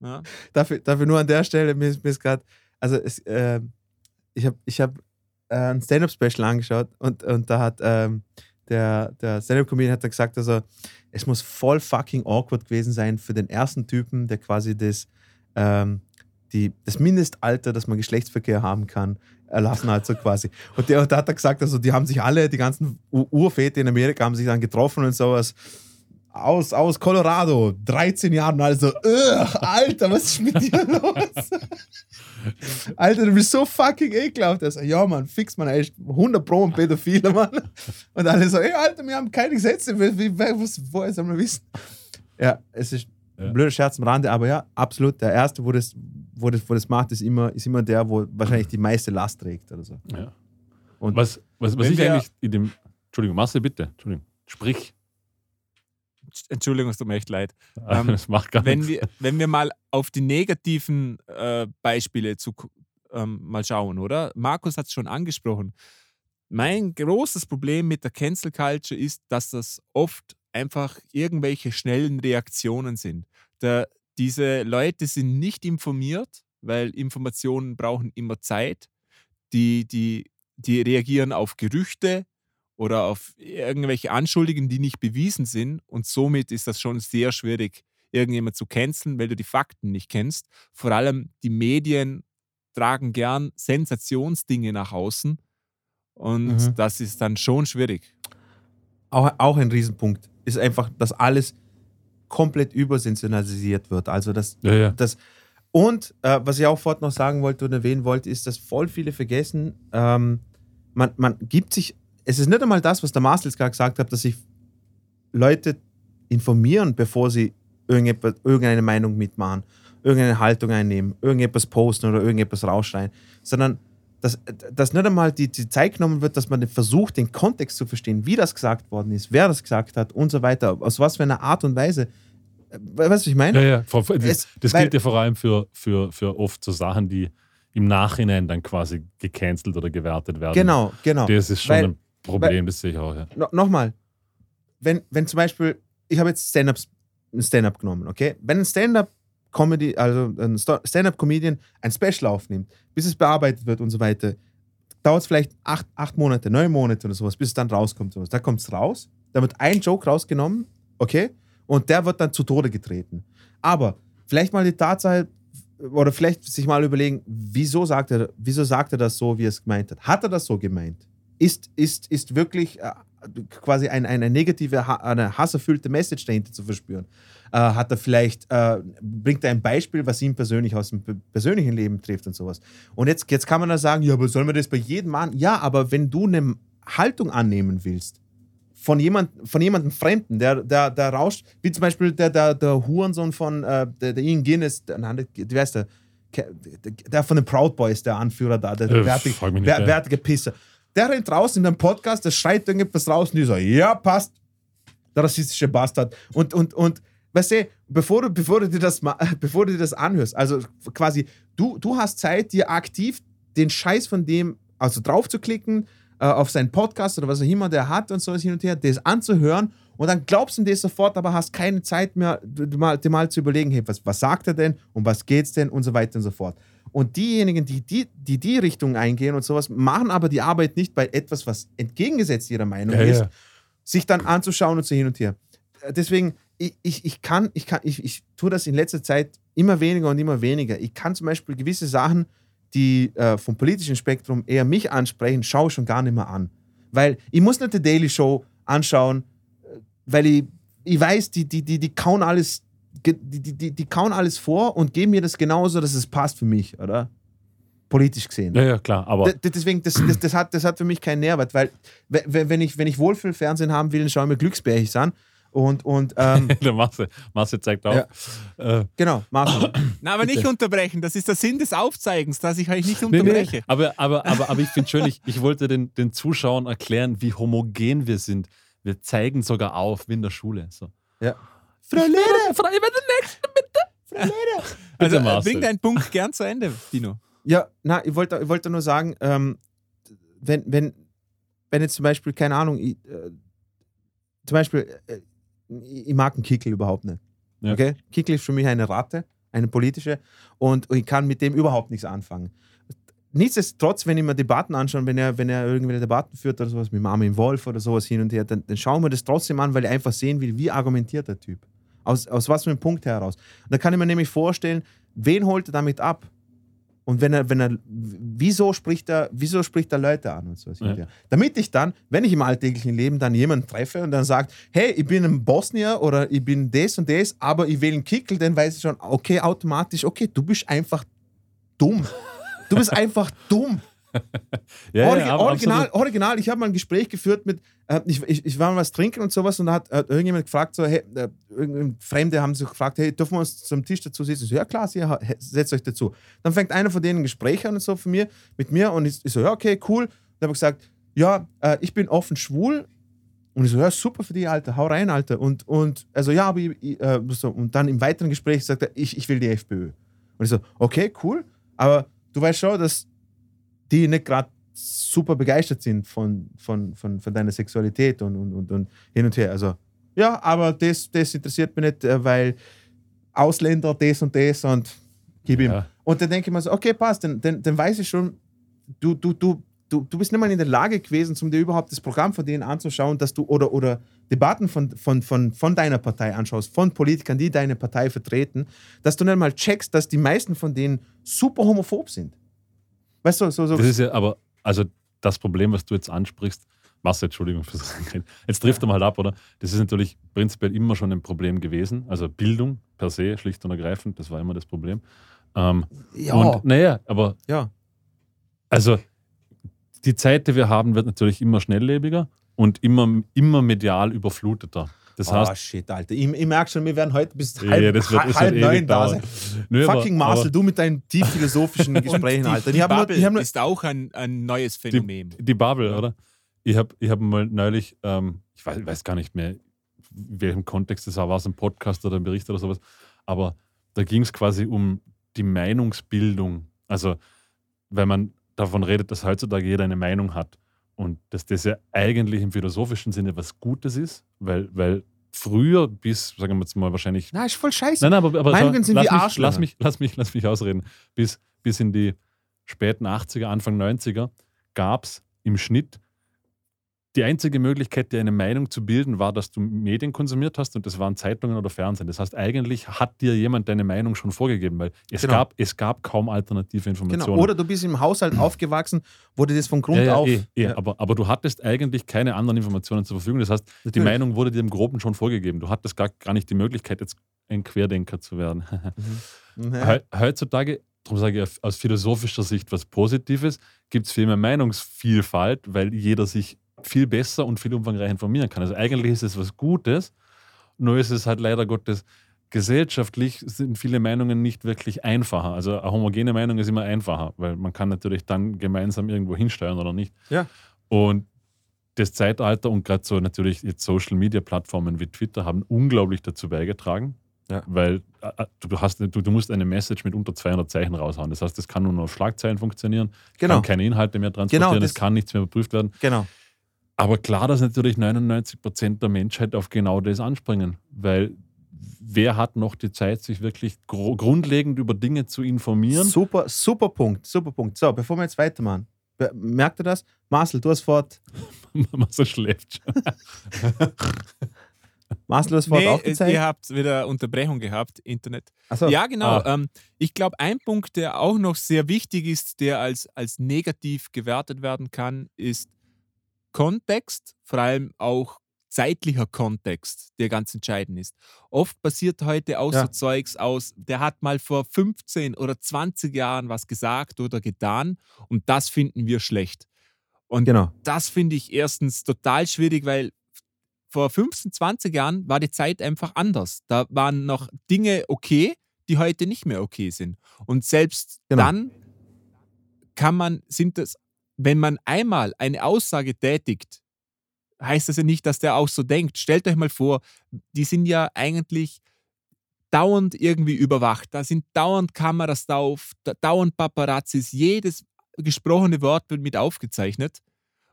ja. Dafür, dafür nur an der Stelle, mir ist, mir ist gerade, also es, äh, ich habe ich hab, äh, ein Stand-Up-Special angeschaut und, und da hat ähm, der, der Stand-Up-Comedian hat dann gesagt, also es muss voll fucking awkward gewesen sein für den ersten Typen, der quasi das, ähm, die, das Mindestalter, dass man Geschlechtsverkehr haben kann, erlassen hat, so quasi. Und der, da hat er gesagt, also die haben sich alle, die ganzen Urväter in Amerika haben sich dann getroffen und sowas. Aus, aus Colorado, 13 Jahren, also, "Ugh, Alter, was ist mit dir los? Alter, du bist so fucking ekelhaft. Er sagt, ja, Mann, fix, man, ist 100 Pro ein Pädophiler, Mann. Und alle so, ey, Alter, wir haben keine Gesetze, wie, was, woher soll man wissen? Ja, es ist Ja. ein blöder Scherz am Rande, aber ja, absolut, der Erste, wo das, wo das, wo das macht, ist immer, ist immer der, wo wahrscheinlich die meiste Last trägt oder so. Ja. Und Was, was, was ich wir- eigentlich in dem. Entschuldigung, Marcel, bitte. Entschuldigung. Sprich. Entschuldigung, es tut mir echt leid. Ähm, das macht gar Wenn nichts. wir, wenn wir mal auf die negativen äh, Beispiele zu, ähm, mal schauen, oder? Markus hat es schon angesprochen. Mein großes Problem mit der Cancel Culture ist, dass das oft einfach irgendwelche schnellen Reaktionen sind. Der, diese Leute sind nicht informiert, weil Informationen brauchen immer Zeit. Die, die, die reagieren auf Gerüchte oder auf irgendwelche Anschuldigungen, die nicht bewiesen sind. Und somit ist das schon sehr schwierig, irgendjemand zu canceln, weil du die Fakten nicht kennst. Vor allem die Medien tragen gern Sensationsdinge nach außen. Und Mhm. das ist dann schon schwierig. auch, auch ein Riesenpunkt ist einfach, dass alles komplett übersensationalisiert wird. Also das, Ja, ja. das und äh, was ich auch fort noch sagen wollte und erwähnen wollte, ist, dass voll viele vergessen, ähm, man, man gibt sich, es ist nicht einmal das, was der Marcel jetzt gerade gesagt hat, dass sich Leute informieren, bevor sie irgendeine Meinung mitmachen, irgendeine Haltung einnehmen, irgendetwas posten oder irgendetwas rausschreien, sondern dass, dass nicht einmal die, die Zeit genommen wird, dass man versucht, den Kontext zu verstehen, wie das gesagt worden ist, wer das gesagt hat und so weiter, aus was für einer Art und Weise. Weißt du, was ich meine? Ja, ja. Das, Es- das gilt ja vor allem für, für, für oft so Sachen, die im Nachhinein dann quasi gecancelt oder gewertet werden. Genau, genau. Das ist schon Weil- ein Problem, das sehe ich auch. Ja. no, nochmal, wenn, wenn zum Beispiel, ich habe jetzt Stand-up ein Stand-up genommen, okay? Wenn ein Stand-up Comedy, also ein Stand-up-Comedian ein Special aufnimmt, bis es bearbeitet wird und so weiter, dauert es vielleicht acht, acht Monate, neun Monate oder sowas, bis es dann rauskommt. Sowas. Da kommt es raus, da wird ein Joke rausgenommen, okay? Und der wird dann zu Tode getreten. Aber vielleicht mal die Tatsache, oder vielleicht sich mal überlegen, wieso sagt er, wieso sagt er das so, wie er es gemeint hat? Hat er das so gemeint? Ist, ist, ist wirklich äh, quasi ein, eine negative, eine hasserfüllte Message dahinter zu verspüren? Äh, hat er vielleicht, äh, bringt er ein Beispiel, was ihn persönlich aus dem pe- persönlichen Leben trifft und sowas. Und jetzt, jetzt kann man da sagen, ja, aber soll man das bei jedem machen? Ja, aber wenn du eine Haltung annehmen willst, von, jemand, von jemandem Fremden, der, der, der rauscht, wie zum Beispiel der, der, der Hurensohn von äh, der, der Ian Guinness, der, nein, der, wer ist der? der? Der von den Proud Boys, der Anführer da, der, der Äh, bär, ey. bärtige Pisser. Der rennt raus in einem Podcast, der schreit irgendetwas raus und die so, ja, passt. Der rassistische Bastard. Und, und, und weißt du, bevor du, bevor du, dir, das, bevor du dir das anhörst, also quasi, du, du hast Zeit, dir aktiv den Scheiß von dem, also drauf zu klicken, äh, auf seinen Podcast oder was auch immer der hat und so hin und her, das anzuhören und dann glaubst du dir sofort, aber hast keine Zeit mehr, dir mal, dir mal zu überlegen, hey, was, was sagt er denn, um was geht's denn und so weiter und so fort. Und diejenigen, die die, die, die Richtung eingehen und sowas, machen aber die Arbeit nicht bei etwas, was entgegengesetzt ihrer Meinung Ja, ist, ja. sich dann anzuschauen und so hin und her. Äh, Deswegen, ich, ich, ich kann, ich kann, ich, ich tue das in letzter Zeit immer weniger und immer weniger. Ich kann zum Beispiel gewisse Sachen, die äh, vom politischen Spektrum eher mich ansprechen, schaue ich schon gar nicht mehr an. Weil ich muss nicht die Daily Show anschauen, äh, weil ich, ich weiß, die, die, die, die kauen alles, die, die, die, kauen alles vor und geben mir das genauso, dass es passt für mich, oder? Politisch gesehen. Ja, ja, klar, aber D- Deswegen, das, das, das, hat, das hat für mich keinen Nährwert, weil we- we- wenn ich, wenn ich Wohlfühlfernsehen haben will, dann schaue ich mir Glücksbärchis an. Und, und ähm, der Marcel, Marcel zeigt auch. Äh, genau, Marcel. Na, aber nicht unterbrechen. Das ist der Sinn des Aufzeigens, dass ich euch nicht nee, nee, unterbreche. aber, aber, aber, aber ich finde schön, ich, ich wollte den, den Zuschauern erklären, wie homogen wir sind. Wir zeigen sogar auf, wie in der Schule. So. Ja. Also äh, Marcel. bring deinen Punkt gern zu Ende, Dino. Ja, na, ich wollte, ich wollte nur sagen, ähm, wenn, wenn, wenn jetzt zum Beispiel, keine Ahnung, ich, äh, zum Beispiel, äh, ich ich mag einen Kickel überhaupt nicht. Ja. Okay? Kickel ist für mich eine Ratte, eine politische, und ich kann mit dem überhaupt nichts anfangen. Nichtsdestotrotz, wenn ich mir Debatten anschaue, wenn er, wenn er irgendwelche Debatten führt oder sowas mit Armin Wolf oder sowas hin und her, dann, dann schauen wir das trotzdem an, weil ich einfach sehen will, wie argumentiert der Typ. Aus, aus was für einem Punkt heraus. Da kann ich mir nämlich vorstellen, wen holt er damit ab? Und wenn er, wenn er, wieso spricht er, wieso spricht er Leute an und so. Ja. Damit ich dann, wenn ich im alltäglichen Leben dann jemanden treffe und dann sagt, hey, ich bin ein Bosnier oder ich bin das und das, aber ich will einen Kickel, dann weiß ich schon, okay, automatisch, okay, du bist einfach dumm. Du bist einfach dumm. Ja, Origi ja, original, absolut. original, ich habe mal ein Gespräch geführt mit, äh, ich, ich, ich war mal was trinken und sowas und da hat, hat irgendjemand gefragt, so, hey, äh, irgendein Fremde haben sich gefragt, hey, dürfen wir uns zum Tisch dazu sitzen? Ich so, ja klar, Sie, setzt euch dazu. Dann fängt einer von denen ein Gespräch an und so von mir, mit mir und ich, ich so, ja, okay, cool. Dann habe ich gesagt, ja, äh, ich bin offen schwul. Und ich so, ja, super für die, Alter, hau rein, Alter. Und, und also, ja, aber ich, äh, so, und dann im weiteren Gespräch sagt er, ich, ich will die FPÖ. Und ich so, okay, cool, aber du weißt schon, dass die nicht gerade super begeistert sind von, von, von, von deiner Sexualität und, und, und, und hin und her. Also, ja, aber das, das interessiert mich nicht, äh, weil Ausländer das und das und gib ihm. Ja. Und dann denke ich mir so, okay, passt, dann, dann, dann weiß ich schon, du, du, du, du, du bist nicht mal in der Lage gewesen, um dir überhaupt das Programm von denen anzuschauen, dass du oder, oder Debatten von, von, von, von deiner Partei anschaust, von Politikern, die deine Partei vertreten, dass du nicht mal checkst, dass die meisten von denen super homophob sind. Weißt du, so, so, Das ist ja aber, also das Problem, was du jetzt ansprichst, Marcel, Entschuldigung fürs Reden. Jetzt trifft er mal ab, oder? Das ist natürlich prinzipiell immer schon ein Problem gewesen. Also Bildung per se, schlicht und ergreifend, das war immer das Problem. Ähm, ja, Und naja, aber ja. also die Zeit, die wir haben, wird natürlich immer schnelllebiger und immer, immer medial überfluteter. Das oh, heißt, shit, Alter. Ich, ich merke schon, wir werden heute bis Ja, halb, das wird- halb neun da sein. Nö, aber- Fucking Marcel, aber- du mit deinen tief philosophischen Gesprächen, die, Alter. Die nur, Bubble hab nur, ist auch ein, ein neues Phänomen. Die Bubble, Ja. oder? Ich habe ich hab mal neulich, ähm, ich weiß, weiß gar nicht mehr, in welchem Kontext das war, war es ein Podcast oder ein Bericht oder sowas, aber da ging es quasi um die Meinungsbildung. Also, wenn man davon redet, dass heutzutage jeder eine Meinung hat und dass das ja eigentlich im philosophischen Sinne was Gutes ist, weil, weil früher bis, sagen wir jetzt mal wahrscheinlich na, ist voll scheiße. Nein, nein, aber, aber Meinungen sind lass, wie mich, lass, mich, lass, mich, lass mich ausreden. Bis, bis in die späten 80er, Anfang 90er gab es im Schnitt die einzige Möglichkeit, dir eine Meinung zu bilden, war, dass du Medien konsumiert hast und das waren Zeitungen oder Fernsehen. Das heißt, eigentlich hat dir jemand deine Meinung schon vorgegeben, weil es, Genau. gab, es gab kaum alternative Genau. Informationen. Oder du bist im Haushalt aufgewachsen, dir das von Grund ja, ja, auf. eh, eh. Ja. Aber, aber du hattest eigentlich keine anderen Informationen zur Verfügung. Das heißt, die Natürlich. Meinung wurde dir im Groben schon vorgegeben. Du hattest gar, gar nicht die Möglichkeit, jetzt ein Querdenker zu werden. Mhm. Heu- Heutzutage, darum sage ich aus philosophischer Sicht was Positives, gibt es viel mehr Meinungsvielfalt, weil jeder sich viel besser und viel umfangreicher informieren kann. Also eigentlich ist es was Gutes, nur ist es halt leider Gottes gesellschaftlich sind viele Meinungen nicht wirklich einfacher. Also eine homogene Meinung ist immer einfacher, weil man kann natürlich dann gemeinsam irgendwo hinsteuern oder nicht. Ja. Und das Zeitalter und gerade so natürlich jetzt Social Media Plattformen wie Twitter haben unglaublich dazu beigetragen, Ja. weil äh, du, hast, du, du musst eine Message mit unter 200 Zeichen raushauen. Das heißt, das kann nur noch auf Schlagzeilen funktionieren, Genau. kann keine Inhalte mehr transportieren, Genau, es das- kann nichts mehr überprüft werden. Genau. Aber klar, dass natürlich 99 Prozent der Menschheit auf genau das anspringen, weil wer hat noch die Zeit, sich wirklich grundlegend über Dinge zu informieren? Super, super Punkt, super Punkt. So, bevor wir jetzt weitermachen, merkt ihr das? Marcel, du hast fort. so schläft. schon. Marcel, du hast vorhin Nee, auch äh, gezeigt. ihr habt wieder Unterbrechung gehabt, Internet. Achso, Ja, genau. Ah. Ähm, ich glaube, ein Punkt, der auch noch sehr wichtig ist, der als, als negativ gewertet werden kann, ist Kontext, vor allem auch zeitlicher Kontext, der ganz entscheidend ist. Oft passiert heute auch Ja. so Zeugs aus, der hat mal vor 15 oder 20 Jahren was gesagt oder getan und das finden wir schlecht. Und genau. das finde ich erstens total schwierig, weil vor 15, 20 Jahren war die Zeit einfach anders. Da waren noch Dinge okay, die heute nicht mehr okay sind. Und selbst Genau. dann kann man, sind das, wenn man einmal eine Aussage tätigt, heißt das ja nicht, dass der auch so denkt. Stellt euch mal vor, die sind ja eigentlich dauernd irgendwie überwacht. Da sind dauernd Kameras drauf, da- dauernd Paparazzis, jedes gesprochene Wort wird mit aufgezeichnet.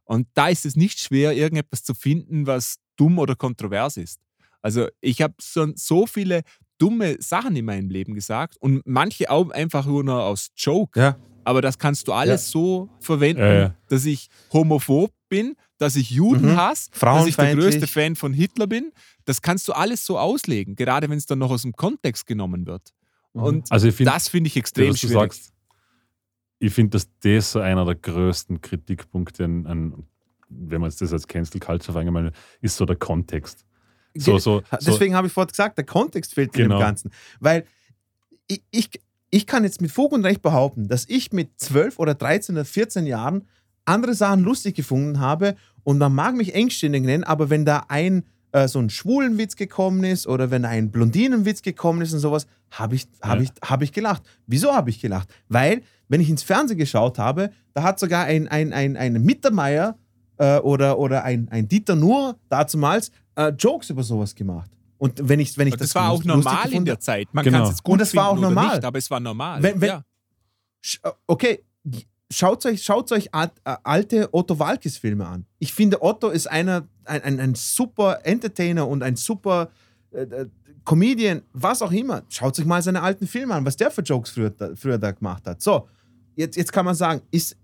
Und da ist es nicht schwer, irgendetwas zu finden, was dumm oder kontrovers ist. Also ich habe so, so viele dumme Sachen in meinem Leben gesagt und manche auch einfach nur aus Joke. Ja. Aber das kannst du alles so verwenden, Ja, ja. dass ich homophob bin, dass ich Juden Mhm. hasse, dass ich der größte Fan von Hitler bin. Das kannst du alles so auslegen, gerade wenn es dann noch aus dem Kontext genommen wird. Mhm. Und Also ich finde, das finde ich extrem schwierig. sagst, ich finde, dass das so einer der größten Kritikpunkte, an, an, wenn man das als Cancel Culture verallgemeinert, ist so der Kontext. So, so, so, Deswegen habe ich vorhin gesagt, der Kontext fehlt in Genau. dem Ganzen. Weil ich, ich, ich kann jetzt mit Fug und Recht behaupten, dass ich mit 12 oder 13 oder 14 Jahren andere Sachen lustig gefunden habe und man mag mich engstirnig nennen, aber wenn da ein äh, so ein schwulen Witz gekommen ist oder wenn ein Blondinenwitz gekommen ist und sowas, habe ich, hab Ja. ich, hab ich gelacht. Wieso habe ich gelacht? Weil, wenn ich ins Fernsehen geschaut habe, da hat sogar ein, ein, ein, ein Mittermeier äh, oder, oder ein, ein Dieter Nuhr dazumals äh, Jokes über sowas gemacht. Und wenn ich, wenn ich das, das, war auch normal in der Zeit. Man Genau. kann es jetzt gut Und das war auch normal. Nicht, aber es war normal. Wenn- wenn- ja. Äh, Okay, schaut euch, schaut euch alt, alte Otto Walkes Filme an. Ich finde, Otto ist einer, ein, ein, ein super Entertainer und ein super äh, Comedian, was auch immer. Schaut euch mal seine alten Filme an, was der für Jokes früher, da- früher da gemacht hat. So, jetzt, jetzt kann man sagen, ist,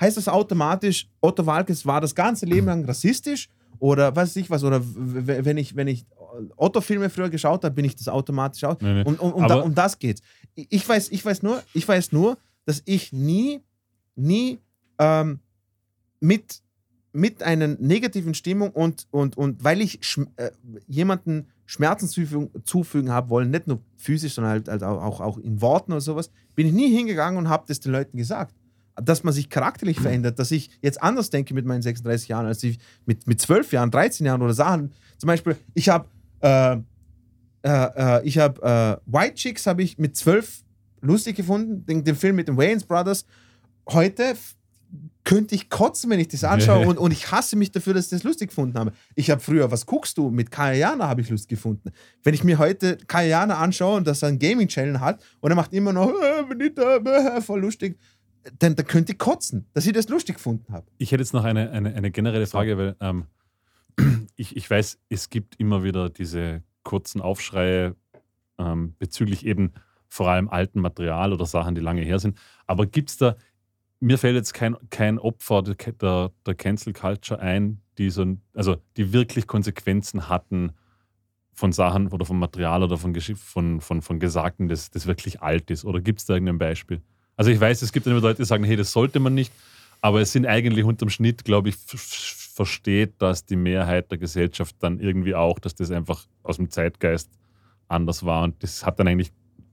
heißt das automatisch, Otto Walkes war das ganze Leben lang rassistisch? Oder weiß ich was, oder wenn ich, wenn ich Otto-Filme früher geschaut habe, bin ich das automatisch auch. Nee, nee. Und, und, und da, um das geht's. Ich ich weiß, ich weiß nur, ich weiß nur, dass ich nie, nie ähm, mit, mit einer negativen Stimmung und, und, und weil ich schm- äh, jemanden Schmerzen zufügen, zufügen habe wollen, nicht nur physisch, sondern halt, halt auch, auch, auch in Worten oder sowas, bin ich nie hingegangen und habe das den Leuten gesagt. Dass man sich charakterlich verändert, dass ich jetzt anders denke mit meinen 36 Jahren, als ich mit, mit 12 Jahren, 13 Jahren oder Sachen. Zum Beispiel, ich habe äh, äh, äh, ich habe äh, White Chicks habe ich mit 12 lustig gefunden, den, den Film mit den Wayans Brothers. Heute könnte ich kotzen, wenn ich das anschaue und, und ich hasse mich dafür, dass ich das lustig gefunden habe. Ich habe früher, was guckst du? Mit Kayana habe ich Lust gefunden. Wenn ich mir heute Kayana anschaue und das einen Gaming-Channel hat und er macht immer noch äh, äh, voll lustig, dann, dann könnte ich kotzen, dass ich das lustig gefunden habe. Ich hätte jetzt noch eine, eine, eine generelle Frage, weil ähm, ich, ich weiß, es gibt immer wieder diese kurzen Aufschreie ähm, bezüglich eben vor allem alten Material oder Sachen, die lange her sind. Aber gibt es da, mir fällt jetzt kein, kein Opfer der, der, Cancel Culture ein, die so, also die wirklich Konsequenzen hatten von Sachen oder von Material oder von, von, von, von Gesagten, das, das wirklich alt ist? Oder gibt es da irgendein Beispiel? Also ich weiß, es gibt immer Leute, die sagen, hey, das sollte man nicht. Aber es sind eigentlich unterm Schnitt, glaube ich, versteht, dass die Mehrheit der Gesellschaft dann irgendwie auch, dass das einfach aus dem Zeitgeist anders war. Und das hat dann eigentlich,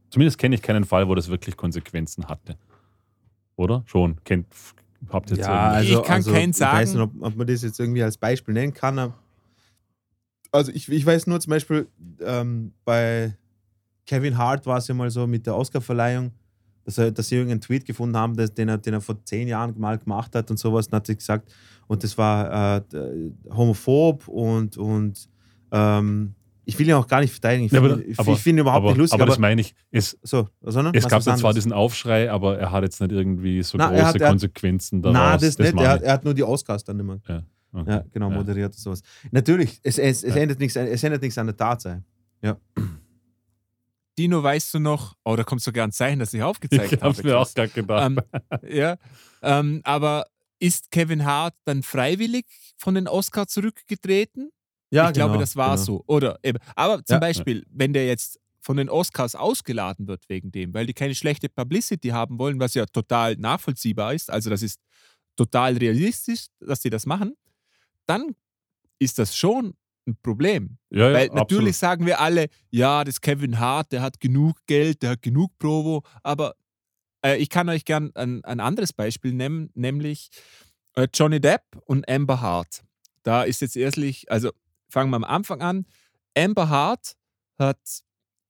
zumindest kenne ich keinen Fall, wo das wirklich Konsequenzen hatte. Oder? Schon. Kennt, habt ihr jetzt irgendwie- Ich kann keinen Ich weiß sagen. nicht, ob, ob man das jetzt irgendwie als Beispiel nennen kann. aber- Also ich, ich weiß nur zum Beispiel, ähm, bei Kevin Hart war es ja mal so mit der Oscarverleihung, dass, er, dass sie irgendeinen Tweet gefunden haben, dass, den, er, den er vor zehn Jahren mal gemacht hat und sowas. Und hat sie gesagt, und das war äh, homophob und, und ähm, ich will ihn auch gar nicht verteidigen. Ich Ja, finde aber- ich finde ihn überhaupt aber, nicht lustig. aber das aber, meine ich, es, so, sondern es gab zwar diesen Aufschrei, aber er hat jetzt nicht irgendwie so Na, große hat- Konsequenzen daraus. Nein, das, nicht. meine Er hat, er hat nur die Oscars dann immer Okay. Ja, genau, Ja. moderiert und sowas. Natürlich, es, es, es, Ja. ändert nichts, es ändert nichts an der Tatsache. Dino, weißt du noch, oh, da kommt sogar ein Zeichen, das ich aufgezeigt Ich habe habe. mir auch gerade gedacht. ähm, ja, ähm, aber ist Kevin Hart dann freiwillig von den Oscars zurückgetreten? Ja, ich glaube, genau, das war genau. so. Oder eben. Aber zum Ja. Beispiel, wenn der jetzt von den Oscars ausgeladen wird wegen dem, weil die keine schlechte Publicity haben wollen, was ja total nachvollziehbar ist, also das ist total realistisch, dass die das machen, dann ist das schon ein Problem. Ja, ja, Weil natürlich absolut. sagen wir alle, ja, das Kevin Hart, der hat genug Geld, der hat genug Provo, aber äh, ich kann euch gern ein, ein anderes Beispiel nennen, nämlich äh, Johnny Depp und Amber Hart. Da ist jetzt erstlich, also fangen wir am Anfang an. Amber Hart hat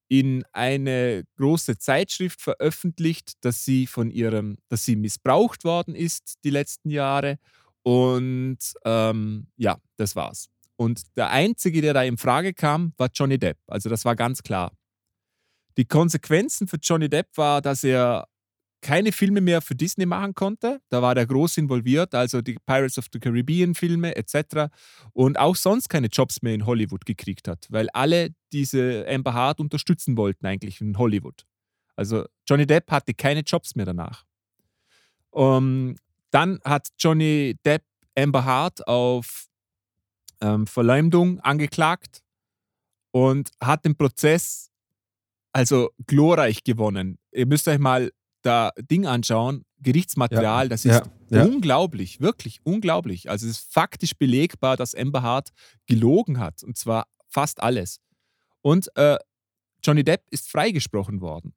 in eine große Zeitschrift veröffentlicht, dass sie von ihrem, dass sie missbraucht worden ist die letzten Jahre. Und ähm, ja, das war's. Und der Einzige, der da in Frage kam, war Johnny Depp. Also das war ganz klar. Die Konsequenzen für Johnny Depp war, dass er keine Filme mehr für Disney machen konnte. Da war der groß involviert, also die Pirates of the Caribbean Filme etc. Und auch sonst keine Jobs mehr in Hollywood gekriegt hat, weil alle diese Amber Hart unterstützen wollten eigentlich in Hollywood. Also Johnny Depp hatte keine Jobs mehr danach. Um, dann hat Johnny Depp Amber Hart auf ähm, Verleumdung angeklagt und hat den Prozess also glorreich gewonnen. Ihr müsst euch mal da Ding anschauen, Gerichtsmaterial, das ist Ja, ja. unglaublich, wirklich unglaublich. Also es ist faktisch belegbar, dass Amber Hart gelogen hat und zwar fast alles. Und äh, Johnny Depp ist freigesprochen worden.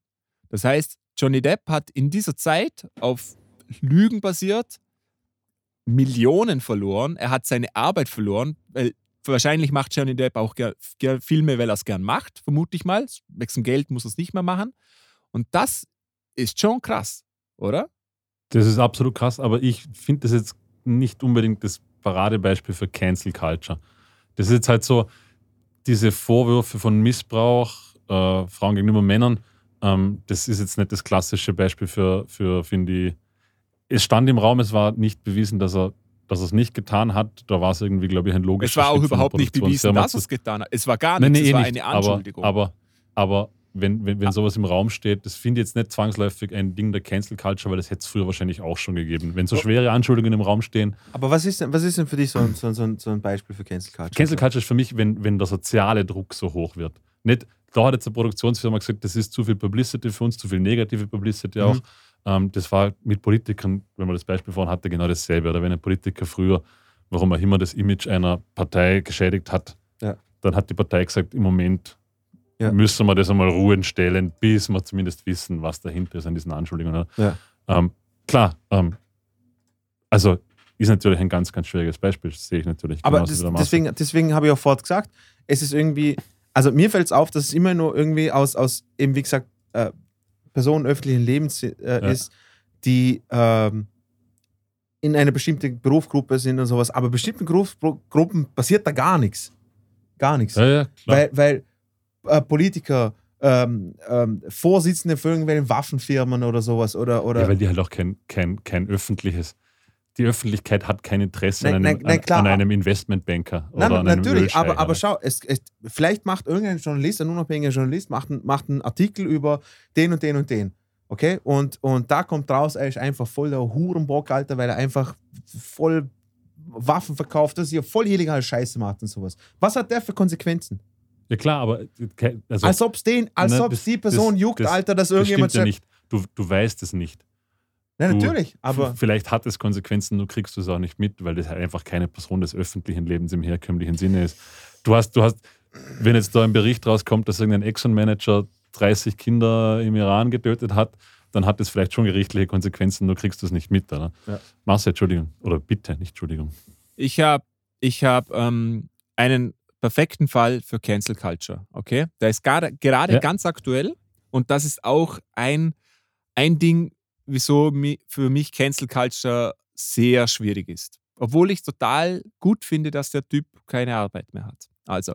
Das heißt, Johnny Depp hat in dieser Zeit auf Lügen basiert Millionen verloren. Er hat seine Arbeit verloren, weil wahrscheinlich macht Johnny Depp auch Filme, weil er es gern macht, vermute ich mal. Wegen Geld muss er es nicht mehr machen. Und das ist schon krass, oder? Das ist absolut krass, aber ich finde das jetzt nicht unbedingt das Paradebeispiel für Cancel Culture. Das ist jetzt halt so, diese Vorwürfe von Missbrauch, äh, Frauen gegenüber Männern, ähm, das ist jetzt nicht das klassische Beispiel für, für finde ich. Es stand im Raum, es war nicht bewiesen, dass er dass er es nicht getan hat. Da war es irgendwie, glaube ich, ein logischer Es war auch überhaupt nicht bewiesen, Produktionsfirma dass er es getan hat. Es war gar nichts, nee, es eh war nicht. eine Anschuldigung. Aber, aber, aber wenn, wenn, wenn sowas im Raum steht, das finde ich jetzt nicht zwangsläufig ein Ding der Cancel Culture, weil das hätte es früher wahrscheinlich auch schon gegeben. Wenn so schwere Anschuldigungen im Raum stehen. Aber was ist denn, was ist denn für dich so ein, so, ein- so, ein, so ein Beispiel für Cancel Culture? Cancel Culture ist für mich, wenn, wenn der soziale Druck so hoch wird. Nicht, da hat jetzt eine Produktionsfirma gesagt, das ist zu viel Publicity für uns, zu viel negative Publicity auch. Mhm. Ähm, das war mit Politikern, wenn man das Beispiel vorhin hatte, genau dasselbe. Oder wenn ein Politiker früher, warum er immer das Image einer Partei geschädigt hat, Ja. dann hat die Partei gesagt, im Moment Ja. müssen wir das einmal ruhen stellen, bis wir zumindest wissen, was dahinter ist an diesen Anschuldigungen. Ja. Ähm, klar, ähm, also ist natürlich ein ganz, ganz schwieriges Beispiel, das sehe ich natürlich Aber das, deswegen, deswegen habe ich auch vorhin gesagt, es ist irgendwie, also mir fällt es auf, dass es immer nur irgendwie aus, aus eben wie gesagt, äh, Personen öffentlichen Lebens äh, Ja. ist, die ähm, in einer bestimmten Berufsgruppe sind und sowas. Aber bestimmten Berufsgruppen passiert da gar nichts. Gar nichts. Ja, ja. Weil, weil äh, Politiker, ähm, ähm, Vorsitzende für irgendwelche Waffenfirmen oder sowas oder, oder Ja, weil die halt auch kein, kein, kein öffentliches. Die Öffentlichkeit hat kein Interesse Nein, an, einem, nein, nein, an, einem Investmentbanker Nein, oder an einem natürlich, aber, aber schau, es, es, vielleicht macht irgendein Journalist, ein unabhängiger Journalist, macht, ein, macht einen Artikel über den und den und den. Okay? Und, und da kommt raus, er ist einfach voll der Hurenbock, Alter, weil er einfach voll Waffen verkauft, dass er voll illegal Scheiße macht und sowas. Was hat der für Konsequenzen? Ja, klar, aber ke- also, als ob es den, als ne, ob die Person das- juckt, das- Alter, dass das irgendjemand ja nicht. Du, du weißt es nicht. Ja, Du- natürlich, aber. Vielleicht hat es Konsequenzen, du kriegst es auch nicht mit, weil das halt einfach keine Person des öffentlichen Lebens im herkömmlichen Sinne ist. Du hast, du hast, wenn jetzt da ein Bericht rauskommt, dass irgendein Exxon-Manager 30 Kinder im Iran getötet hat, dann hat das vielleicht schon gerichtliche Konsequenzen, du kriegst das nicht mit, oder? Ja. Marcel, Entschuldigung. Oder bitte, nicht Entschuldigung. Ich habe ich hab, ähm, einen perfekten Fall für Cancel Culture. Okay? Der ist gerade, gerade Ja. ganz aktuell und das ist auch ein, ein Ding, wieso für mich Cancel Culture sehr schwierig ist. Obwohl ich total gut finde, dass der Typ keine Arbeit mehr hat. Also,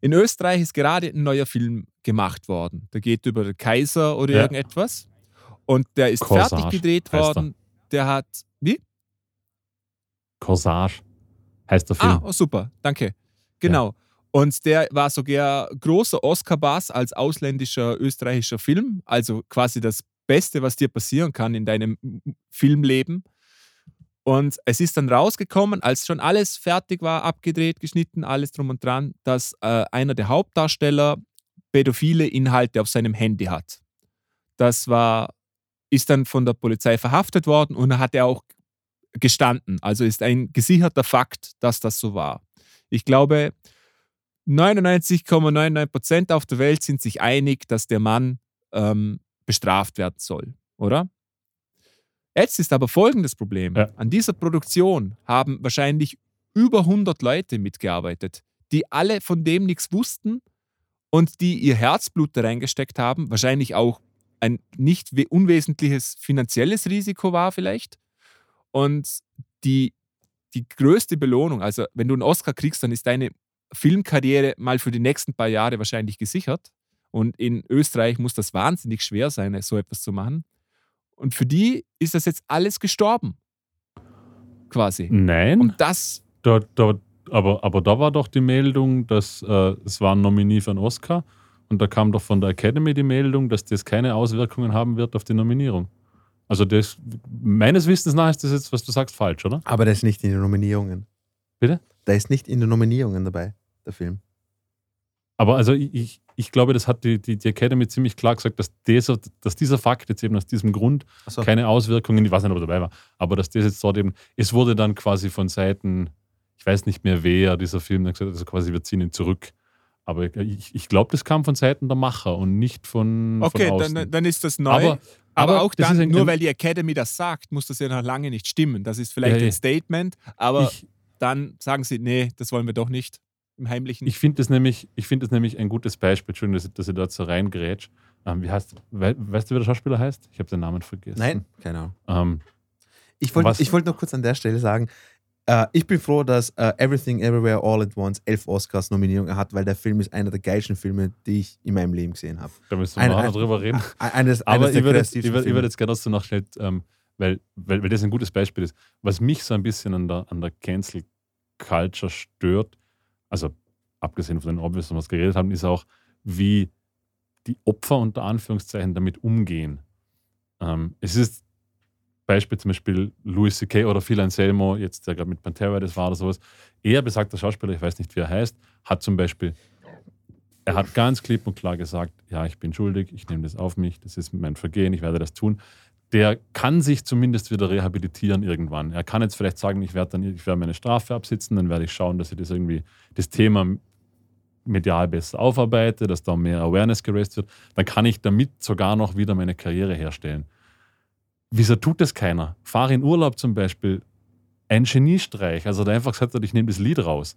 in Österreich ist gerade ein neuer Film gemacht worden. Der geht über den Kaiser oder Ja. irgendetwas. Und der ist Corsage fertig gedreht worden. Der hat. Wie? Corsage heißt der Film. Ah, oh, super, danke. Genau. Und der war sogar großer Oscar-Bass als ausländischer österreichischer Film. Also quasi das Beste, was dir passieren kann in deinem Filmleben. Und es ist dann rausgekommen, als schon alles fertig war, abgedreht, geschnitten, alles drum und dran, dass äh, einer der Hauptdarsteller pädophile Inhalte auf seinem Handy hat. Das war, ist dann von der Polizei verhaftet worden und hat er auch gestanden. Also ist ein gesicherter Fakt, dass das so war. Ich glaube, 99,99 Prozent auf der Welt sind sich einig, dass der Mann ähm, bestraft werden soll, oder? Jetzt ist aber folgendes Problem. Ja. An dieser Produktion haben wahrscheinlich über 100 Leute mitgearbeitet, die alle von dem nichts wussten und die ihr Herzblut da reingesteckt haben, wahrscheinlich auch ein nicht we- unwesentliches finanzielles Risiko war vielleicht. Und die, die größte Belohnung, also wenn du einen Oscar kriegst, dann ist deine Filmkarriere mal für die nächsten paar Jahre wahrscheinlich gesichert. Und in Österreich muss das wahnsinnig schwer sein, so etwas zu machen. Und für die ist das jetzt alles gestorben. Quasi. Nein, Und das, da, da, aber, aber da war doch die Meldung, dass äh, es war ein Nominee für einen Oscar und da kam doch von der Academy die Meldung, dass das keine Auswirkungen haben wird auf die Nominierung. Also das, meines Wissens nach ist das jetzt, was du sagst, falsch, oder? Aber der ist nicht in den Nominierungen. Bitte? Der ist nicht in den Nominierungen dabei, der Film. Aber also ich, ich, glaube, das hat die, die, die Academy ziemlich klar gesagt, dass, dieser, dass dieser Fakt jetzt eben aus diesem Grund Achso. keine Auswirkungen, ich weiß nicht, ob er dabei war, aber dass das jetzt dort eben, es wurde dann quasi von Seiten, ich weiß nicht mehr wer, dieser Film dann gesagt hat, also quasi wir ziehen ihn zurück. Aber ich, ich glaube, das kam von Seiten der Macher und nicht von, okay, von dann, dann ist das neu. aber, Aber, aber auch dann, ein- nur weil die Academy das sagt, muss das ja noch lange nicht stimmen. Das ist vielleicht ja. ein Statement, aber ich, dann sagen sie, nee, das wollen wir doch nicht im Heimlichen. ich finde das, nämlich- ich find das nämlich ein gutes Beispiel, Entschuldigung, dass dass ich dort so reingrätsch. Ähm, wie heißt, we, weißt du, wie der Schauspieler heißt? Ich habe den Namen vergessen. Nein, keine Ahnung. Ähm, Ich wollte wollt noch kurz an der Stelle sagen, äh, ich bin froh, dass äh, Everything Everywhere All at Once elf Oscars-Nominierungen hat, weil der Film ist einer der geilsten Filme, die ich in meinem Leben gesehen habe. da müssen wir Ein- nachher ein- drüber reden. Eines, Aber eines ich würde jetzt, ich jetzt gerne, du noch schnell, ähm, weil, weil, weil das ein gutes Beispiel ist. Was mich so ein bisschen an der, an der Cancel Culture stört, also abgesehen von den Obvious, was wir geredet haben, ist auch, wie die Opfer unter Anführungszeichen damit umgehen. Ähm, es ist Beispiel zum Beispiel Louis C.K. oder Phil Anselmo, jetzt der gerade mit Pantera das war oder sowas. Er, besagter Schauspieler, ich weiß nicht, wie er heißt, hat zum Beispiel, er hat ganz klipp und klar gesagt, ja, ich bin schuldig, ich nehme das auf mich, das ist mein Vergehen, ich werde das tun. Der kann sich zumindest wieder rehabilitieren irgendwann. Er kann jetzt vielleicht sagen, ich werde dann ich werde meine Strafe absitzen, dann werde ich schauen, dass ich das irgendwie, das Thema medial besser aufarbeite, dass da mehr Awareness geraced wird. Dann kann ich damit sogar noch wieder meine Karriere herstellen. Wieso tut das keiner? Fahre in Urlaub zum Beispiel. Ein Geniestreich. Also der einfach gesagt hat, ich nehme das Lied raus.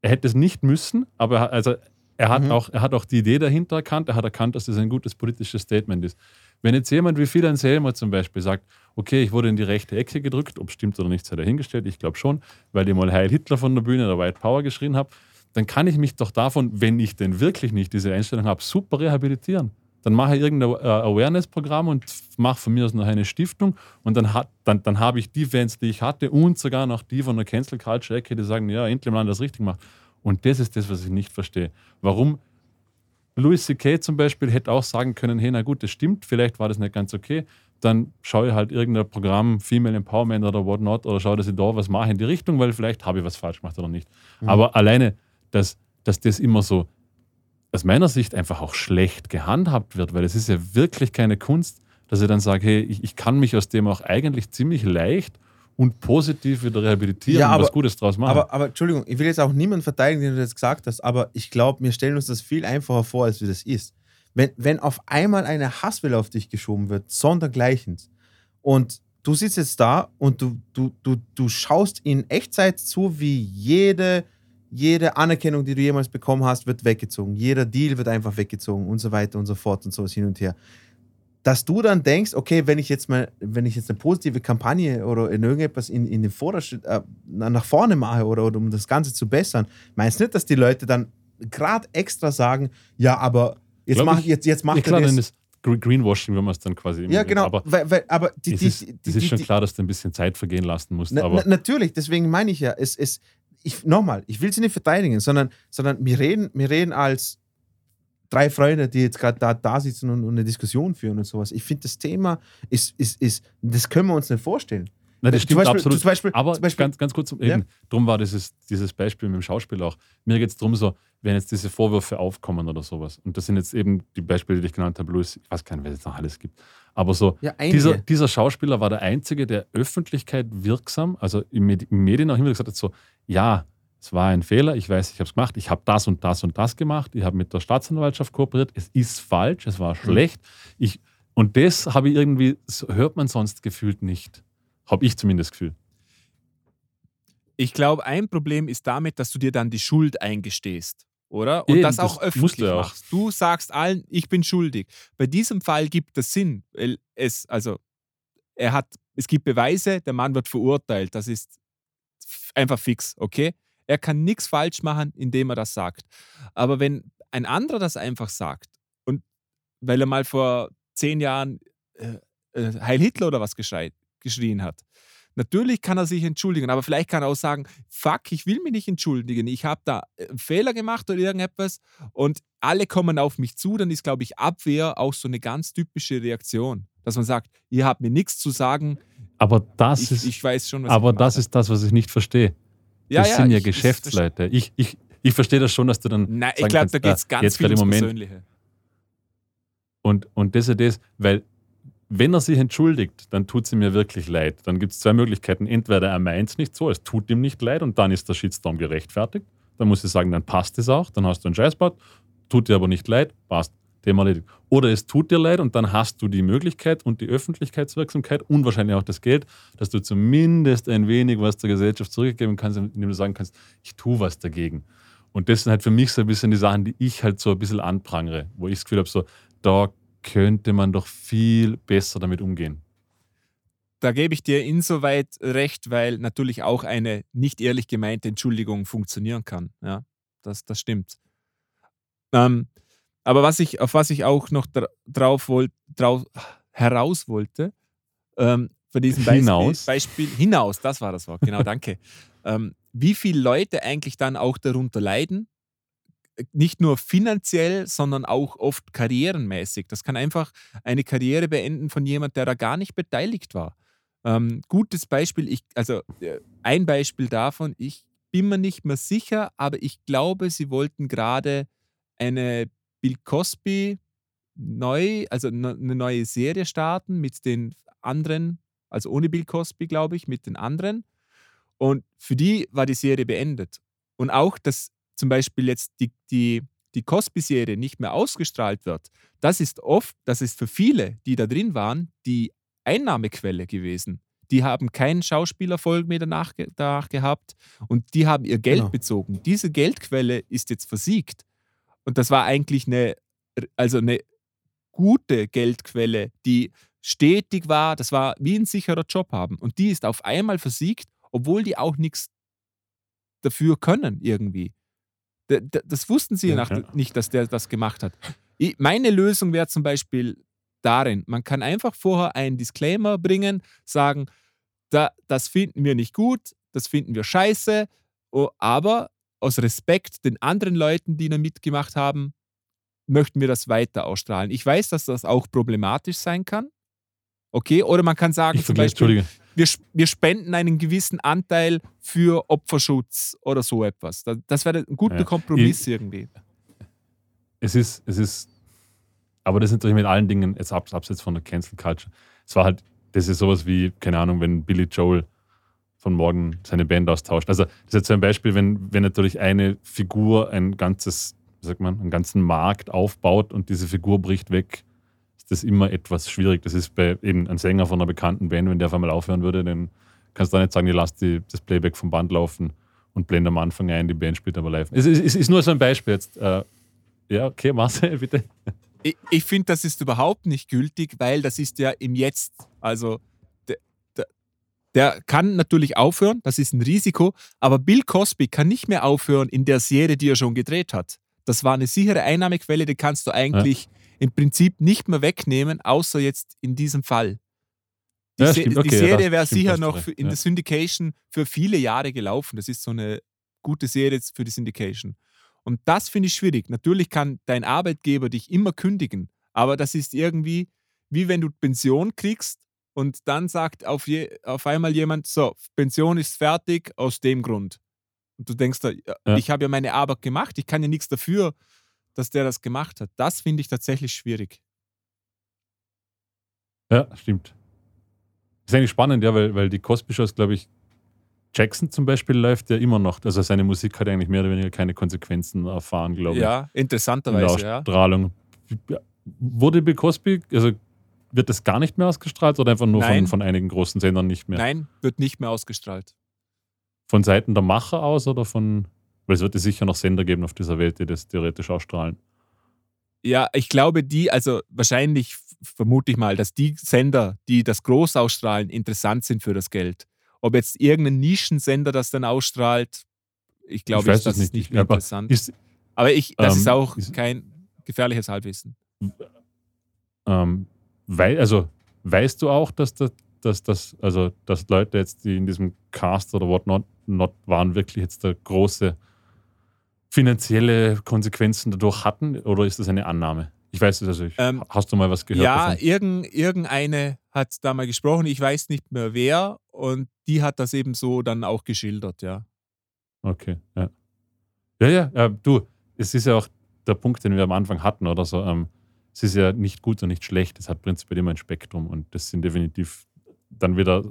Er hätte es nicht müssen, aber er, also er, hat Mhm. auch, er hat auch die Idee dahinter erkannt. Er hat erkannt, dass das ein gutes politisches Statement ist. Wenn jetzt jemand wie Phil Anselmo zum Beispiel sagt, okay, ich wurde in die rechte Ecke gedrückt, ob stimmt oder nicht, sei dahingestellt, ich glaube schon, weil ich mal Heil Hitler von der Bühne der White Power geschrien habe, dann kann ich mich doch davon, wenn ich denn wirklich nicht diese Einstellung habe, super rehabilitieren. Dann mache ich irgendein Awareness-Programm und mache von mir aus noch eine Stiftung und dann, hat, dann, dann habe ich die Fans, die ich hatte und sogar noch die von der Cancel Culture-Ecke, die sagen, ja, endlich mal das richtig macht. Und das ist das, was ich nicht verstehe. Warum Louis C.K. zum Beispiel hätte auch sagen können, hey, na gut, das stimmt, vielleicht war das nicht ganz okay, dann schaue ich halt irgendein Programm, Female Empowerment oder whatnot, oder schaue, dass ich da was mache in die Richtung, weil vielleicht habe ich was falsch gemacht oder nicht. Mhm. Aber alleine, dass, dass das immer so aus meiner Sicht einfach auch schlecht gehandhabt wird, weil es ist ja wirklich keine Kunst, dass ich dann sage, hey, ich, ich kann mich aus dem auch eigentlich ziemlich leicht und positiv wieder rehabilitieren Ja, und aber- was Gutes draus machen. Aber, aber Entschuldigung, ich will jetzt auch niemanden verteidigen, den du das gesagt hast, aber ich glaube, wir stellen uns das viel einfacher vor, als wie das ist. Wenn, wenn auf einmal eine Hasswelle auf dich geschoben wird, sondergleichens, und du sitzt jetzt da und du, du, du, du schaust in Echtzeit zu, wie jede, jede Anerkennung, die du jemals bekommen hast, wird weggezogen. Jeder Deal wird einfach weggezogen und so weiter und so fort und so hin und her. Dass du dann denkst, okay, wenn ich jetzt mal, wenn ich jetzt eine positive Kampagne oder in irgendetwas in, in den Vorderschritt äh, nach vorne mache oder, oder um das Ganze zu bessern, meinst du nicht, dass die Leute dann gerade extra sagen, ja, aber jetzt Glaub mach ich- jetzt, jetzt macht ja, klar, das. Gre- Greenwashing, wenn man es dann quasi. Ja, genau. Aber weil, weil, aber die, es ist, die, das die, ist schon klar, dass du ein bisschen Zeit vergehen lassen musst. Na, na, natürlich, deswegen meine ich ja, es ist, ich, nochmal, ich will sie nicht verteidigen, sondern, sondern wir, reden, wir reden als drei Freunde, die jetzt gerade da, da sitzen und, und eine Diskussion führen und sowas. Ich finde, das Thema ist, ist, ist, das können wir uns nicht vorstellen. Nein, das Zum stimmt Beispiel- absolut. zum Beispiel- aber zum Beispiel- ganz, ganz kurz zum Ja. eben, Drum war dieses, dieses Beispiel mit dem Schauspiel auch. Mir geht es darum, so, wenn jetzt diese Vorwürfe aufkommen oder sowas. Und das sind jetzt eben die Beispiele, die ich genannt habe, Louis, ich weiß gar nicht, wer es noch alles gibt. Aber so, Ja, dieser, dieser Schauspieler war der Einzige, der Öffentlichkeit wirksam, also im Medi- Medien auch immer gesagt hat, so, ja, es war ein Fehler, ich weiß, ich habe es gemacht, ich habe das und das und das gemacht, ich habe mit der Staatsanwaltschaft kooperiert, es ist falsch, es war Mhm. schlecht. Ich, und das habe ich irgendwie, hört man sonst gefühlt nicht. Habe ich zumindest das Gefühl. Ich glaube, ein Problem ist damit, dass du dir dann die Schuld eingestehst, oder? Und Eben, das das auch musst öffentlich du auch. machst. Du sagst allen, ich bin schuldig. Bei diesem Fall gibt es Sinn, es, also, er hat, es gibt Beweise, der Mann wird verurteilt. Das ist einfach fix, okay? Er kann nichts falsch machen, indem er das sagt. Aber wenn ein anderer das einfach sagt und weil er mal vor zehn Jahren äh, äh, Heil Hitler oder was geschreit, geschrien hat, Natürlich kann er sich entschuldigen, aber vielleicht kann er auch sagen, fuck, ich will mich nicht entschuldigen, ich habe da einen Fehler gemacht oder irgendetwas und alle kommen auf mich zu, dann ist, glaube ich, Abwehr auch so eine ganz typische Reaktion, dass man sagt, ihr habt mir nichts zu sagen, Aber das ich, ist, ich weiß schon, was aber das ist das, was ich nicht verstehe. Ja, Das sind ja ich- Geschäftsleute. Ich, ich, ich verstehe das schon, dass du dann. Nein, ich glaube, da geht es ah, ganz jetzt viel ums Moment. Persönliche. Und, und das ist das, weil wenn er sich entschuldigt, dann tut ihm ja wirklich leid. Dann gibt es zwei Möglichkeiten. Entweder er meint es nicht so, es tut ihm nicht leid und dann ist der Shitstorm gerechtfertigt. Dann muss ich sagen, dann passt es auch, dann hast du einen Scheißbart, tut dir aber nicht leid, passt, Thema erledigt. Oder es tut dir leid und dann hast du die Möglichkeit und die Öffentlichkeitswirksamkeit und wahrscheinlich auch das Geld, dass du zumindest ein wenig was der Gesellschaft zurückgeben kannst, indem du sagen kannst, ich tue was dagegen. Und das sind halt für mich so ein bisschen die Sachen, die ich halt so ein bisschen anprangere, wo ich das Gefühl habe, so, da könnte man doch viel besser damit umgehen. Da gebe ich dir insoweit recht, weil natürlich auch eine nicht ehrlich gemeinte Entschuldigung funktionieren kann. Ja, das, das stimmt. Ähm, aber was ich, auf was ich auch noch dra drauf, wollt, drauf heraus wollte, ähm, von diesem Beispiel Hinaus? Beispiel, hinaus, das war das Wort, genau, danke. ähm, wie viele Leute eigentlich dann auch darunter leiden, nicht nur finanziell, sondern auch oft karrierenmäßig. Das kann einfach eine Karriere beenden von jemand, der da gar nicht beteiligt war. Ähm, gutes Beispiel, ich, also äh, ein Beispiel davon, ich bin mir nicht mehr sicher, aber ich glaube, sie wollten gerade eine Bill Cosby neu, also ne- eine neue Serie starten mit den anderen, also ohne Bill Cosby, glaube ich, mit den anderen. Und für die war die Serie beendet. Und auch, dass zum Beispiel jetzt die, die, die Cosby-Serie nicht mehr ausgestrahlt wird, das ist oft, das ist für viele, die da drin waren, die Einnahmequelle gewesen. Die haben keinen Schauspielerfolg mehr danach, danach gehabt und die haben ihr Geld Genau. bezogen. Diese Geldquelle ist jetzt versiegt. Und das war eigentlich eine, also eine gute Geldquelle, die stetig war. Das war wie ein sicherer Job haben. Und die ist auf einmal versiegt, obwohl die auch nichts dafür können irgendwie. Das wussten sie Ja, nach, ja. nicht, dass der das gemacht hat. Meine Lösung wäre zum Beispiel darin, man kann einfach vorher einen Disclaimer bringen, sagen, da, das finden wir nicht gut, das finden wir scheiße, aber aus Respekt den anderen Leuten, die da mitgemacht haben, möchten wir das weiter ausstrahlen. Ich weiß, dass das auch problematisch sein kann. Okay, oder man kann sagen, Ich zum Beispiel, wir, wir spenden einen gewissen Anteil für Opferschutz oder so etwas. Da- Das wäre ein guter Ja. Kompromiss irgendwie. es ist, es ist, aber das ist natürlich mit allen Dingen, jetzt abs- abseits von der Cancel Culture. Es war halt, das ist sowas wie, keine Ahnung, wenn Billy Joel von morgen seine Band austauscht. Also, das ist jetzt ein Beispiel, wenn, wenn natürlich eine Figur ein ganzes, wie sagt man, einen ganzen Markt aufbaut und diese Figur bricht weg, ist das immer etwas schwierig. Das ist bei eben einem Sänger von einer bekannten Band, wenn der auf einmal aufhören würde, dann kannst du da nicht sagen, ich lass die, das Playback vom Band laufen und blende am Anfang ein, die Band spielt aber live. Es ist, es ist nur so ein Beispiel jetzt. Äh, ja, okay, Marcel, bitte. Ich, ich finde, das ist überhaupt nicht gültig, weil das ist ja im Jetzt. Also der kann natürlich aufhören, das ist ein Risiko, aber Bill Cosby kann nicht mehr aufhören in der Serie, die er schon gedreht hat. Das war eine sichere Einnahmequelle, die kannst du eigentlich im Prinzip nicht mehr wegnehmen, außer jetzt in diesem Fall. Die, Ja, Se- die okay, ja, Serie wäre sicher noch für, in ja. der Syndication für viele Jahre gelaufen. Das ist so eine gute Serie für die Syndication. Und das finde ich schwierig. Natürlich kann dein Arbeitgeber dich immer kündigen, aber das ist irgendwie wie wenn du Pension kriegst und dann sagt auf, je, auf einmal jemand, so, Pension ist fertig aus dem Grund. Und du denkst, da, Ja. ich habe ja meine Arbeit gemacht, ich kann ja nichts dafür, dass der das gemacht hat. Das finde ich tatsächlich schwierig. Ja, stimmt. Ist eigentlich spannend, ja, weil, weil die Cosby-Shows, glaube ich, Jackson zum Beispiel läuft ja immer noch. Also seine Musik hat eigentlich mehr oder weniger keine Konsequenzen erfahren, glaube ich. Ja, in der interessanterweise, ja. Ausstrahlung. Wurde Bill Cosby, also wird das gar nicht mehr ausgestrahlt oder einfach nur von, von einigen großen Sendern nicht mehr? Nein, wird nicht mehr ausgestrahlt. Von Seiten der Macher aus oder von. Weil es wird ja sicher noch Sender geben auf dieser Welt, die das theoretisch ausstrahlen. Ja, ich glaube, die, also wahrscheinlich vermute ich mal, dass die Sender, die das groß ausstrahlen, interessant sind für das Geld. Ob jetzt irgendein Nischensender das dann ausstrahlt, ich glaube, weiß ich, das es ist nicht. nicht mehr Aber interessant. Ist, Aber ich, das ähm, ist auch ist- kein gefährliches Halbwissen. ähm, weil, also, weißt du auch, dass das, dass das, also, dass Leute jetzt, die in diesem Cast oder whatnot not waren, wirklich jetzt da große finanzielle Konsequenzen dadurch hatten? Oder ist das eine Annahme? Ich weiß es, also, ich, Ähm, hast du mal was gehört Ja, davon? irgend, irgendeine hat da mal gesprochen, ich weiß nicht mehr wer, und die hat das eben so dann auch geschildert, ja. Okay, ja. Ja, ja, ja, du, es ist ja auch der Punkt, den wir am Anfang hatten, oder so. Ähm, es ist ja nicht gut und nicht schlecht. Es hat prinzipiell immer ein Spektrum und das sind definitiv dann wieder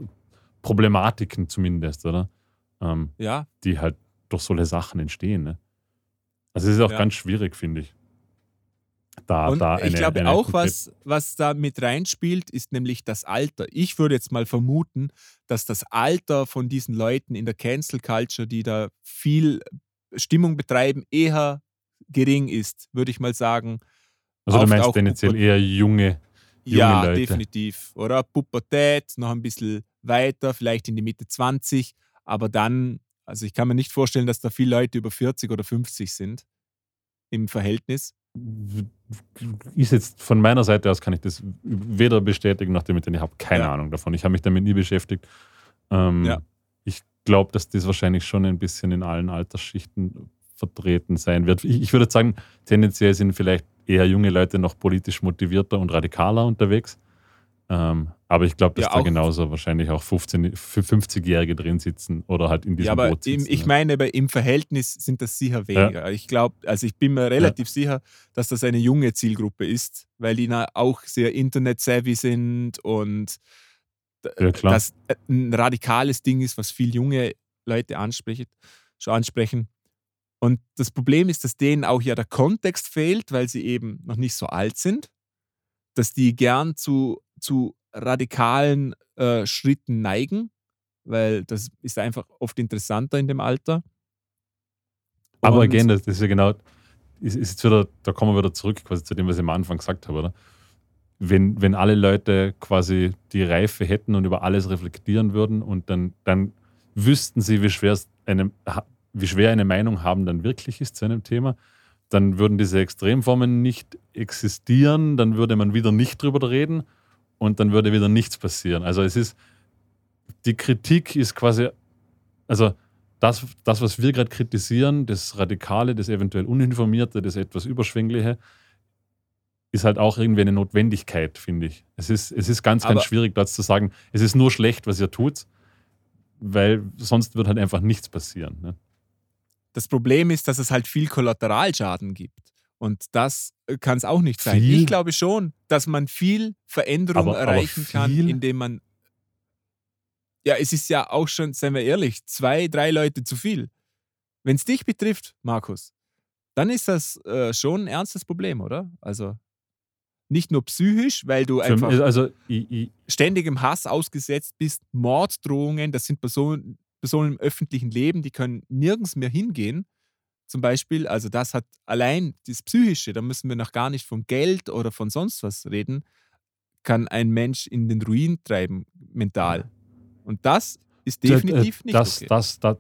Problematiken zumindest, oder? Ähm, Ja, die halt durch solche Sachen entstehen. Ne? Also es ist auch Ja. ganz schwierig, finde ich. Da, und da eine, ich glaube auch, was, was da mit reinspielt, ist nämlich das Alter. Ich würde jetzt mal vermuten, dass das Alter von diesen Leuten in der Cancel Culture, die da viel Stimmung betreiben, eher gering ist, würde ich mal sagen. Also du meinst tendenziell Puber- eher junge, junge ja, Leute. definitiv. Oder Pubertät, noch ein bisschen weiter, vielleicht in die Mitte 20, aber dann, also ich kann mir nicht vorstellen, dass da viele Leute über 40 oder 50 sind im Verhältnis. ist jetzt von meiner Seite aus kann ich das weder bestätigen noch denn ich habe keine Ja. Ahnung davon. Ich habe mich damit nie beschäftigt. Ähm, Ja. Ich glaube, dass das wahrscheinlich schon ein bisschen in allen Altersschichten vertreten sein wird. Ich, ich würde sagen, tendenziell sind vielleicht eher junge Leute noch politisch motivierter und radikaler unterwegs. Ähm, aber ich glaube, dass Ja, da genauso wahrscheinlich auch 15, für 50-Jährige drin sitzen oder halt in diesem Ja, aber Boot im, sitzen. ich ne? meine, aber im Verhältnis sind das sicher weniger. Ich glaube, also ich bin mir relativ sicher, dass das eine junge Zielgruppe ist, weil die auch sehr internet-savvy sind und Ja, das äh, ein radikales Ding ist, was viel junge Leute schon ansprechen. Und das Problem ist, dass denen auch ja der Kontext fehlt, weil sie eben noch nicht so alt sind, dass die gern zu, zu radikalen äh, Schritten neigen, weil das ist einfach oft interessanter in dem Alter. Aber Und- again, das, ist ja genau, ist, ist jetzt wieder, da kommen wir wieder zurück quasi zu dem, was ich am Anfang gesagt habe, oder? Wenn, wenn alle Leute quasi die Reife hätten und über alles reflektieren würden und dann, dann wüssten sie, wie schwer, es eine, ha- wie schwer eine Meinung haben dann wirklich ist zu einem Thema, dann würden diese Extremformen nicht existieren, dann würde man wieder nicht drüber reden und dann würde wieder nichts passieren. Also es ist, die Kritik ist quasi, also das, das, was wir gerade kritisieren, das Radikale, das eventuell Uninformierte, das etwas Überschwängliche, ist halt auch irgendwie eine Notwendigkeit, finde ich. Es ist, es ist ganz, ganz Aber- schwierig, dort zu sagen, es ist nur schlecht, was ihr tut, weil sonst wird halt einfach nichts passieren. Ne? Das Problem ist, dass es halt viel Kollateralschaden gibt. Und das kann es auch nicht sein. Viel? Ich glaube schon, dass man viel Veränderung Aber- aber erreichen kann, viel? indem man. Ja, es ist ja auch schon, seien wir ehrlich, zwei, drei Leute zu viel. Wenn es dich betrifft, Markus, dann ist das äh, schon ein ernstes Problem, oder? Also nicht nur psychisch, weil du einfach also, ich, ich, ständigem Hass ausgesetzt bist, Morddrohungen, das sind Personen, Personen im öffentlichen Leben, die können nirgends mehr hingehen. Zum Beispiel, also das hat allein das Psychische, da müssen wir noch gar nicht von Geld oder von sonst was reden, kann ein Mensch in den Ruin treiben, mental. Und das ist definitiv nicht das, okay. das, das,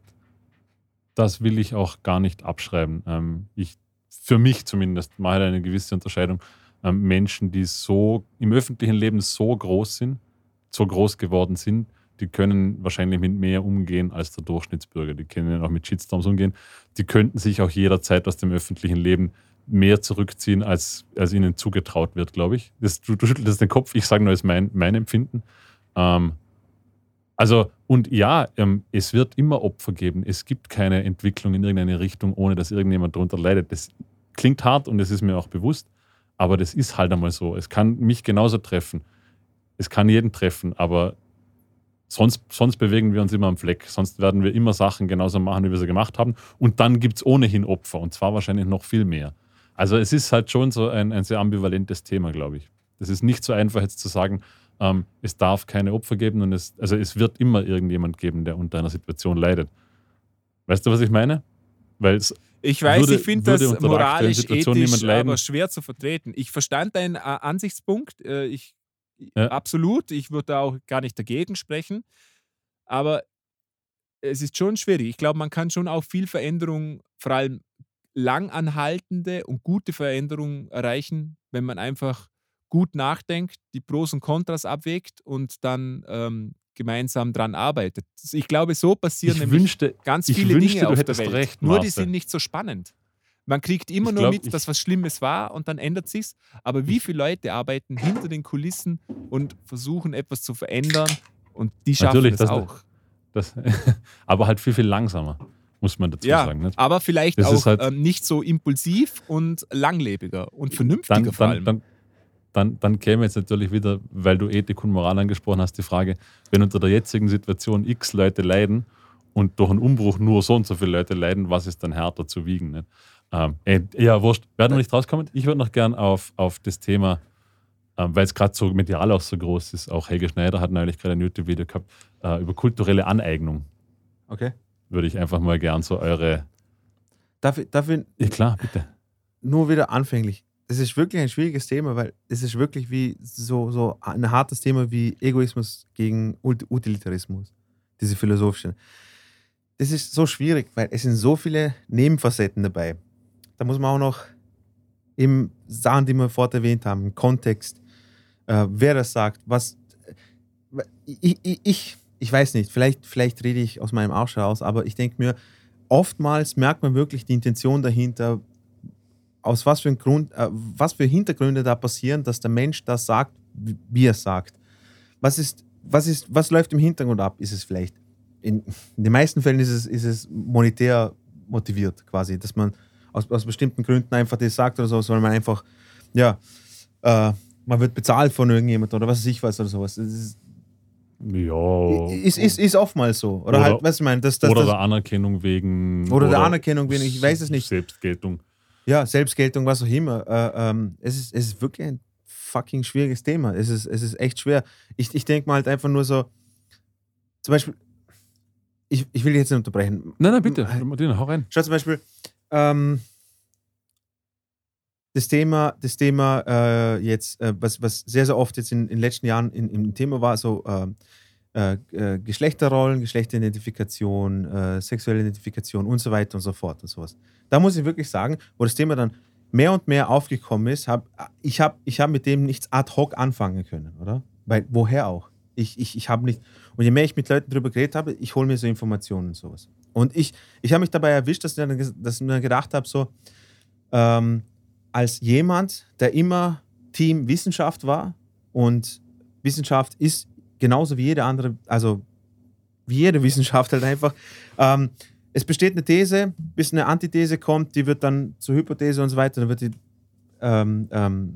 das will ich auch gar nicht abschreiben. Ähm, ich, für mich zumindest mache ich eine gewisse Unterscheidung. Ähm, Menschen, die so im öffentlichen Leben so groß sind, so groß geworden sind, die können wahrscheinlich mit mehr umgehen als der Durchschnittsbürger. Die können auch mit Shitstorms umgehen. Die könnten sich auch jederzeit aus dem öffentlichen Leben mehr zurückziehen, als, als ihnen zugetraut wird, glaube ich. Das, du, du schüttelst den Kopf, ich sage nur, ist mein, mein Empfinden. Ähm, also, und ja, ähm, es wird immer Opfer geben. Es gibt keine Entwicklung in irgendeine Richtung, ohne dass irgendjemand darunter leidet. Das klingt hart und das ist mir auch bewusst, aber das ist halt einmal so. Es kann mich genauso treffen. Es kann jeden treffen, aber sonst, sonst bewegen wir uns immer am Fleck. Sonst werden wir immer Sachen genauso machen, wie wir sie gemacht haben. Und dann gibt es ohnehin Opfer und zwar wahrscheinlich noch viel mehr. Also es ist halt schon so ein, ein sehr ambivalentes Thema, glaube ich. Das ist nicht so einfach jetzt zu sagen, ähm, es darf keine Opfer geben und es, also es wird immer irgendjemand geben, der unter einer Situation leidet. Weißt du, was ich meine? Weil es Ich weiß, Würde- ich finde das moralisch, ethisch, aber schwer zu vertreten. Ich verstand deinen äh, Ansichtspunkt. Äh, ich, Ja. Absolut. Ich würde da auch gar nicht dagegen sprechen. Aber es ist schon schwierig. Ich glaube, man kann schon auch viel Veränderung, vor allem langanhaltende und gute Veränderungen erreichen, wenn man einfach gut nachdenkt, die Pros und Kontras abwägt und dann ähm, gemeinsam dran arbeitet. Ich glaube, so passieren ich nämlich wünschte, ganz viele wünschte, Dinge du auf der hättest Welt. recht, nur die sind nicht so spannend. Man kriegt immer Ich nur glaub, mit, dass was Schlimmes war und dann ändert sich's. Aber wie viele Leute arbeiten hinter den Kulissen und versuchen etwas zu verändern und die schaffen Natürlich, es das- auch. das, aber halt viel, viel langsamer, muss man dazu Ja, sagen. Nicht? aber vielleicht Das auch halt- ähm, nicht so impulsiv und langlebiger und vernünftiger Dann, vor dann, allem. dann, dann, dann käme jetzt natürlich wieder, weil du Ethik und Moral angesprochen hast, die Frage, wenn unter der jetzigen Situation x Leute leiden und durch einen Umbruch nur so und so viele Leute leiden, was ist dann härter zu wiegen? Nicht? Ähm, äh, ja, wurscht. Werden wir nicht rauskommen? Ich würde noch gern auf, auf das Thema, ähm, weil es gerade so medial auch so groß ist, auch Helge Schneider hat neulich gerade ein YouTube-Video gehabt, äh, über kulturelle Aneignung. Okay. Würde ich einfach mal gern so eure. Darf darf ich Ja, klar, bitte. nur wieder anfänglich. Das ist wirklich ein schwieriges Thema, weil es ist wirklich wie so, so ein hartes Thema wie Egoismus gegen Ut- Utilitarismus. Diese philosophische. Das ist so schwierig, weil es sind so viele Nebenfacetten dabei. Da muss man auch noch eben Sachen, die wir vorher erwähnt haben, im Kontext, äh, wer das sagt, was. Ich, ich, ich, ich weiß nicht, vielleicht, vielleicht rede ich aus meinem Arsch heraus, aber ich denke mir, oftmals merkt man wirklich die Intention dahinter, aus was für, ein Grund, äh, was für Hintergründe da passieren, dass der Mensch das sagt, wie er sagt. Was, ist, was, ist, was läuft im Hintergrund ab? Ist es vielleicht, in, in den meisten Fällen ist es, ist es monetär motiviert quasi, dass man aus, aus bestimmten Gründen einfach das sagt oder so, weil man einfach, ja, äh, man wird bezahlt von irgendjemandem oder was weiß ich was oder sowas. Ist, Ja. ist, ist, ist oftmals so. Oder, Oder- halt, was ich meine, das, das, oder das, der Anerkennung wegen. Oder der Anerkennung wegen, ich weiß es nicht. Selbstgeltung. Ja, Selbstgeltung, was auch immer. Äh, ähm, es, ist, es ist wirklich ein fucking schwieriges Thema. Es ist, es ist echt schwer. Ich, ich denke mal halt einfach nur so, zum Beispiel, ich, ich will jetzt nicht unterbrechen. Nein, nein, bitte. Äh, Martina, hau rein. Schau zum Beispiel, ähm, das Thema, das Thema äh, jetzt, äh, was, was sehr, sehr oft jetzt in, in den letzten Jahren in, im Thema war, so ähm, äh, äh, Geschlechterrollen, Geschlechteridentifikation, äh, sexuelle Identifikation und so weiter und so fort und sowas. Da muss ich wirklich sagen, wo das Thema dann mehr und mehr aufgekommen ist, hab, ich habe ich hab mit dem nichts ad hoc anfangen können, oder? Weil, woher auch? Ich, ich, ich habe nicht, und je mehr ich mit Leuten darüber geredet habe, ich hole mir so Informationen und sowas. Und ich, ich habe mich dabei erwischt, dass ich, dass ich mir gedacht habe, so, ähm, als jemand, der immer Team Wissenschaft war und Wissenschaft ist genauso wie jede andere, also wie jede Wissenschaft halt einfach, ähm, es besteht eine These, bis eine Antithese kommt, die wird dann zur Hypothese und so weiter, dann wird die ähm, ähm,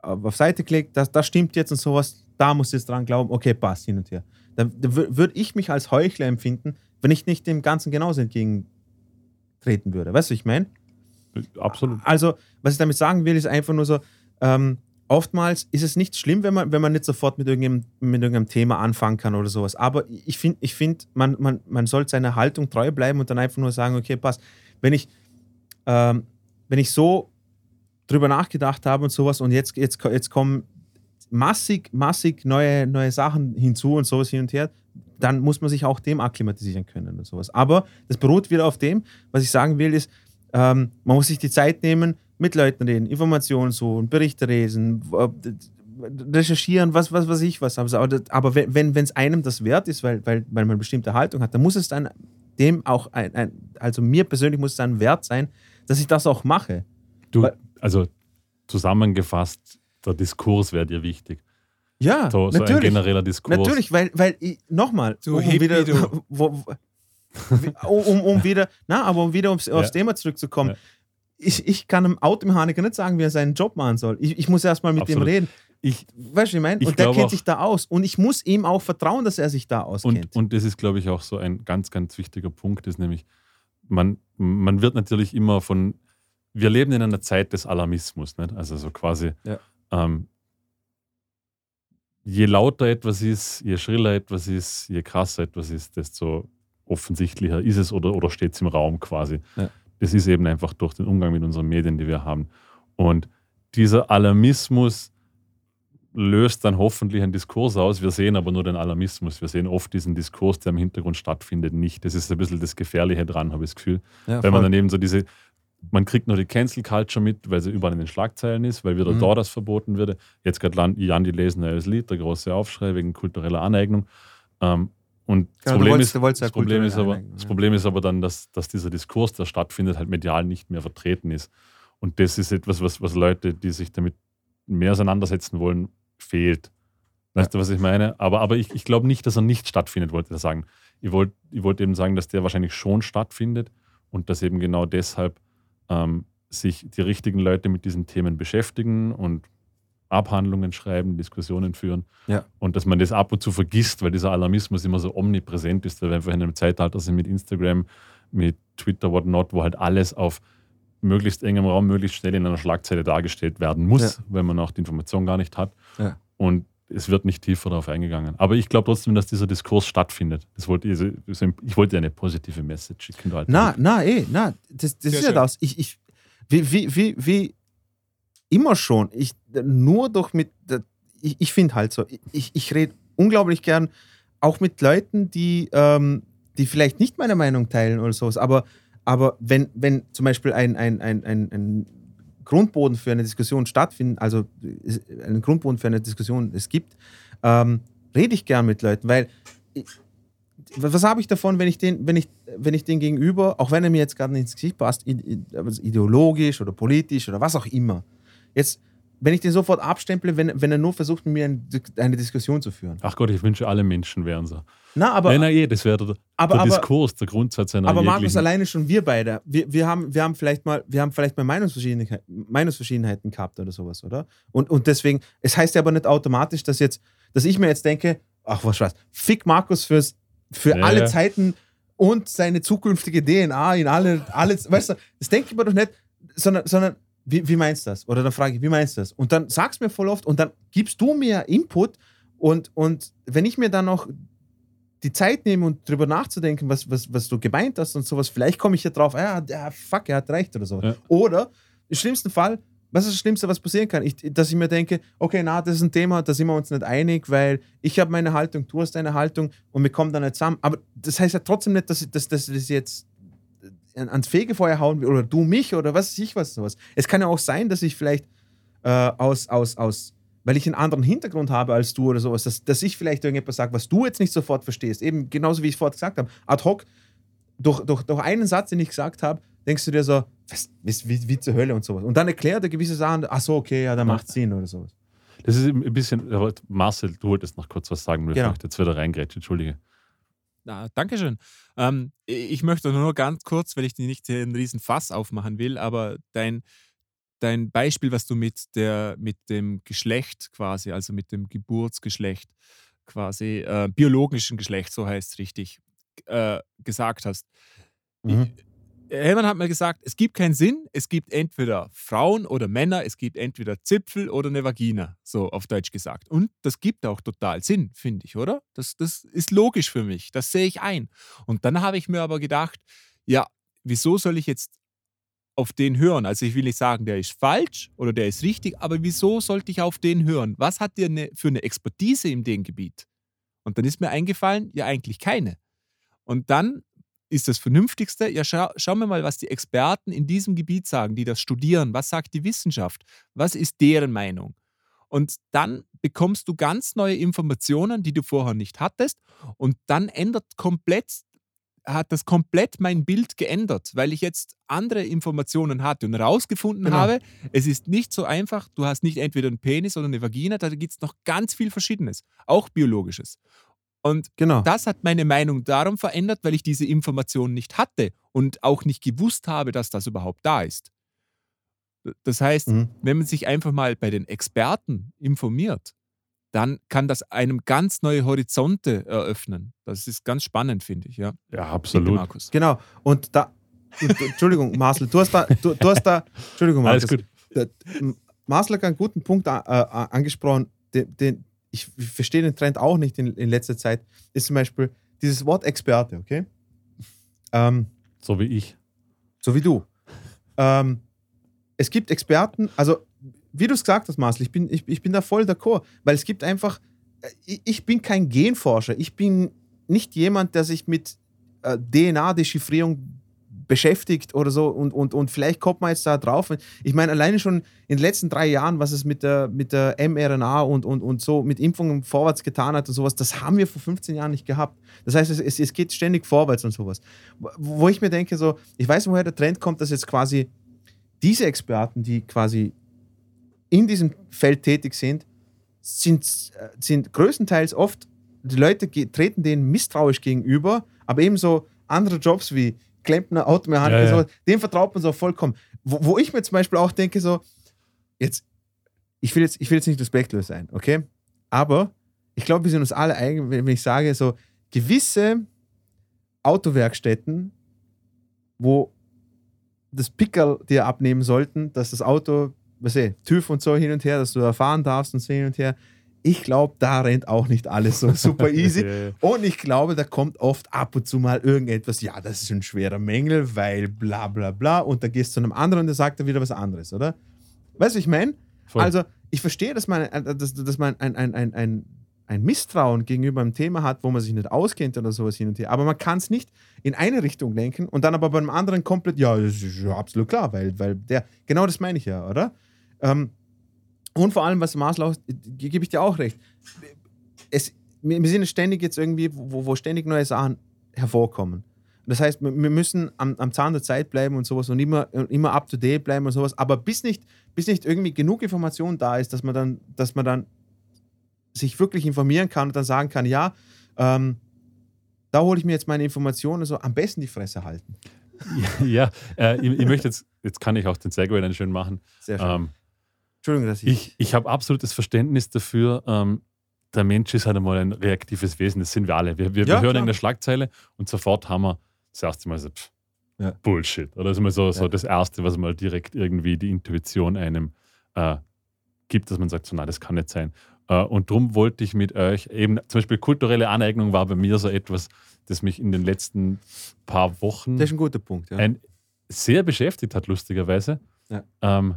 auf Seite gelegt, das, das stimmt jetzt und sowas, da muss jetzt dran glauben, okay, passt hin und her. Dann würde ich mich als Heuchler empfinden, wenn ich nicht dem Ganzen genauso entgegentreten würde. Weißt du, was ich meine? Absolut. Also, was ich damit sagen will, ist einfach nur so, ähm, oftmals ist es nicht schlimm, wenn man, wenn man nicht sofort mit irgendeinem, mit irgendeinem Thema anfangen kann oder sowas. Aber ich finde, ich find, man, man, man sollte seiner Haltung treu bleiben und dann einfach nur sagen, okay, passt. Wenn ich, ähm, wenn ich so drüber nachgedacht habe und sowas und jetzt, jetzt, jetzt kommen massig, massig neue, neue Sachen hinzu und sowas hin und her, dann muss man sich auch dem akklimatisieren können und sowas. Aber das beruht wieder auf dem, was ich sagen will, ist, ähm, man muss sich die Zeit nehmen, mit Leuten reden, Informationen suchen, Berichte lesen, d- recherchieren, was, was weiß ich was. Aber, aber wenn es einem das wert ist, weil, weil, weil man eine bestimmte Haltung hat, dann muss es dann dem auch, ein, ein, also mir persönlich muss es dann wert sein, dass ich das auch mache. Du, also zusammengefasst, der Diskurs wäre dir wichtig. Ja, So, so ein natürlich. genereller Diskurs. Natürlich, weil, weil nochmal, um, Hippie, wieder, wo, um, um wieder, na, aber um wieder aufs, aufs Ja. Thema zurückzukommen. Ja. Ich, ich kann einem Automechaniker nicht sagen, wie er seinen Job machen soll. Ich, ich muss erstmal mit Absolut. dem reden. Ich, Weißt du, ich meine? Ich Und der kennt auch- sich da aus. Und ich muss ihm auch vertrauen, dass er sich da auskennt. und, und das ist, glaube ich, auch so ein ganz, ganz wichtiger Punkt, ist nämlich, man, man wird natürlich immer von, wir leben in einer Zeit des Alarmismus, nicht? also so quasi, Ja. ähm, je lauter etwas ist, je schriller etwas ist, je krasser etwas ist, desto offensichtlicher ist es oder, oder steht es im Raum quasi. Ja. Das ist eben einfach durch den Umgang mit unseren Medien, die wir haben. Und dieser Alarmismus löst dann hoffentlich einen Diskurs aus. Wir sehen aber nur den Alarmismus. Wir sehen oft diesen Diskurs, der im Hintergrund stattfindet, nicht. Das ist ein bisschen das Gefährliche dran, habe ich das Gefühl. ja, Wenn man dann eben so diese, man kriegt nur die Cancel Culture mit, weil sie überall in den Schlagzeilen ist, weil wieder Mhm. da das verboten würde. Jetzt gerade Jan, die lesen als Lied, der große Aufschrei wegen kultureller Aneignung. Ähm, und das, Genau, Problem, wolltest- ist, ja das, Problem aber, Aneignung, das ja. Problem ist aber dann, dass, dass dieser Diskurs, der stattfindet, halt medial nicht mehr vertreten ist. Und das ist etwas, was, was Leute, die sich damit mehr auseinandersetzen wollen, fehlt. Weißt du, was ich meine? Aber, aber ich, ich glaube nicht, dass er nicht stattfindet, wollte ich sagen. Ich wollte ich wollt eben sagen, dass der wahrscheinlich schon stattfindet und dass eben genau deshalb ähm, sich die richtigen Leute mit diesen Themen beschäftigen und Abhandlungen schreiben, Diskussionen führen. Ja. Und dass man das ab und zu vergisst, weil dieser Alarmismus immer so omnipräsent ist, weil wir einfach in einem Zeitalter sind mit Instagram, mit Twitter, whatnot, wo halt alles auf möglichst engem Raum, möglichst schnell in einer Schlagzeile dargestellt werden muss, wenn man auch die Information gar nicht hat. Ja. Und es wird nicht tiefer darauf eingegangen. Aber ich glaube trotzdem, dass dieser Diskurs stattfindet. Das wollte ich, ich wollte eine positive Message alter Na, na, eh, na, das, das Sehr ist ja schön. das. Ich, ich, wie, wie, wie, wie immer schon, ich, nur durch mit, ich, ich finde halt so, ich, ich rede unglaublich gern auch mit Leuten, die, ähm, die vielleicht nicht meine Meinung teilen oder sowas, aber, aber wenn, wenn zum Beispiel ein, ein, ein, ein, ein Grundboden für eine Diskussion stattfindet, also einen Grundboden für eine Diskussion es gibt, ähm, rede ich gern mit Leuten, weil ich, was habe ich davon, wenn ich den, wenn ich, wenn ich den gegenüber, auch wenn er mir jetzt gerade nicht ins Gesicht passt, ideologisch oder politisch oder was auch immer, jetzt, wenn ich den sofort abstemple, wenn, wenn er nur versucht, mit mir eine Diskussion zu führen. Ach Gott, ich wünsche, alle Menschen wären so. Na, aber, nein, nein, eh, das wäre der, aber, der aber, Diskurs, der Grundsatz einer aber Markus, alleine schon wir beide, wir, wir, haben, wir haben vielleicht mal, wir haben vielleicht mal Meinungsverschiedenheiten, Meinungsverschiedenheiten gehabt oder sowas, oder? Und, und deswegen, es heißt ja aber nicht automatisch, dass jetzt, dass ich mir jetzt denke, ach was Spaß, fick Markus fürs, für Ja, alle ja. Zeiten und seine zukünftige DNA in alle, alle weißt du, das denke ich mir doch nicht, sondern, sondern wie, wie meinst du das? Oder dann frage ich, wie meinst du das? Und dann sagst du mir voll oft und dann gibst du mir Input und, und wenn ich mir dann noch die Zeit nehme und drüber nachzudenken, was, was, was du gemeint hast und sowas, vielleicht komme ich ja drauf, ja, ja, fuck, er hat recht oder so. Ja. Oder im schlimmsten Fall, was ist das Schlimmste, was passieren kann? Ich, dass ich mir denke, okay, na, das ist ein Thema, da sind wir uns nicht einig, weil ich habe meine Haltung, du hast deine Haltung und wir kommen dann nicht zusammen. Aber das heißt ja trotzdem nicht, dass ich dass, dass das jetzt an- ans Fegefeuer hauen will oder du mich oder was weiß ich was sowas. Es kann ja auch sein, dass ich vielleicht äh, aus, aus, aus, weil ich einen anderen Hintergrund habe als du oder sowas, dass, dass ich vielleicht irgendetwas sage, was du jetzt nicht sofort verstehst. Eben genauso wie ich es vorher gesagt habe. Ad hoc, durch, durch, durch einen Satz, den ich gesagt habe, denkst du dir so, was, wie, wie, wie zur Hölle und sowas. Und dann erklärt er gewisse Sachen, ach so, okay, ja, dann macht Sinn oder sowas. Das ist ein bisschen, aber Marcel, du wolltest noch kurz was sagen, Genau. ich jetzt wieder reingrätsche, entschuldige. Na, Dankeschön. Ähm, ich möchte nur ganz kurz, weil ich dir nicht einen riesen Fass aufmachen will, aber dein, dein Beispiel, was du mit, der, mit dem Geschlecht quasi, also mit dem Geburtsgeschlecht quasi, äh, biologischen Geschlecht, so heißt es richtig, äh, gesagt hast. Mhm. Hellmann hat mir gesagt, es gibt keinen Sinn, es gibt entweder Frauen oder Männer, es gibt entweder Zipfel oder eine Vagina, so auf Deutsch gesagt. Und das gibt auch total Sinn, finde ich, oder? Das, das ist logisch für mich, das sehe ich ein. Und dann habe ich mir aber gedacht, ja, wieso soll ich jetzt auf den hören? Also ich will nicht sagen, der ist falsch oder der ist richtig, aber wieso sollte ich auf den hören? Was hat der ne, für eine Expertise in dem Gebiet? Und dann ist mir eingefallen, ja eigentlich keine. Und dann ist das Vernünftigste, ja, schau, schauen wir mal, was die Experten in diesem Gebiet sagen, die das studieren. Was sagt die Wissenschaft? Was ist deren Meinung? Und dann bekommst du ganz neue Informationen, die du vorher nicht hattest. Und dann ändert komplett hat das komplett mein Bild geändert, weil ich jetzt andere Informationen hatte und herausgefunden Genau. habe, es ist nicht so einfach, du hast nicht entweder einen Penis oder eine Vagina, da gibt es noch ganz viel Verschiedenes, auch biologisches. Und Genau. das hat meine Meinung darum verändert, weil ich diese Information nicht hatte und auch nicht gewusst habe, dass das überhaupt da ist. Das heißt, Mhm. wenn man sich einfach mal bei den Experten informiert, dann kann das einem ganz neue Horizonte eröffnen. Das ist ganz spannend, finde ich. Ja, Ja, Bitte, absolut. Markus. Genau. Und da, und, Entschuldigung, Marcel, du hast da, du, du hast da, Entschuldigung, Alles Markus. gut. Marcel hat einen guten Punkt äh, äh, angesprochen, den, den ich verstehe den Trend auch nicht in, in letzter Zeit, ist zum Beispiel dieses Wort Experte, okay? Ähm, So wie ich. so wie du. Ähm, es gibt Experten, also wie du es gesagt hast, Marcel, ich bin, ich, ich bin da voll d'accord, weil es gibt einfach, äh, ich, ich bin kein Genforscher, ich bin nicht jemand, der sich mit äh, DNA-Dechiffrierung beschäftigt oder so und, und, und vielleicht kommt man jetzt da drauf. Ich meine, alleine schon in den letzten drei Jahren, was es mit der, mit der mRNA und, und, und so mit Impfungen vorwärts getan hat und sowas, das haben wir vor 15 Jahren nicht gehabt. Das heißt, es, es, geht ständig vorwärts und sowas. Wo ich mir denke, so, ich weiß, woher der Trend kommt, dass jetzt quasi diese Experten, die quasi in diesem Feld tätig sind, sind, äh, sind größtenteils oft, die Leute treten denen misstrauisch gegenüber, aber ebenso andere Jobs wie Klempner, Automechaniker, Ja, ja. dem vertraut man so vollkommen. Wo, wo ich mir zum Beispiel auch denke, so, jetzt, ich will jetzt, ich will jetzt nicht respektlos sein, okay? Aber ich glaube, wir sind uns alle eigen, wenn wenn ich sage, so gewisse Autowerkstätten, wo das Pickerl dir abnehmen sollten, dass das Auto, was ich, TÜV und so hin und her, dass du da fahren darfst und so hin und her. Ich glaube, da rennt auch nicht alles so super easy. Und ich glaube, da kommt oft ab und zu mal irgendetwas, ja, das ist ein schwerer Mängel, weil bla bla bla. Und da gehst du zu einem anderen, der sagt dann wieder was anderes, oder? Weißt du, ich meine? Also, ich verstehe, dass man, äh, dass, dass man ein, ein, ein, ein, ein Misstrauen gegenüber einem Thema hat, wo man sich nicht auskennt oder sowas hin und her. Aber man kann es nicht in eine Richtung lenken und dann aber beim anderen komplett, ja, das ist ja absolut klar, weil, weil der, genau das meine ich ja, oder? Ähm, und vor allem, was Marcel auch, ge- gebe ich dir auch recht. Es, wir sind ständig jetzt irgendwie, wo, wo ständig neue Sachen hervorkommen. Das heißt, wir müssen am, am Zahn der Zeit bleiben und sowas und immer, immer up to date bleiben und sowas. Aber bis nicht, bis nicht irgendwie genug Information da ist, dass man dann, dass man dann sich wirklich informieren kann und dann sagen kann, ja, ähm, da hole ich mir jetzt meine Informationen, so am besten die Fresse halten. ja, äh, ich, ich möchte jetzt, jetzt kann ich auch den Segway dann schön machen. Sehr schön. Ähm, Entschuldigung, dass ich. ich ich habe absolutes Verständnis dafür. Ähm, der Mensch ist halt einmal ein reaktives Wesen, das sind wir alle. Wir, wir, Ja, wir hören klar. in der Schlagzeile und sofort haben wir das erste Mal so, pff, Ja. Bullshit. Oder das ist mal so, so Ja. das Erste, was mal direkt irgendwie die Intuition einem äh, gibt, dass man sagt, so, nein, das kann nicht sein. Äh, und darum wollte ich mit euch eben, zum Beispiel kulturelle Aneignung war bei mir so etwas, das mich in den letzten paar Wochen das ist ein guter Punkt. Ja. ein, sehr beschäftigt hat, lustigerweise. Ja. Ähm,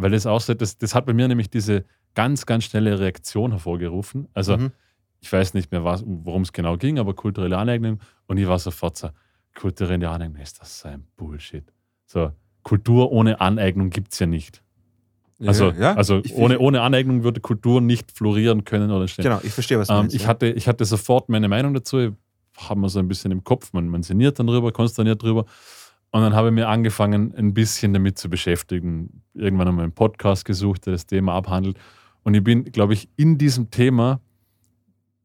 weil es auch so, das, das hat bei mir nämlich diese ganz, ganz schnelle Reaktion hervorgerufen. Also, Mhm. ich weiß nicht mehr, was- worum es genau ging, aber kulturelle Aneignung. Und ich war sofort so, kulturelle Aneignung, ist das so ein Bullshit. So, Kultur ohne Aneignung gibt es ja nicht. Also, ja, also ich, ohne, ohne Aneignung würde Kultur nicht florieren können oder stehen. Genau, ich verstehe, was du Ähm, meinst. ich, ja. hatte, ich hatte sofort meine Meinung dazu. Ich habe mir so ein bisschen im Kopf, man, man sinniert dann drüber, konsterniert drüber. Und dann habe ich mir angefangen, ein bisschen damit zu beschäftigen. Irgendwann einmal einen Podcast gesucht, der das Thema abhandelt. Und ich bin, glaube ich, in diesem Thema,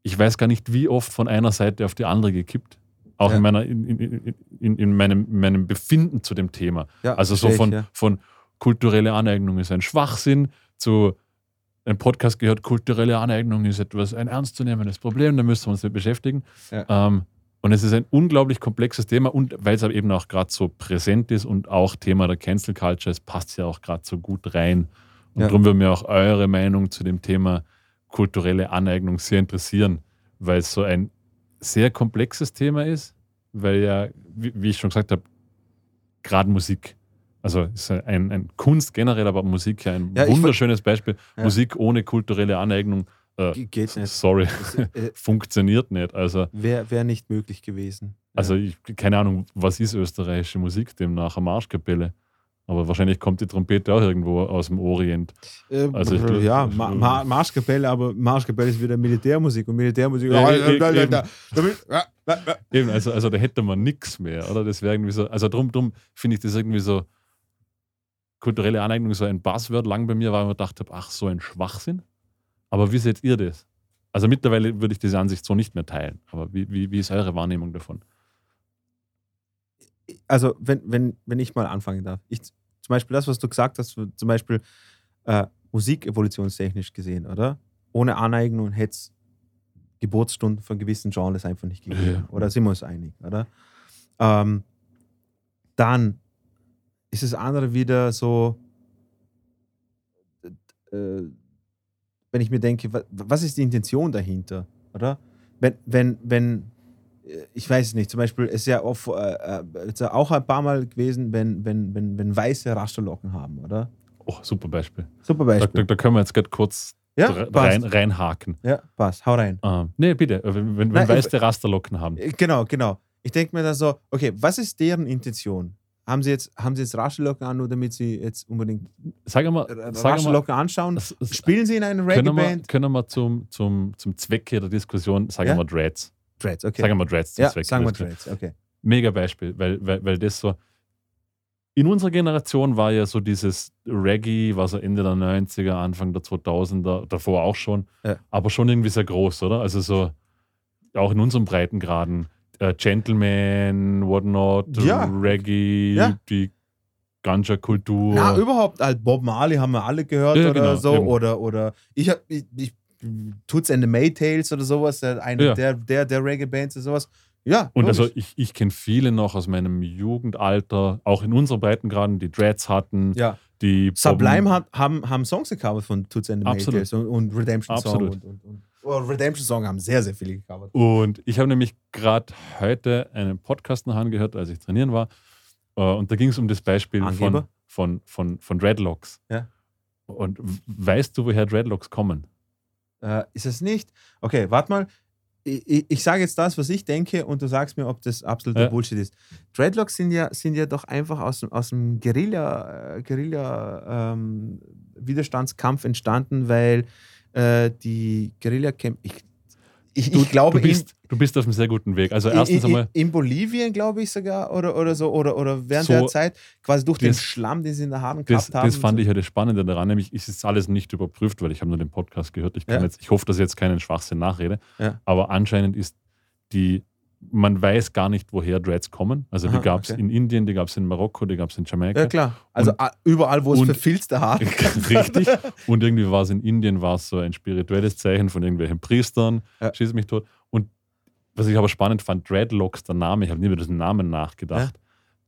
ich weiß gar nicht, wie oft von einer Seite auf die andere gekippt. Auch Ja. in, meiner, in, in, in, in meinem, meinem Befinden zu dem Thema. Ja, Also so von, ich, ja. von kulturelle Aneignung ist ein Schwachsinn zu einem Podcast gehört, kulturelle Aneignung ist etwas ein ernstzunehmendes Problem, da müssen wir uns mit beschäftigen. Ja. Ähm, und es ist ein unglaublich komplexes Thema und weil es aber eben auch gerade so präsent ist und auch Thema der Cancel Culture, es passt ja auch gerade so gut rein. Und Ja. darum würde mir auch eure Meinung zu dem Thema kulturelle Aneignung sehr interessieren, weil es so ein sehr komplexes Thema ist, weil ja, wie, ich schon gesagt habe, gerade Musik, also ist ein, ein Kunst generell, aber Musik ja ein Ja, wunderschönes Beispiel. Ja. Musik ohne kulturelle Aneignung, äh, Ge- Geht nicht. sorry, Das, äh, funktioniert nicht. Also, Wäre wär nicht möglich gewesen. also ich, keine Ahnung, was ist österreichische Musik demnach? Eine Marschkapelle. Aber wahrscheinlich kommt die Trompete auch irgendwo aus dem Orient. Äh, Also glaub- ja, Ma Ma Marschkapelle, aber Marschkapelle ist wieder Militärmusik und Militärmusik. Ja, eben. Eben, also, also da hätte man nichts mehr, oder? Das wäre irgendwie so, also drum, drum finde ich das irgendwie so, kulturelle Aneignung so ein Buzzword lang bei mir, weil ich mir gedacht habe, ach, so ein Schwachsinn. Aber wie seht ihr das? Also mittlerweile würde ich diese Ansicht so nicht mehr teilen. Aber wie, wie, wie ist eure Wahrnehmung davon? Also, wenn, wenn, wenn ich mal anfangen darf. Ich, zum Beispiel das, was du gesagt hast, zum Beispiel äh, Musik evolutionstechnisch gesehen, oder? Ohne Aneignung hätte es Geburtsstunden von gewissen Genres einfach nicht gegeben. Ja. Oder sind wir uns einig, oder? Ähm, dann ist das andere wieder so, äh, wenn ich mir denke, wa- was ist die Intention dahinter, oder? Wenn, wenn, wenn, äh, ich weiß es nicht, zum Beispiel, ist ja oft, äh, äh, jetzt auch ein paar Mal gewesen, wenn, wenn, wenn, wenn Weiße Rasterlocken haben, oder? Oh, super Beispiel. Super Da, Beispiel. da, da können wir jetzt gerade kurz Ja, rein, reinhaken. Ja, passt, hau rein. Ähm, nee, bitte, wenn, wenn, wenn Nein, weiße Rasterlocken haben. Genau, genau. Ich denke mir dann so, okay, was ist deren Intention? Haben sie jetzt, haben sie jetzt Rasterlocken an, nur damit sie jetzt unbedingt Sag mal, R- sag mal Rasterlocken anschauen? s- s- Spielen sie in einer Reggae-Band? können wir zum, zum, zum Zwecke der Diskussion, sagen Ja? wir Dreads. Dreads, okay. Sagen wir Dreads zum ja, Zwecke sagen wir. Dreads, okay. Mega Beispiel, weil, weil, weil das so. In unserer Generation war ja so dieses Reggae, war so Ende der 90er, Anfang der 2000er, davor auch schon, Ja. aber schon irgendwie sehr groß, oder? Also so, auch in unseren Breitengraden, äh, Gentleman, Whatnot, Ja. Reggae, Ja. die Ganja-Kultur. Ja, überhaupt, halt Bob Marley haben wir alle gehört Ja, oder genau, so. eben. Oder, oder ich hab, ich, ich, Toots and the Maytales oder sowas, eine Ja. der, der, der Reggae-Bands oder sowas. Ja, Und logisch. also ich, ich kenne viele noch aus meinem Jugendalter, auch in unserer Breitengraden, die Dreads hatten, ja. Die Sublime hat, haben, haben Songs gecovert von Toots and the. Maytales und, und Redemption Absolut. Song. Und, und, oh, Redemption Song haben sehr, sehr viele gecovert. Und ich habe nämlich gerade heute einen Podcast noch angehört, als ich trainieren war. Äh, Und da ging es um das Beispiel von, Angeber? von, von, von Dreadlocks. Ja. Und weißt du, woher Dreadlocks kommen? Äh, ist es nicht? Okay, warte mal. Ich, ich, sage jetzt das, was ich denke, und du sagst mir, ob das absoluter Ja. Bullshit ist. Dreadlocks sind ja, sind ja doch einfach aus, dem- aus dem Guerilla, äh, Guerilla ähm, Widerstandskampf entstanden, weil äh, die Guerilla Camp. Ich, ich, ich glaube, du bist, du bist auf einem sehr guten Weg. Also in, erstens in, einmal, in Bolivien, glaube ich sogar, oder, oder so, oder, oder während So, der Zeit, quasi durch den das- Schlamm, den sie in der Haaren das, gehabt haben. das fand so. ich ja das Spannende daran, nämlich ist es alles nicht überprüft, weil ich habe nur den Podcast gehört. Ich, kann Ja. jetzt, ich hoffe, dass ich jetzt keinen Schwachsinn nachrede. Ja. Aber anscheinend ist die, man weiß gar nicht, woher Dreads kommen. Also die gab es okay. in Indien, die gab es in Marokko, die gab es in Jamaika. Ja, klar. Also Und- überall, wo es verfilzte Haare Richtig. Und irgendwie war es in Indien war es so ein spirituelles Zeichen von irgendwelchen Priestern. Ja. Schieß mich tot. Und was ich aber spannend fand, Dreadlocks, der Name, ich habe nie über diesen Namen nachgedacht.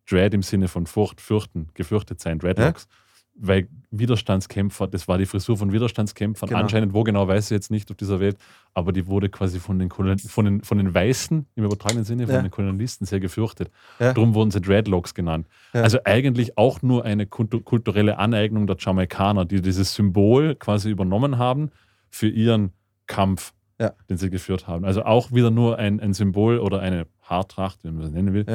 Dread im Sinne von Furcht, fürchten, gefürchtet sein, Dreadlocks. Weil Widerstandskämpfer, das war die Frisur von Widerstandskämpfern. Genau. Anscheinend, wo genau, weiß ich jetzt nicht auf dieser Welt, aber die wurde quasi von den, Kolon von den, von den Weißen, im übertragenen Sinne, von Ja. den Kolonialisten sehr gefürchtet. Ja. Darum wurden sie Dreadlocks genannt. Ja. Also eigentlich auch nur eine kultu- kulturelle Aneignung der Jamaikaner, die dieses Symbol quasi übernommen haben für ihren Kampf, den sie geführt haben. Also auch wieder nur ein, ein Symbol oder eine Haartracht, wie man das nennen will.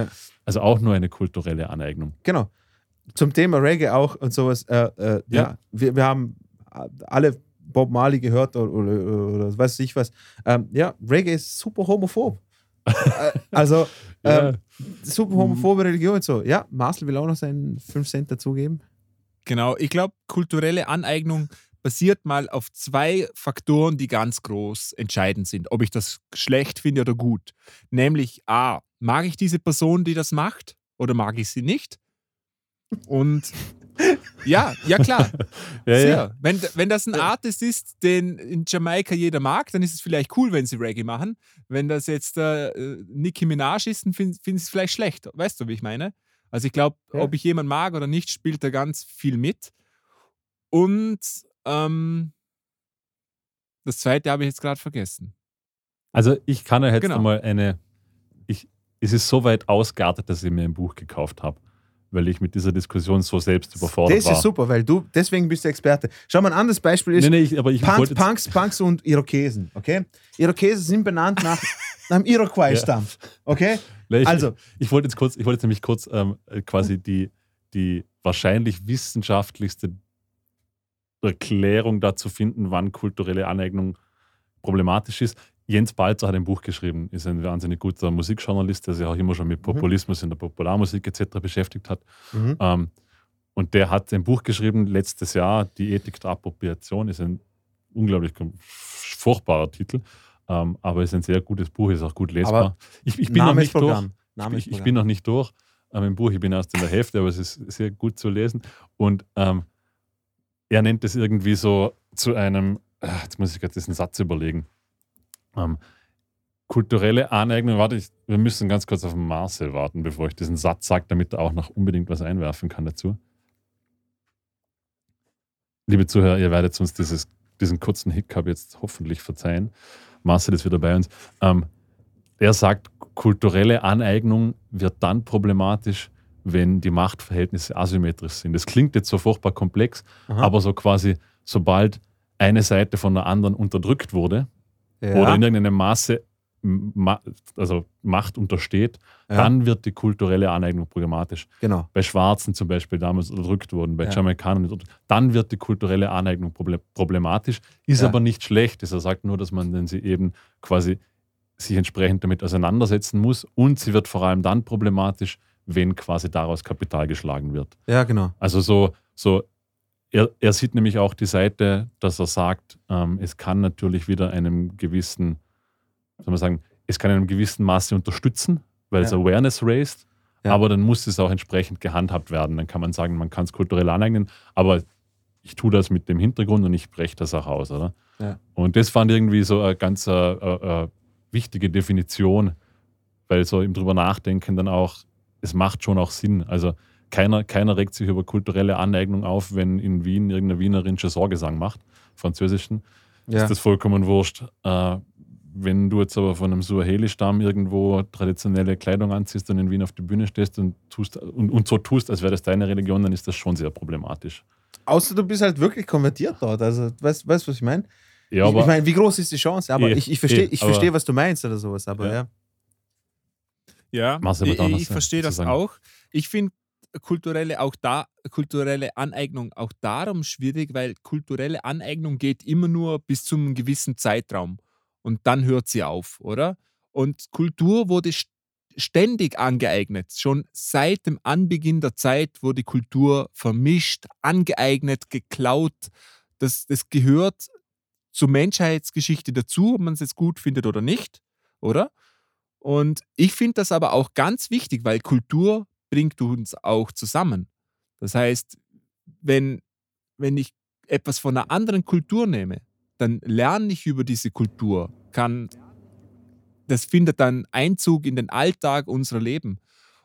Also auch nur eine kulturelle Aneignung. Genau. Zum Thema Reggae auch und sowas. Äh, äh, ja, Ja. Wir, wir haben alle Bob Marley gehört oder, oder, oder weiß ich was. Ähm, ja, Reggae ist super homophob. Also, Ja. ähm, super homophobe Religion und so. Ja, Marcel will auch noch seinen 5 Cent dazugeben. Genau, ich glaube, kulturelle Aneignung basiert mal auf zwei Faktoren, die ganz groß entscheidend sind, ob ich das schlecht finde oder gut. Nämlich A, mag ich diese Person, die das macht, oder mag ich sie nicht? Und ja, ja klar. Ja, ja. Wenn, wenn das ein Artist ist, den in Jamaika jeder mag, dann ist es vielleicht cool, wenn sie Reggae machen. Wenn das jetzt äh, Nicki Minaj ist, dann finde find ich es vielleicht schlecht. Weißt du, wie ich meine? Also ich glaube, Ja. ob ich jemanden mag oder nicht, spielt da ganz viel mit. Und ähm, das zweite habe ich jetzt gerade vergessen. Also ich kann ja jetzt Genau. einmal eine, ich, es ist so weit ausgeartet, dass ich mir ein Buch gekauft habe, weil ich mit dieser Diskussion so selbst überfordert Das war. ist super, weil du, deswegen bist du Experte. Schau mal, ein anderes Beispiel ist Nee, nee, ich, aber ich Punks, Punks, Punks und Irokesen. Okay? Irokesen sind benannt nach, nach dem Iroquois-Stamm. Okay? Ich, Also- ich wollte jetzt kurz, ich wollte jetzt nämlich kurz ähm, äh, quasi die, die wahrscheinlich wissenschaftlichste Erklärung dazu finden, wann kulturelle Aneignung problematisch ist. Jens Balzer hat ein Buch geschrieben, ist ein wahnsinnig guter Musikjournalist, der sich auch immer schon mit Populismus in der Popularmusik etc. beschäftigt hat. Mhm. Ähm, und der hat ein Buch geschrieben letztes Jahr, Die Ethik der Appropriation, ist ein unglaublich furchtbarer Titel, ähm, aber ist ein sehr gutes Buch, ist auch gut lesbar. Aber ich, ich bin noch nicht durch. Ich, ich bin noch nicht durch ähm, im Buch, ich bin erst in der Hälfte, aber es ist sehr gut zu lesen. Und ähm, er nennt es irgendwie so zu einem, ah, jetzt muss ich gerade diesen Satz überlegen. Ähm, kulturelle Aneignung, warte, ich, wir müssen ganz kurz auf Marcel warten, bevor ich diesen Satz sage, damit er auch noch unbedingt was einwerfen kann dazu. Liebe Zuhörer, ihr werdet uns dieses, diesen kurzen Hiccup jetzt hoffentlich verzeihen. Marcel ist wieder bei uns. Ähm, er sagt, kulturelle Aneignung wird dann problematisch, wenn die Machtverhältnisse asymmetrisch sind. Das klingt jetzt so furchtbar komplex, Aha. aber so quasi, sobald eine Seite von der anderen unterdrückt wurde ja. oder in irgendeinem Maße ma also Macht untersteht, ja, dann wird die kulturelle Aneignung problematisch. genau. Bei Schwarzen zum Beispiel damals unterdrückt wurden, bei Ja. Jamaikanern. Dann wird die kulturelle Aneignung proble problematisch, ist aber nicht schlecht. Er sagt nur, dass man sie eben quasi sich entsprechend damit auseinandersetzen muss und sie wird vor allem dann problematisch, wenn quasi daraus Kapital geschlagen wird. Ja, genau. Also so, so er, er sieht nämlich auch die Seite, dass er sagt, ähm, es kann natürlich wieder einem gewissen, soll man sagen, es kann einem gewissen Maße unterstützen, weil es Ja. Awareness raised, Ja. aber dann muss es auch entsprechend gehandhabt werden. Dann kann man sagen, man kann es kulturell aneignen, aber ich tue das mit dem Hintergrund und ich breche das auch aus, oder? Ja. Und das fand ich irgendwie so eine ganz äh, äh, wichtige Definition, weil so im drüber nachdenken dann auch, es macht schon auch Sinn. Also keiner, keiner regt sich über kulturelle Aneignung auf, wenn in Wien irgendeine Wienerin Chanson-Gesang macht, französischen. Ja. Ist das vollkommen wurscht. Äh, wenn du jetzt aber von einem Suaheli-Stamm irgendwo traditionelle Kleidung anziehst und in Wien auf die Bühne stehst und, tust, und, und so tust, als wäre das deine Religion, dann ist das schon sehr problematisch. Außer du bist halt wirklich konvertiert dort. Also, weißt du, was ich meine? Ja, ich, aber ich meine, wie groß ist die Chance? Aber Eh, ich, ich verstehe, eh, ich verstehe, was du meinst oder sowas. Aber Ja. ja. Ja, ich, ich verstehe das auch. Ich finde kulturelle, auch da, kulturelle Aneignung auch darum schwierig, weil kulturelle Aneignung geht immer nur bis zu einem gewissen Zeitraum und dann hört sie auf, oder? Und Kultur wurde st- ständig angeeignet. Schon seit dem Anbeginn der Zeit wurde Kultur vermischt, angeeignet, geklaut. Das, das gehört zur Menschheitsgeschichte dazu, ob man es jetzt gut findet oder nicht, oder? Und ich finde das aber auch ganz wichtig, weil Kultur bringt uns auch zusammen. Das heißt, wenn, wenn ich etwas von einer anderen Kultur nehme, dann lerne ich über diese Kultur, kann, das findet dann Einzug in den Alltag unserer Leben.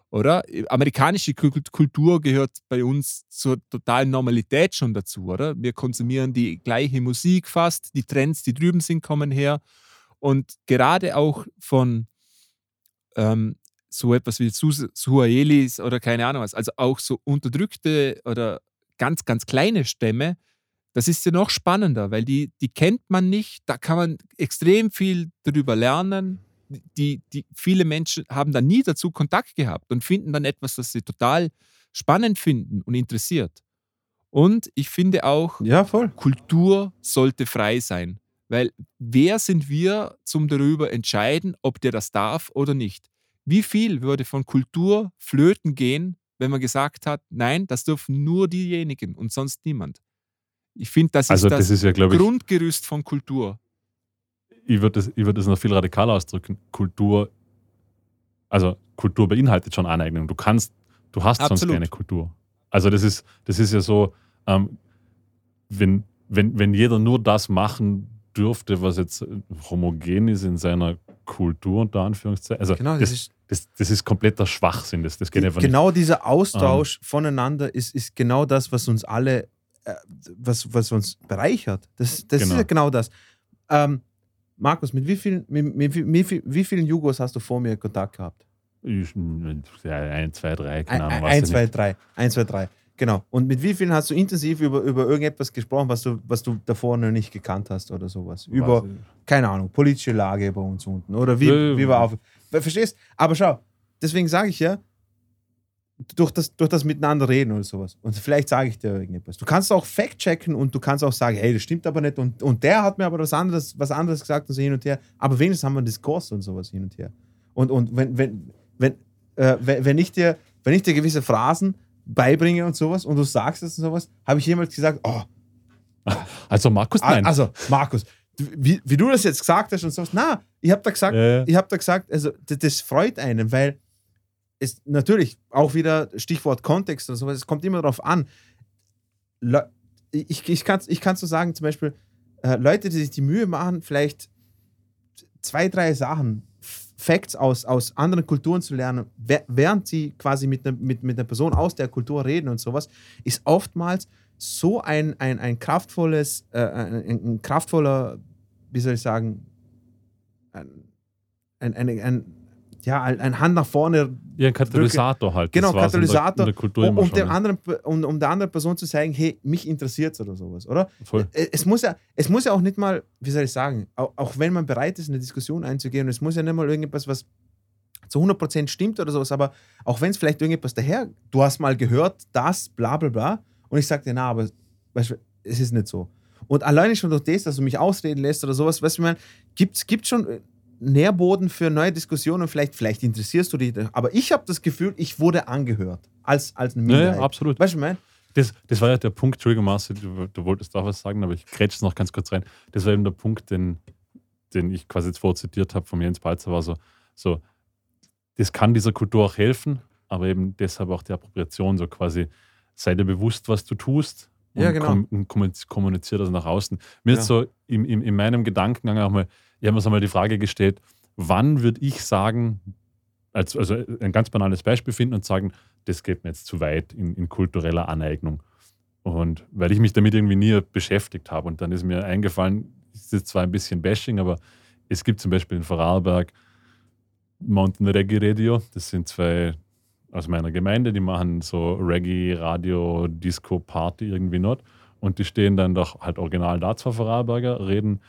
Oder? Amerikanische Kul- Kultur gehört bei uns zur totalen Normalität schon dazu, oder? Wir konsumieren die gleiche Musik fast, die Trends, die drüben sind, kommen her. Und gerade auch von ähm, so etwas wie Su- Suahelis oder keine Ahnung was, also auch so unterdrückte oder ganz, ganz kleine Stämme, das ist ja noch spannender, weil die, die kennt man nicht, da kann man extrem viel darüber lernen. Die, die, viele Menschen haben da nie dazu Kontakt gehabt und finden dann etwas, das sie total spannend finden und interessiert. Und ich finde auch, ja, voll. Kultur sollte frei sein. Weil wer sind wir zum darüber entscheiden, ob der das darf oder nicht? Wie viel würde von Kultur flöten gehen, wenn man gesagt hat, nein, das dürfen nur diejenigen und sonst niemand? Ich finde, das also ist das, das ist ja, glaube ich, Grundgerüst von Kultur. ich würde das, ich würd das noch viel radikaler ausdrücken. Kultur, also Kultur beinhaltet schon Aneignung. Du kannst, du hast sonst Absolut. keine Kultur. Also das ist, das ist ja so, ähm, wenn, wenn, wenn jeder nur das machen dürfte, was jetzt homogen ist in seiner Kultur, unter Anführungszeichen. Also Genau, das, das ist das, das ist kompletter Schwachsinn. Das, das geht einfach genau dieser Ähm. Austausch voneinander ist, ist genau das, was uns alle, äh, was, was uns bereichert. Das, das Genau. ist ja genau das. Ähm, Markus, mit wie vielen, mit, mit, viel, wie vielen Jugos hast du vor mir Kontakt gehabt? nicht. Ich, ja, ein, zwei, drei, keine Ein, Ahnung. ein ich zwei, nicht. drei. Eins, zwei, drei. Genau. Und mit wie vielen hast du intensiv über, über irgendetwas gesprochen, was du, was du davor noch nicht gekannt hast oder sowas? Über, keine Ahnung, politische Lage bei uns unten. Oder wie, wie wir auf. Verstehst? Aber schau, deswegen sage ich ja, durch das, durch das Miteinander reden oder sowas. Und vielleicht sage ich dir irgendetwas. Du kannst auch fact-checken und du kannst auch sagen, hey, das stimmt aber nicht. Und, und der hat mir aber was anderes, was anderes gesagt und so hin und her. Aber wenigstens haben wir einen Diskurs und sowas hin und her. Und, und wenn, wenn, wenn, äh, wenn, wenn, ich dir, wenn ich dir gewisse Phrasen beibringe und sowas und du sagst es und sowas, habe ich jemals gesagt, oh. Also Markus, nein. Also, Markus, wie, wie du das jetzt gesagt hast und sowas, na, ich habe da gesagt, Äh. ich habe da gesagt, also das, das freut einen, weil es natürlich auch wieder Stichwort Kontext oder sowas, es kommt immer darauf an. Le ich ich kann es ich kann's so sagen, zum Beispiel, äh, Leute, die sich die Mühe machen, vielleicht zwei, drei Sachen, Facts aus, aus anderen Kulturen zu lernen, während sie quasi mit einer mit, mit einer Person aus der Kultur reden und sowas, ist oftmals so ein, ein, ein kraftvolles, äh, ein, ein kraftvoller, wie soll ich sagen, ein, ein, ein, ein, ja, ein Hand nach vorne Ja, ein Katalysator halt. Genau, war's in der- Katalysator, In der um, dem anderen, um, um der anderen Person zu zeigen, hey, mich interessiert es oder sowas, oder? Voll. Äh, Es muss, ja, es muss ja auch nicht mal, wie soll ich sagen, auch, auch wenn man bereit ist, in eine Diskussion einzugehen, es muss ja nicht mal irgendetwas, was zu 100% stimmt oder sowas, aber auch wenn es vielleicht irgendetwas daher, du hast mal gehört, das, bla bla bla, und ich dir, na, aber weißt du, es ist nicht so. Und alleine schon durch das, dass du mich ausreden lässt oder sowas, weißt du, ich meine, gibt es schon äh, Nährboden für neue Diskussionen, vielleicht, vielleicht interessierst du dich, aber ich habe das Gefühl, ich wurde angehört als, als eine Ja, Minderheit. ja, absolut. Weißt du, ich meine? Das, das war ja der Punkt, Marcel, du, du wolltest auch was sagen, aber ich grätsch es noch ganz kurz rein. Das war eben der Punkt, den, den ich quasi jetzt vorzitiert habe von Jens Balzer, war so, so, das kann dieser Kultur auch helfen, aber eben deshalb auch die Appropriation, so quasi, sei dir bewusst, was du tust und, Ja, genau. kom und kommuniz- kommunizier das nach außen. Mir Ja. ist so im, im, in meinem Gedankengang auch mal, ich habe mir so mal die Frage gestellt, wann würde ich sagen, als, also ein ganz banales Beispiel finden und sagen, das geht mir jetzt zu weit in, in kultureller Aneignung. Und weil ich mich damit irgendwie nie beschäftigt habe. Und dann ist mir eingefallen, ist jetzt zwar ein bisschen Bashing, aber es gibt zum Beispiel in Vorarlberg Mountain Reggae Radio. Das sind zwei aus meiner Gemeinde, die machen so Reggae, Radio, Disco, Party irgendwie not. Und die stehen dann doch halt original da, zwei Vorarlberger, reden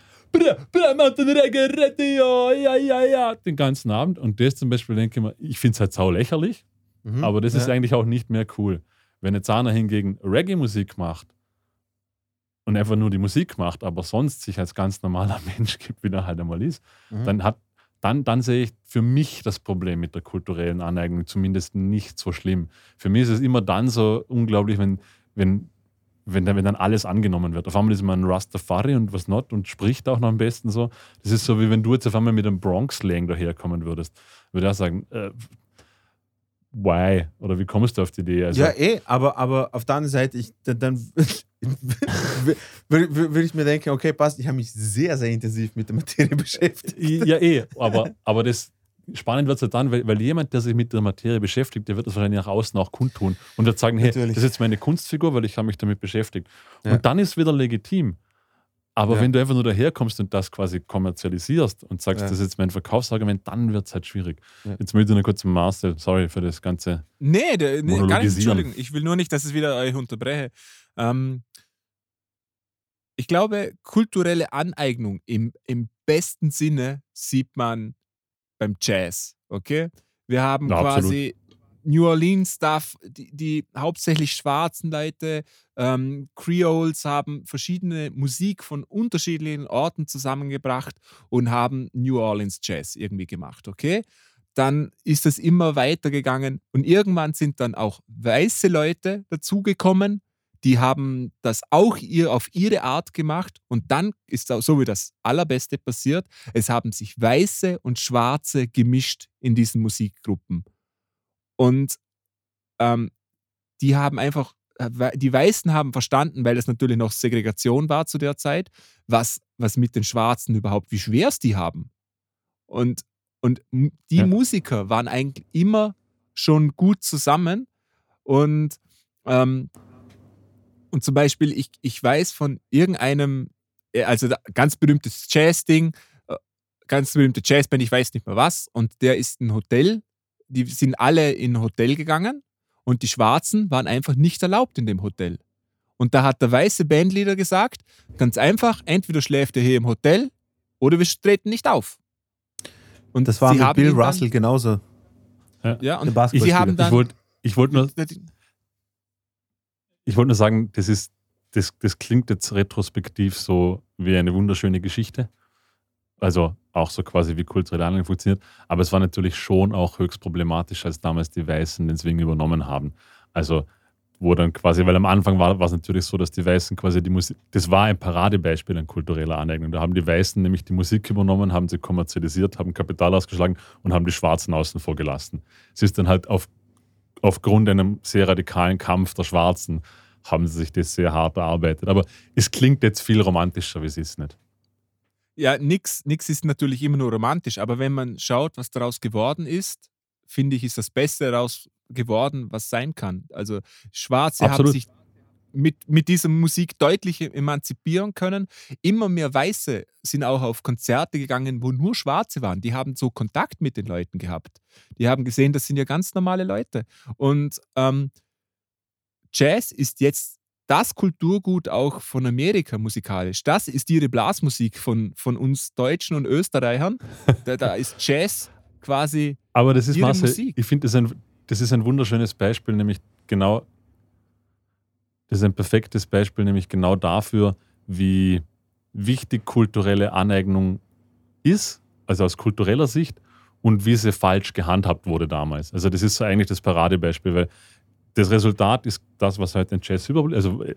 ja, ja, ja, den ganzen Abend. Und das zum Beispiel denke ich mir, ich finde es halt sau lächerlich, Mhm. aber das ist Ja. eigentlich auch nicht mehr cool. Wenn jetzt einer hingegen Reggae-Musik macht und einfach nur die Musik macht, aber sonst sich als ganz normaler Mensch gibt, wie er halt einmal ist, Mhm. dann, hat, dann, dann sehe ich für mich das Problem mit der kulturellen Aneignung zumindest nicht so schlimm. Für mich ist es immer dann so unglaublich, wenn, wenn, wenn, dann, wenn dann alles angenommen wird. Auf einmal ist man ein Rastafari und was not und spricht auch noch am besten so. Das ist so, wie wenn du jetzt auf einmal mit einem Bronx-Slang daherkommen würdest. Würde ich sagen, äh, why? Oder wie kommst du auf die Idee? Also, ja, eh, aber, aber auf der anderen Seite, ich, dann, dann würde würd ich mir denken, okay, passt, ich habe mich sehr, sehr intensiv mit der Materie beschäftigt. Ja, eh, aber, aber das spannend wird es ja dann, weil, weil jemand, der sich mit der Materie beschäftigt, der wird das wahrscheinlich nach außen auch kundtun und wird sagen, hey, Natürlich. das ist jetzt meine Kunstfigur, weil ich habe mich damit beschäftigt. Ja. Und dann ist es wieder legitim. Aber Ja. wenn du einfach nur daherkommst und das quasi kommerzialisierst und sagst, Ja. das ist jetzt mein Verkaufsargument, dann wird es halt schwierig. Ja. Jetzt möchte ich nur kurz zum Marcel, sorry für das Ganze. Nee, der, nee gar nicht. Entschuldigung. Ich will nur nicht, dass es wieder euch unterbreche. Ähm, ich glaube, kulturelle Aneignung im, im besten Sinne sieht man beim Jazz. Okay? Wir haben Ja, absolut. New Orleans Stuff, die, die hauptsächlich schwarzen Leute, ähm, Creoles haben verschiedene Musik von unterschiedlichen Orten zusammengebracht und haben New Orleans Jazz irgendwie gemacht, okay? Dann ist es immer weitergegangen und irgendwann sind dann auch weiße Leute dazugekommen, die haben das auch ihr, auf ihre Art gemacht und dann ist so wie das Allerbeste passiert, es haben sich Weiße und Schwarze gemischt in diesen Musikgruppen. Und ähm, die haben einfach, äh, die Weißen haben verstanden, weil das natürlich noch Segregation war zu der Zeit, was, was mit den Schwarzen überhaupt, wie schwer es die haben. Und, und die Ja. Musiker waren eigentlich immer schon gut zusammen. Und, ähm, und zum Beispiel, ich, ich weiß von irgendeinem, äh, also ganz berühmtes Jazz-Ding, äh, ganz berühmte Jazzband, ich weiß nicht mehr was, und der ist ein Hotel, die sind alle in ein Hotel gegangen und die Schwarzen waren einfach nicht erlaubt in dem Hotel. Und da hat der weiße Bandleader gesagt, ganz einfach, entweder schläft ihr hier im Hotel oder wir treten nicht auf. Und Das war sie mit haben Bill Russell genauso. Ja, Der und sie haben Ich dann, wollte Ich wollte nur, ich wollte nur sagen, das ist, das, das klingt jetzt retrospektiv so wie eine wunderschöne Geschichte. Also auch so quasi wie kulturelle Anerkennung funktioniert. Aber es war natürlich schon auch höchst problematisch, als damals die Weißen den Swing übernommen haben. Also wo dann quasi, weil am Anfang war, war es natürlich so, dass die Weißen quasi die Musik, das war ein Paradebeispiel an kultureller Aneignung. Da haben die Weißen nämlich die Musik übernommen, haben sie kommerzialisiert, haben Kapital ausgeschlagen und haben die Schwarzen außen vor gelassen. Es ist dann halt auf, aufgrund einem sehr radikalen Kampf der Schwarzen haben sie sich das sehr hart erarbeitet. Aber es klingt jetzt viel romantischer, wie es ist nicht. Ja, nix, nix ist natürlich immer nur romantisch, aber wenn man schaut, was daraus geworden ist, finde ich, ist das Beste daraus geworden, was sein kann. Also Schwarze Absolut. haben sich mit, mit dieser Musik deutlich emanzipieren können. Immer mehr Weiße sind auch auf Konzerte gegangen, wo nur Schwarze waren. Die haben so Kontakt mit den Leuten gehabt. Die haben gesehen, das sind ja ganz normale Leute. Und ähm, Jazz ist jetzt das Kulturgut auch von Amerika musikalisch. Das ist ihre Blasmusik von, von uns Deutschen und Österreichern. da, da ist Jazz quasi Aber das ist Marcel, Musik. ich finde, das, ist ein- das ist ein wunderschönes Beispiel, nämlich genau, das ist ein perfektes Beispiel, nämlich genau dafür, wie wichtig kulturelle Aneignung ist, also aus kultureller Sicht, und wie sie falsch gehandhabt wurde damals. Also das ist so eigentlich das Paradebeispiel, weil das Resultat ist das, was heute in Jazz überbleibt, also äh,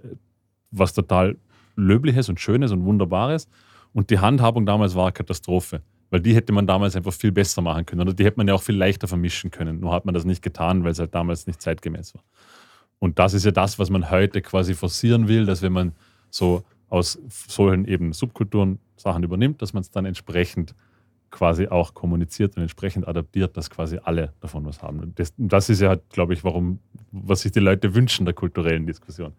was total Löbliches und Schönes und Wunderbares. Und die Handhabung damals war eine Katastrophe. Weil die hätte man damals einfach viel besser machen können. Oder die hätte man ja auch viel leichter vermischen können. Nur hat man das nicht getan, weil es halt damals nicht zeitgemäß war. Und das ist ja das, was man heute quasi forcieren will, dass wenn man so aus solchen eben Subkulturen Sachen übernimmt, dass man es dann entsprechend quasi auch kommuniziert und entsprechend adaptiert, dass quasi alle davon was haben. Und das, das ist ja, halt, glaube ich, warum, was sich die Leute wünschen der kulturellen Diskussion.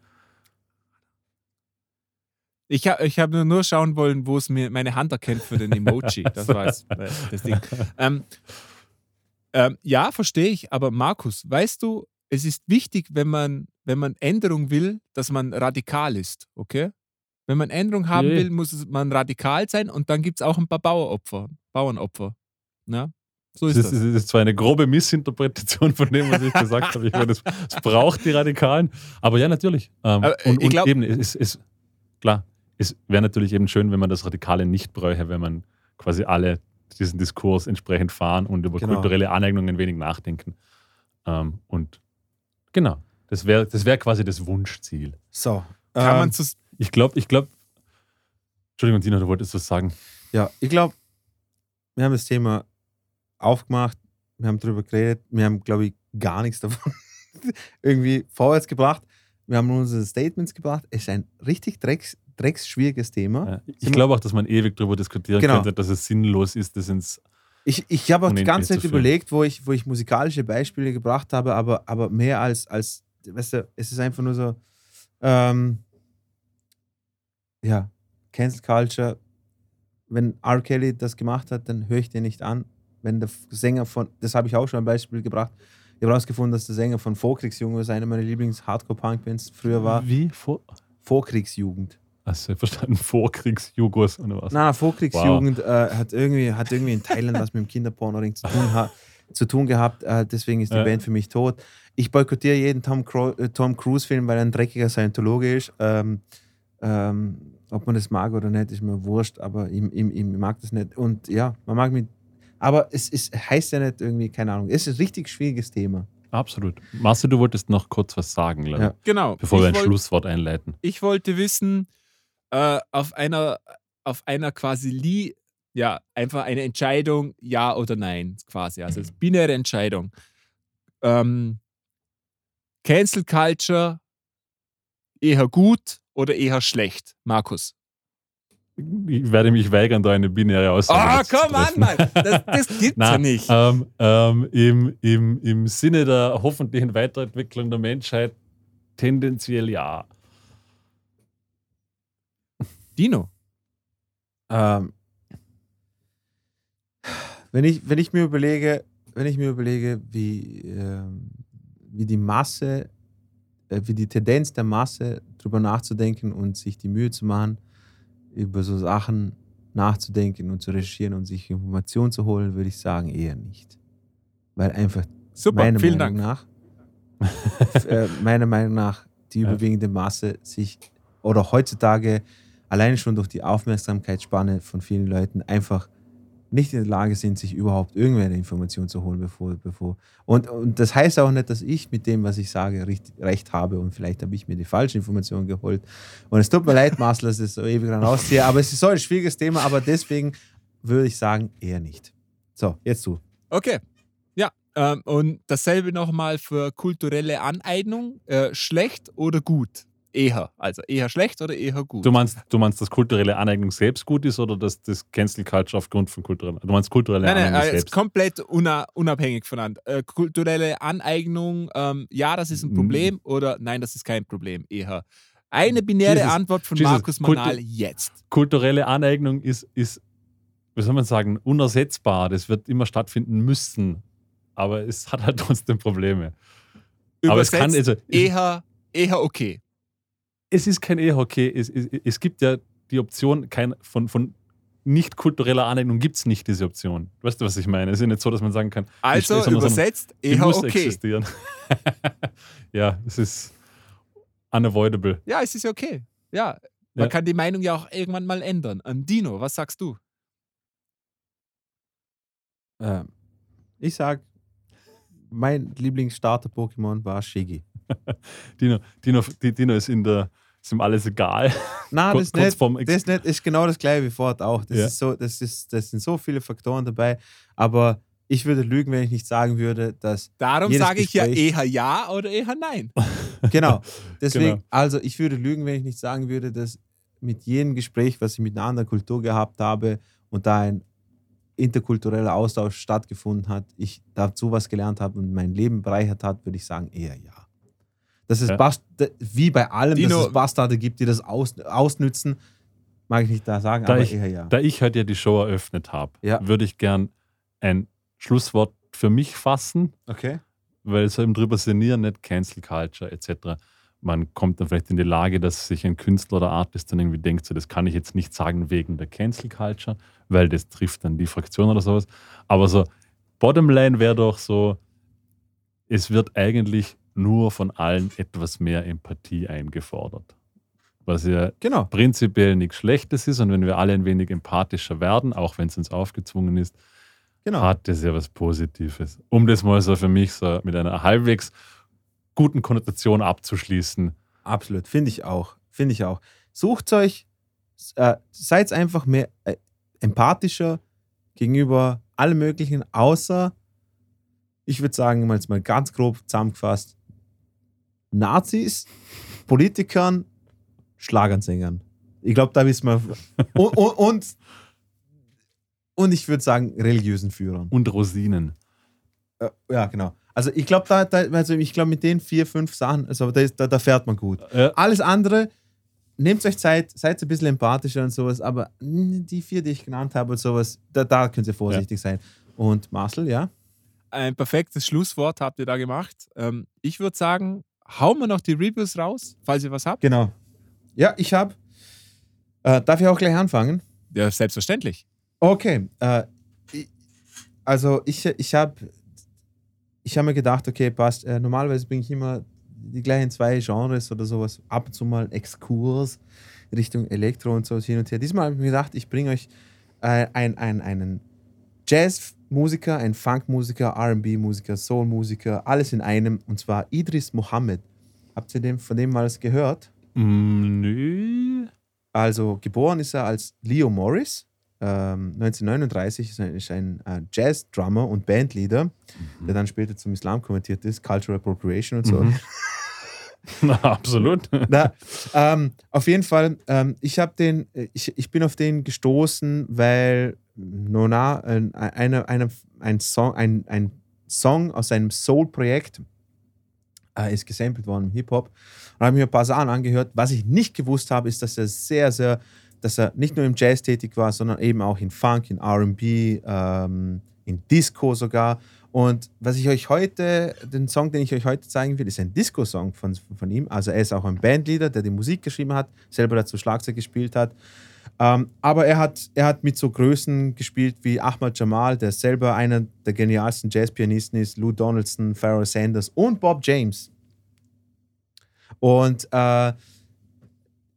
Ich, ha, ich habe nur schauen wollen, wo es mir meine Hand erkennt für den Emoji. Das war es, das Ding. Ähm, ähm, ja, verstehe ich, aber Markus, weißt du, es ist wichtig, wenn man, wenn man Änderung will, dass man radikal ist, okay? Wenn man Änderung haben Ja, ja. will, muss man radikal sein und dann gibt es auch ein paar Baueropfer, Bauernopfer. Na? So ist Das das. ist, das ist zwar eine grobe Missinterpretation von dem, was ich gesagt habe. Ich meine, es, braucht die Radikalen. Aber ja, natürlich. Ähm, Aber, äh, und, und glaub- eben, es ist klar, es wäre natürlich eben schön, wenn man das Radikale nicht bräuchte, wenn man quasi alle diesen Diskurs entsprechend fahren und über Genau. kulturelle Aneignungen wenig nachdenken. Ähm, und genau, das wäre das wär quasi das Wunschziel. So. Kann ähm, man zu, Ich glaube, ich glaube, Entschuldigung, Dina, du wolltest was sagen. Ja, ich glaube, wir haben das Thema aufgemacht, wir haben darüber geredet, wir haben, glaube ich, gar nichts davon irgendwie vorwärts gebracht. Wir haben unsere Statements gebracht. Es ist ein richtig drecks, drecksschwieriges Thema. Ja, ich glaube auch, dass man ewig darüber diskutieren Genau. könnte, dass es sinnlos ist, das ins Ich, ich habe auch die ganze Zeit überlegt, wo ich, wo ich musikalische Beispiele gebracht habe, aber, aber mehr als, als, weißt du, es ist einfach nur so, ähm, ja, Cancel Culture. Wenn R. Kelly das gemacht hat, dann höre ich den nicht an. Wenn der Sänger von, das habe ich auch schon ein Beispiel gebracht, ich habe herausgefunden, dass der Sänger von Vorkriegsjugend, was eine meiner Lieblings-Hardcore-Punk-Bands früher war, Wie? Vor, Vorkriegsjugend. also verstanden, Vorkriegsjugos oder was? Nein, Vorkriegsjugend äh, hat, irgendwie, hat irgendwie in Thailand was mit dem Kinderpornoring zu tun, ha zu tun gehabt. Äh, deswegen ist die Ja. Band für mich tot. Ich boykottiere jeden Tom, äh, Tom Cruise-Film, weil er ein dreckiger Scientologe ist. Ähm, ähm, ob man das mag oder nicht, ist mir wurscht, aber ich, ich, ich mag das nicht. Und ja, man mag mich. Aber es ist, heißt ja nicht irgendwie, keine Ahnung. Es ist ein richtig schwieriges Thema. Absolut. Marcel, du wolltest noch kurz was sagen, glaube ich, Ja. genau. bevor wir ein Ich wollt- Schlusswort einleiten. ich wollte wissen, äh, auf einer, auf einer quasi Li ja, einfach eine Entscheidung, ja oder nein, quasi. Also es ist binäre Entscheidung. Ähm, Cancel Culture eher gut oder eher schlecht, Markus? Ich werde mich weigern, da eine binäre Aussage Ah, dazu zu komm an, treffen. Mann! Das, das gibt's ja nicht. Ähm, ähm, im, im, Im Sinne der hoffentlichen Weiterentwicklung der Menschheit tendenziell ja. Dino. Ähm, wenn, ich, wenn ich mir überlege, wenn ich mir überlege, wie, ähm, wie die Masse, äh, wie die Tendenz der Masse, darüber nachzudenken und sich die Mühe zu machen, über so Sachen nachzudenken und zu recherchieren und sich Informationen zu holen, würde ich sagen, eher nicht. Weil einfach Super, meiner Meinung Dank. nach äh, meiner Meinung nach die überwiegende Masse sich oder heutzutage alleine schon durch die Aufmerksamkeitsspanne von vielen Leuten einfach nicht in der Lage sind, sich überhaupt irgendwelche Informationen zu holen, bevor, bevor. Und, und das heißt auch nicht, dass ich mit dem, was ich sage, recht, recht habe und vielleicht habe ich mir die falsche Information geholt. Und es tut mir leid, Marcel, dass ich das so ewig dran ausziehe, aber es ist so ein schwieriges Thema, aber deswegen würde ich sagen, eher nicht. So, jetzt du. Okay. Ja, ähm, und dasselbe nochmal für kulturelle Aneignung. Äh, schlecht oder gut? Eher. Also eher schlecht oder eher gut? Du meinst, du meinst, dass kulturelle Aneignung selbst gut ist oder dass das Cancel Culture aufgrund von kultureller Du meinst kulturelle Nein, nein, Aneignung äh, ist selbst. komplett una unabhängig voneinander. Äh, kulturelle Aneignung, ähm, ja, das ist ein Mm. Problem oder nein, das ist kein Problem. Eher. Eine binäre Jesus, Antwort von Jesus, Markus Kultu- Manal jetzt. Kulturelle Aneignung ist, ist, wie soll man sagen, unersetzbar. Das wird immer stattfinden müssen. Aber es hat halt trotzdem Probleme. Aber es kann, Übersetzt, also, eher, eher okay. Es ist kein E-Hockey. Es, es, es gibt ja die Option kein, von, von nicht kultureller Aneignung gibt es nicht diese Option. Weißt du, was ich meine? Es ist ja nicht so, dass man sagen kann, Also sondern- sondern übersetzt, eher muss okay. existieren. ja, es ist unavoidable. Ja, es ist ja okay. Ja, man Ja. kann die Meinung ja auch irgendwann mal ändern. An Dino, was sagst du? Ähm, ich sag, mein Lieblingsstarter-Pokémon war Shiggy. Dino, Dino, Dino ist in der, ist ihm alles egal. Na, Kurz- das, ist nicht, das ist nicht, ist genau das gleiche wie Ford auch. Das, Ja. ist so, das, ist, das sind so viele Faktoren dabei, aber ich würde lügen, wenn ich nicht sagen würde, dass, Darum Jedes sage ich ja Gespräch- eher ja oder eher nein. genau, deswegen, Genau. also ich würde lügen, wenn ich nicht sagen würde, dass mit jedem Gespräch, was ich mit einer anderen Kultur gehabt habe und da ein interkultureller Austausch stattgefunden hat, ich dazu was gelernt habe und mein Leben bereichert hat, würde ich sagen, eher ja. Dass es Ja. Bast wie bei allem, Dino- dass es Bastarde gibt, die das aus, ausnützen, mag ich nicht da sagen, Da aber ich- eher ja. Da ich heute ja die Show eröffnet habe, Ja. würde ich gern ein Schlusswort für mich fassen, Okay. weil so eben drüber sinnieren, nicht Cancel Culture etc. Man kommt dann vielleicht in die Lage, dass sich ein Künstler oder Artist dann irgendwie denkt, so, das kann ich jetzt nicht sagen wegen der Cancel Culture, weil das trifft dann die Fraktion oder sowas. Aber so, Bottomline wäre doch so, es wird eigentlich nur von allen etwas mehr Empathie eingefordert. Was ja Genau. prinzipiell nichts Schlechtes ist und wenn wir alle ein wenig empathischer werden, auch wenn es uns aufgezwungen ist, Genau. hat das ja was Positives. Um das mal so für mich so mit einer halbwegs guten Konnotation abzuschließen. Absolut. Finde ich auch. Finde ich auch. Sucht euch, äh, seid einfach mehr äh, empathischer gegenüber allem Möglichen, außer, ich würde sagen, mal jetzt mal ganz grob zusammengefasst, Nazis, Politikern, Schlagersängern. Ich glaube, da wissen wir. Und, und, und, und ich würde sagen, religiösen Führern. Und Rosinen. Äh, ja, genau. Also ich glaube, da, da, also ich glaube, mit den vier, fünf Sachen, also da, ist- da, da fährt man gut. Ja, Alles andere, nehmt euch Zeit, seid ein bisschen empathischer und sowas, aber die vier, die ich genannt habe und sowas, da, da könnt ihr vorsichtig sein. Und Marcel, ja? Ein perfektes Schlusswort habt ihr da gemacht. Ähm, ich würde sagen, hauen wir noch die Reviews raus, falls ihr was habt. Genau. Ja, ich habe. Äh, darf ich auch gleich anfangen? Ja, selbstverständlich. Okay. Äh, also ich, ich habe ich hab mir gedacht, okay, passt. Äh, normalerweise bringe ich immer die gleichen zwei Genres oder sowas. Ab und zu mal Exkurs Richtung Elektro und sowas hin und her. Diesmal habe ich mir gedacht, ich bringe euch äh, ein, ein, einen Jazzmusiker, einen Funkmusiker, RB-Musiker, Soul-Musiker, alles in einem. Und zwar Idris Mohammed. Habt ihr dem, von dem mal was gehört? mm, nö. Also geboren ist er als Leo Morris. Ähm, 1939 ist ein, ist ein äh, Jazz-Drummer und Bandleader, der dann später zum Islam konvertiert ist, Cultural Appropriation und so. Mhm. Na, absolut. Na, ähm, auf jeden Fall, ähm, ich habe den, ich, ich bin auf den gestoßen, weil Nona, ein, eine, eine, ein, Song, ein, ein Song aus seinem Soul-Projekt äh, ist gesampelt worden im Hip-Hop. Und habe mir ein paar Sachen angehört. Was ich nicht gewusst habe, ist, dass er sehr, sehr, dass er nicht nur im Jazz tätig war, sondern eben auch in Funk, in RB, ähm, in Disco sogar. Und was ich euch heute, den Song, den ich euch heute zeigen will, ist ein Disco-Song von, von ihm. Also er ist auch ein Bandleader, der die Musik geschrieben hat, selber dazu Schlagzeug gespielt hat. Ähm, aber er hat, er hat mit so Größen gespielt wie Ahmad Jamal, der selber einer der genialsten Jazzpianisten ist, Lou Donaldson, Pharoah Sanders und Bob James. Und äh,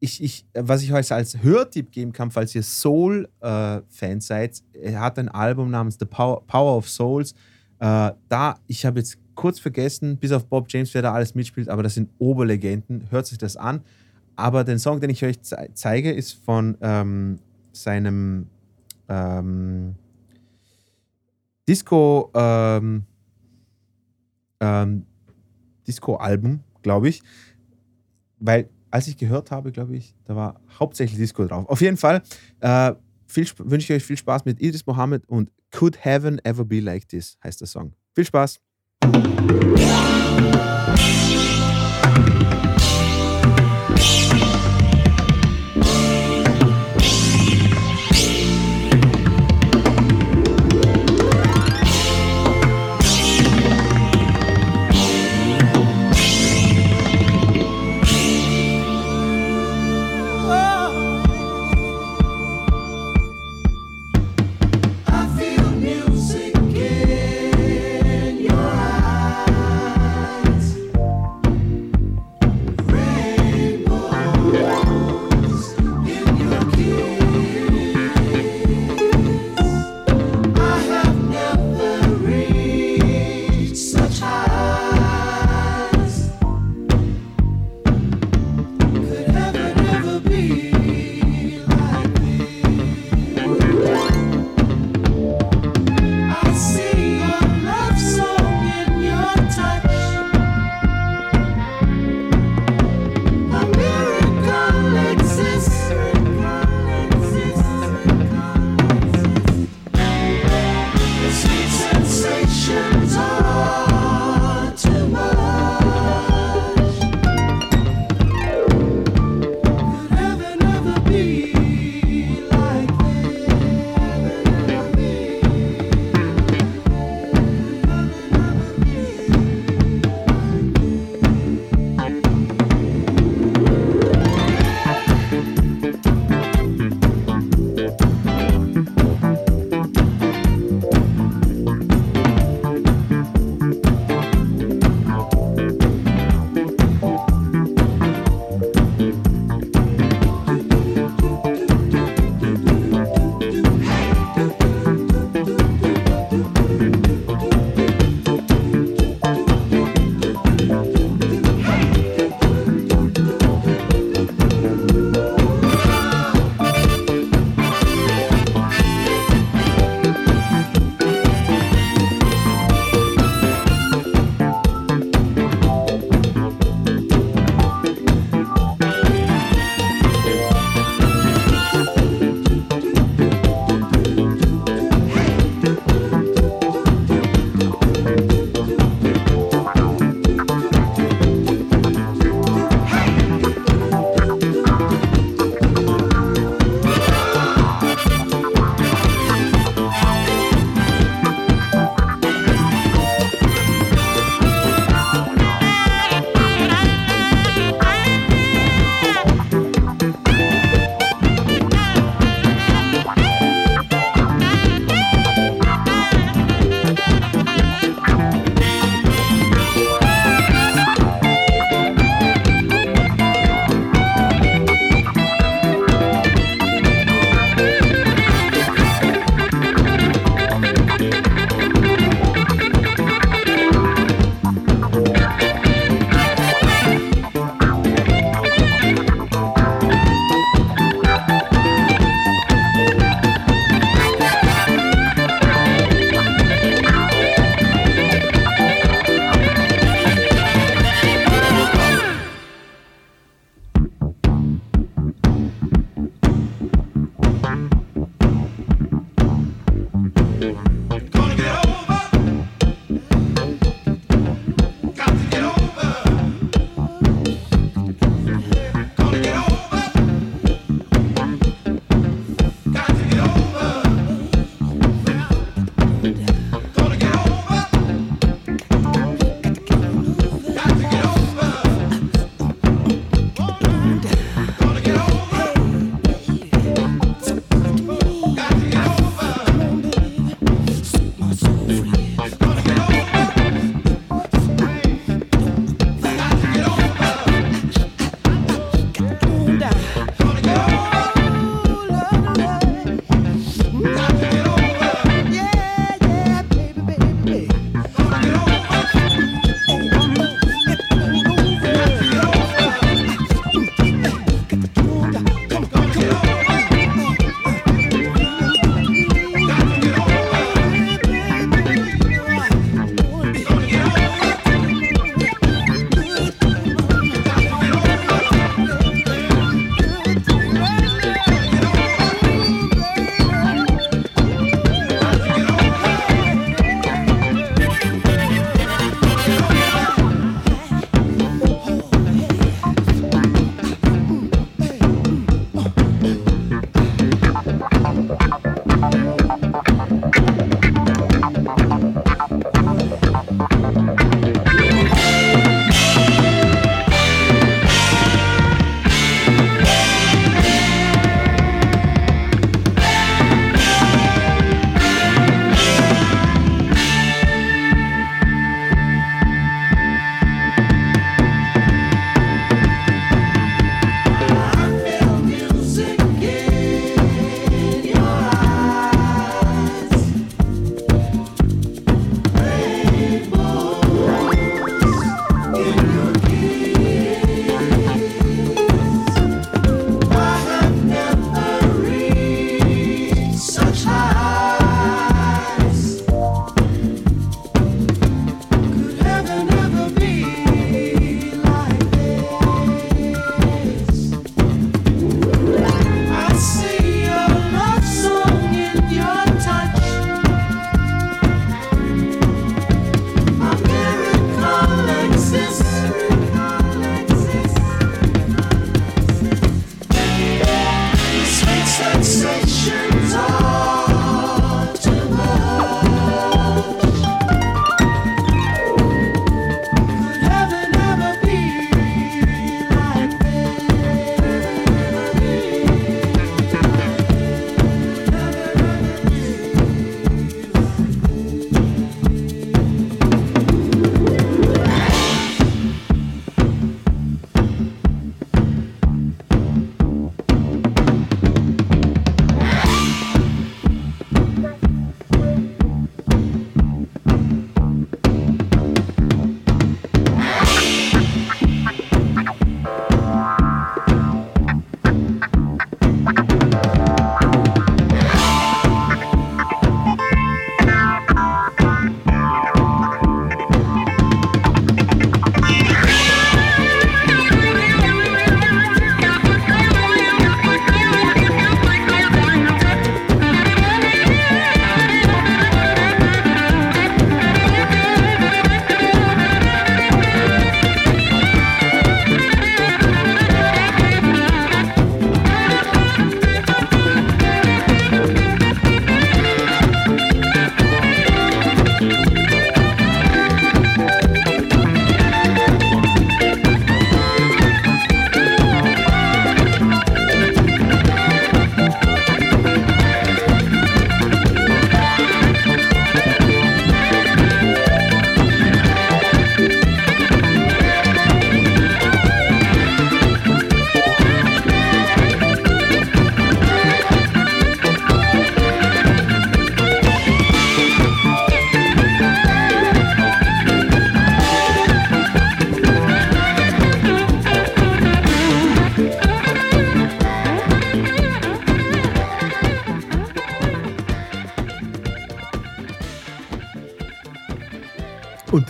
ich, ich, was ich euch als Hörtipp geben kann, falls ihr Soul-Fans seid, er hat ein Album namens The Power, Power of Souls. Äh, da, ich habe jetzt kurz vergessen, bis auf Bob James, wer da alles mitspielt, aber das sind Oberlegenden. Hört sich das an. Aber den Song, den ich euch ze zeige, ist von ähm, seinem ähm, Disco ähm, ähm, Disco-Album, glaube ich. Weil, als ich gehört habe, glaube ich, da war hauptsächlich Disco drauf. Auf jeden Fall äh, wünsche ich euch viel Spaß mit Idris Mohammed und Could Heaven Ever Be Like This heißt der Song. Viel Spaß!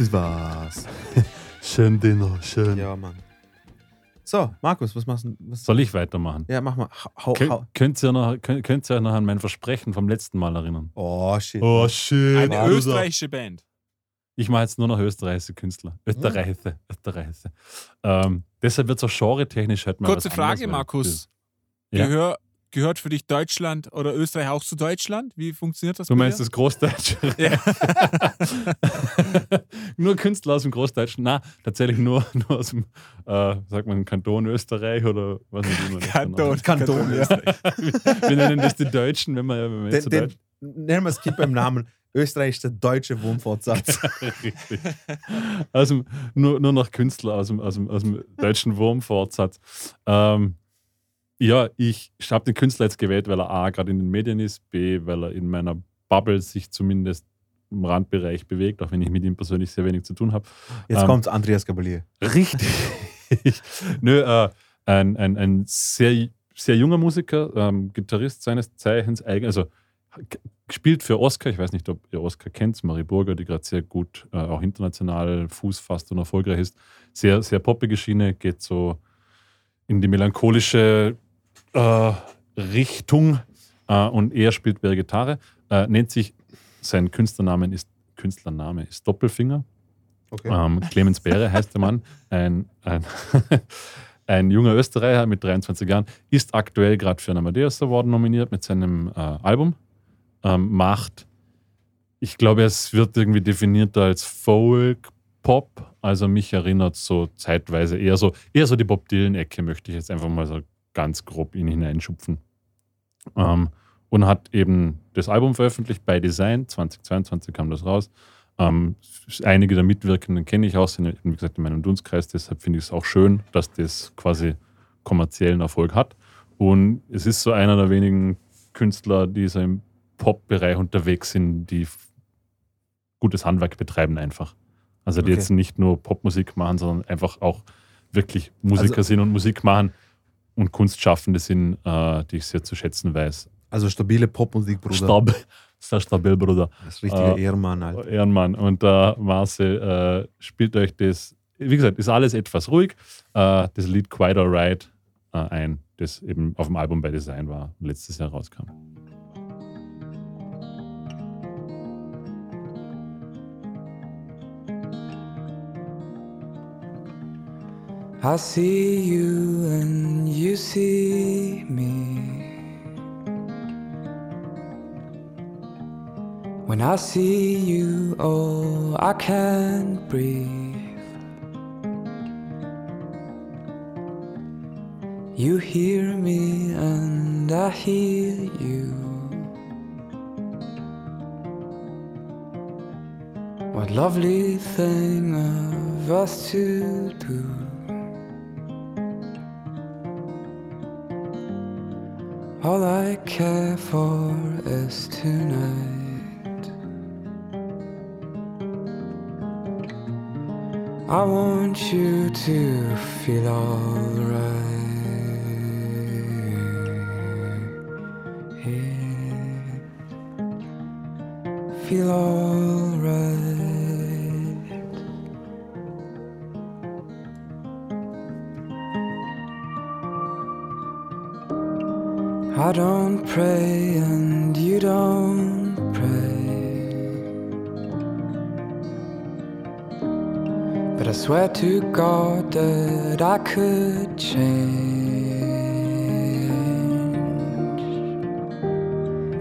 Das war's. Schön, Dino, schön. Ja, Mann. So, Markus, was machst du? Was Soll ich weitermachen? ja, mach mal. Hau, Kön hau. könnt, ihr noch, könnt, könnt ihr euch noch an mein Versprechen vom letzten Mal erinnern? Oh, shit. Oh, schön. Eine Bruder. österreichische Band. Ich mache jetzt nur noch österreichische Künstler. Hm. Österreichische. Österreichische. Ähm, deshalb wird es auch genre-technisch halt mal Kurze was Frage, Markus. Ja. Gehör, gehört für dich Deutschland oder Österreich auch zu Deutschland? Wie funktioniert das? Du bei meinst dir? das Großdeutsche? nur Künstler aus dem Großdeutschen? Na, tatsächlich nur, nur aus dem, äh, sagt man, Kanton Österreich oder was auch immer. das dann Kanton. Kanton, ja. Wir nennen das die Deutschen, wenn wir, wenn wir Den, den, Deutsch nennen wir es Kind beim Namen. Österreich ist der deutsche Wurmfortsatz. Richtig. Aus dem, nur, nur noch Künstler aus dem, aus dem, aus dem deutschen Wurmfortsatz. Ähm, ja, ich habe den Künstler jetzt gewählt, weil er A, gerade in den Medien ist, B, weil er in meiner Bubble sich zumindest im Randbereich bewegt, auch wenn ich mit ihm persönlich sehr wenig zu tun habe. Jetzt Ähm, kommt Andreas Gabalier. Richtig. Nö, äh, ein, ein, ein sehr, sehr junger Musiker, ähm, Gitarrist seines Zeichens, also spielt für Oscar, ich weiß nicht, ob ihr Oscar kennt, Marie Burger, die gerade sehr gut äh, auch international Fuß fasst und erfolgreich ist. Sehr, sehr poppige Schiene, geht so in die melancholische äh, Richtung äh, und er spielt der Gitarre. Äh, nennt sich, sein Künstlernamen ist, Künstlername ist Doppelfinger. Okay. Ähm, Clemens Beere heißt der Mann, ein, ein, ein junger Österreicher mit 23 Jahren, ist aktuell gerade für einen Amadeus Award nominiert mit seinem äh, Album. Ähm, macht, ich glaube, es wird irgendwie definiert als Folk Pop, also mich erinnert so zeitweise eher so, eher so die Bob Dylan-Ecke, möchte ich jetzt einfach mal so ganz grob ihn hineinschupfen. Ähm, und hat eben das Album veröffentlicht bei Design, 2022 kam das raus. Ähm, einige der Mitwirkenden kenne ich auch, sind wie gesagt in meinem Dunstkreis, deshalb finde ich es auch schön, dass das quasi kommerziellen Erfolg hat. Und es ist so einer der wenigen Künstler, die so im Pop-Bereich unterwegs sind, die gutes Handwerk betreiben einfach. Also die Okay. jetzt nicht nur Popmusik machen, sondern einfach auch wirklich Musiker Also- sind und Musik machen und Kunstschaffende sind, äh, die ich sehr zu schätzen weiß. Also stabile Popmusik, Bruder. Stab, sehr stabil, Bruder. Das ist richtiger Äh, Ehrenmann, Alter. Ehrenmann. Und der Marcel äh, spielt euch das, wie gesagt, ist alles etwas ruhig. Äh, das Lied Quite Alright äh, ein, das eben auf dem Album bei Design war, letztes Jahr rauskam. I see you and you see me. When I see you, oh, I can't breathe. You hear me and I hear you. What lovely thing of us to do. All I care for is tonight. I want you to feel alright. Feel alright. Don't pray and you don't pray. But I swear to God that I could change.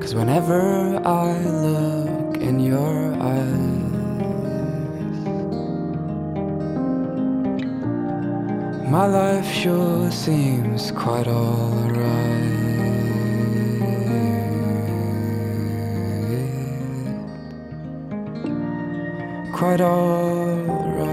Cause whenever I look in your eyes, my life sure seems quite alright. Quite alright.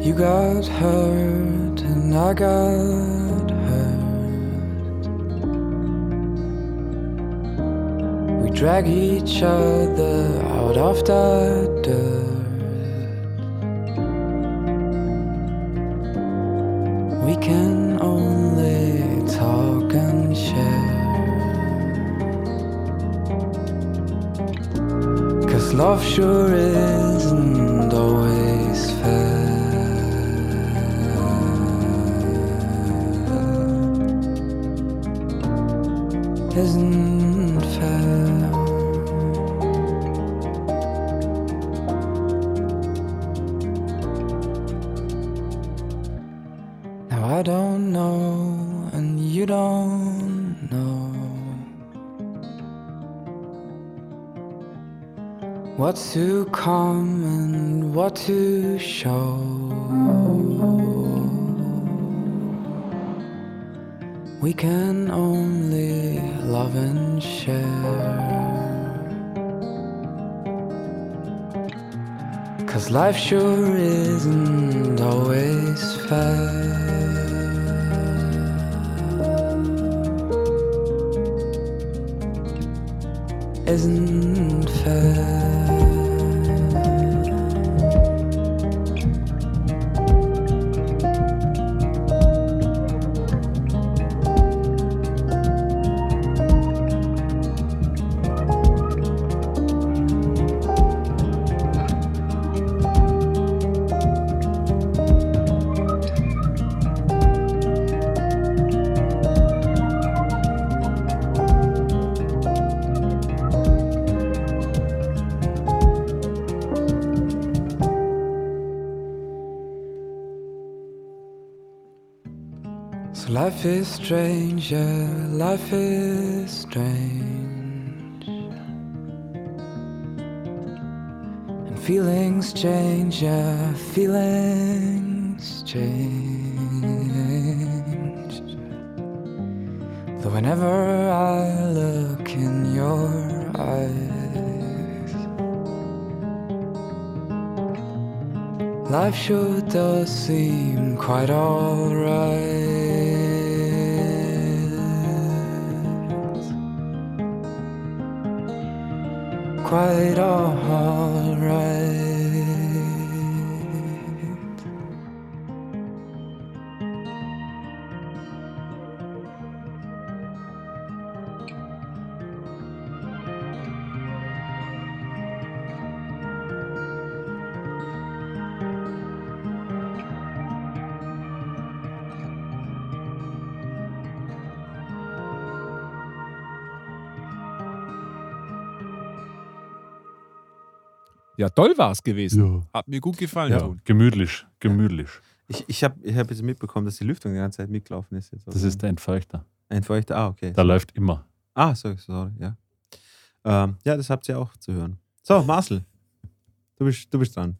You got hurt and I got hurt. We drag each other out of the dirt. What to come and what to show. We can only love and share. Cause life sure isn't always fair. Isn't fair. Life is strange, yeah, life is strange. And feelings change, yeah, feelings change. Though whenever I look in your eyes, life sure does seem quite alright. Quite alright. Ja, toll war es gewesen. Ja. Hat mir gut gefallen. Ja, gemütlich, gemütlich. Ich, ich habe ich hab jetzt mitbekommen, dass die Lüftung die ganze Zeit mitgelaufen ist. Jetzt Das ist der Entfeuchter. ein Feuchter. Ah, okay. Der läuft immer. Ah, sorry, sorry, ja. Ähm, ja, das habt ihr auch zu hören. So, Marcel, du bist, du bist dran.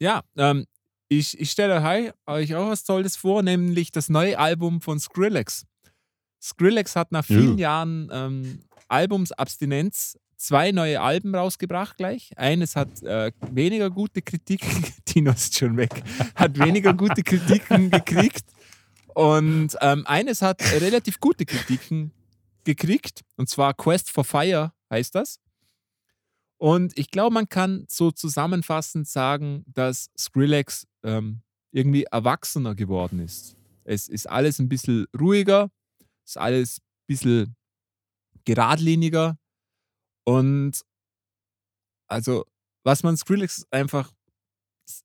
Ja, ähm, ich, ich stelle euch, euch auch was Tolles vor, nämlich das neue Album von Skrillex. Skrillex hat nach vielen Jahren ähm, Albumsabstinenz zwei neue Alben rausgebracht gleich. Eines hat äh, weniger gute Kritiken, Tino ist schon weg, hat weniger gute Kritiken gekriegt. Und ähm, eines hat relativ gute Kritiken gekriegt, und zwar Quest for Fire heißt das. Und ich glaube, man kann so zusammenfassend sagen, dass Skrillex ähm, irgendwie erwachsener geworden ist. Es ist alles ein bisschen ruhiger, ist alles ein bisschen geradliniger. Und also, was man Skrillex einfach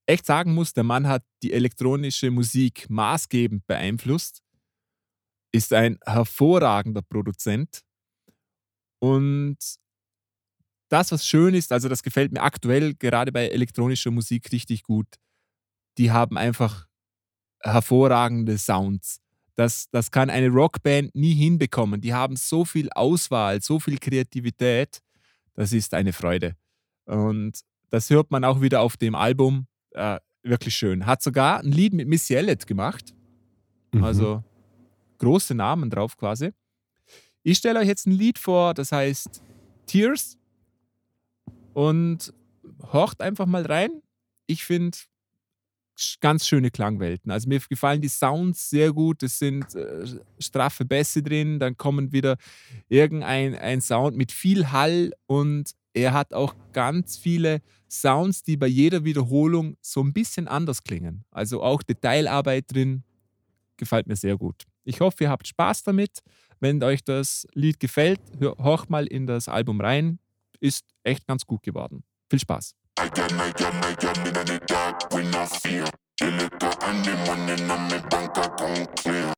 echt sagen muss, der Mann hat die elektronische Musik maßgebend beeinflusst, ist ein hervorragender Produzent. Und das, was schön ist, also das gefällt mir aktuell gerade bei elektronischer Musik richtig gut, die haben einfach hervorragende Sounds. Das, das kann eine Rockband nie hinbekommen. Die haben so viel Auswahl, so viel Kreativität. Das ist eine Freude. Und das hört man auch wieder auf dem Album. Äh, wirklich schön. Hat sogar ein Lied mit Missy Elliott gemacht. Mhm. Also große Namen drauf quasi. Ich stelle euch jetzt ein Lied vor, das heißt Tears. Und horcht einfach mal rein. Ich finde ganz schöne Klangwelten. Also mir gefallen die Sounds sehr gut. Es sind äh, straffe Bässe drin. Dann kommen wieder irgendein ein Sound mit viel Hall und er hat auch ganz viele Sounds, die bei jeder Wiederholung so ein bisschen anders klingen. Also auch Detailarbeit drin. Gefällt mir sehr gut. Ich hoffe, ihr habt Spaß damit. Wenn euch das Lied gefällt, hör, mal in das Album rein. Ist echt ganz gut geworden. Viel Spaß. I got, I got, I got me in the dark with no it Delica and the money in my bank account clear.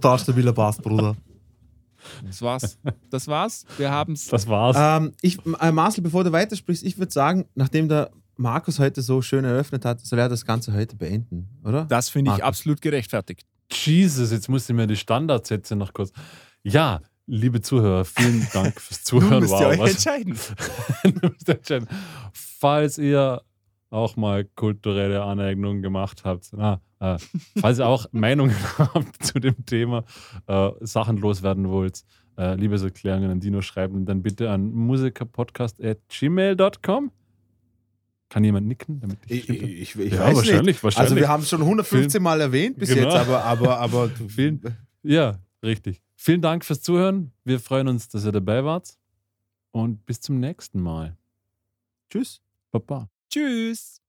Brutal stabiler Bass, Bruder. das war's. Das war's. Wir haben's. Das war's. ähm, ich, äh, Marcel, bevor du weitersprichst, ich würde sagen, nachdem der Markus heute so schön eröffnet hat, soll er das Ganze heute beenden, oder? Das finde ich absolut gerechtfertigt. Jesus, jetzt muss ich mir die Standardsätze noch kurz. Ja, liebe Zuhörer, vielen Dank fürs Nun Zuhören. müsst ihr Wow, euch was- entscheiden. Du musst entscheiden. Falls ihr auch mal kulturelle Aneignungen gemacht habt, na, äh, falls ihr auch Meinungen habt zu dem Thema, äh, Sachen loswerden wollt, äh, Liebeserklärungen an Dino schreiben, dann bitte an musikerpodcast.gmail.com. Kann jemand nicken, damit ich, Ich, ich, ich Ja, weiß wahrscheinlich, nicht. wahrscheinlich. Also wir haben es schon 115 Mal erwähnt bis Genau. jetzt, aber, aber, aber Vielen- Ja, richtig. Vielen Dank fürs Zuhören. Wir freuen uns, dass ihr dabei wart. Und bis zum nächsten Mal. tschüss. Baba. Tschüss.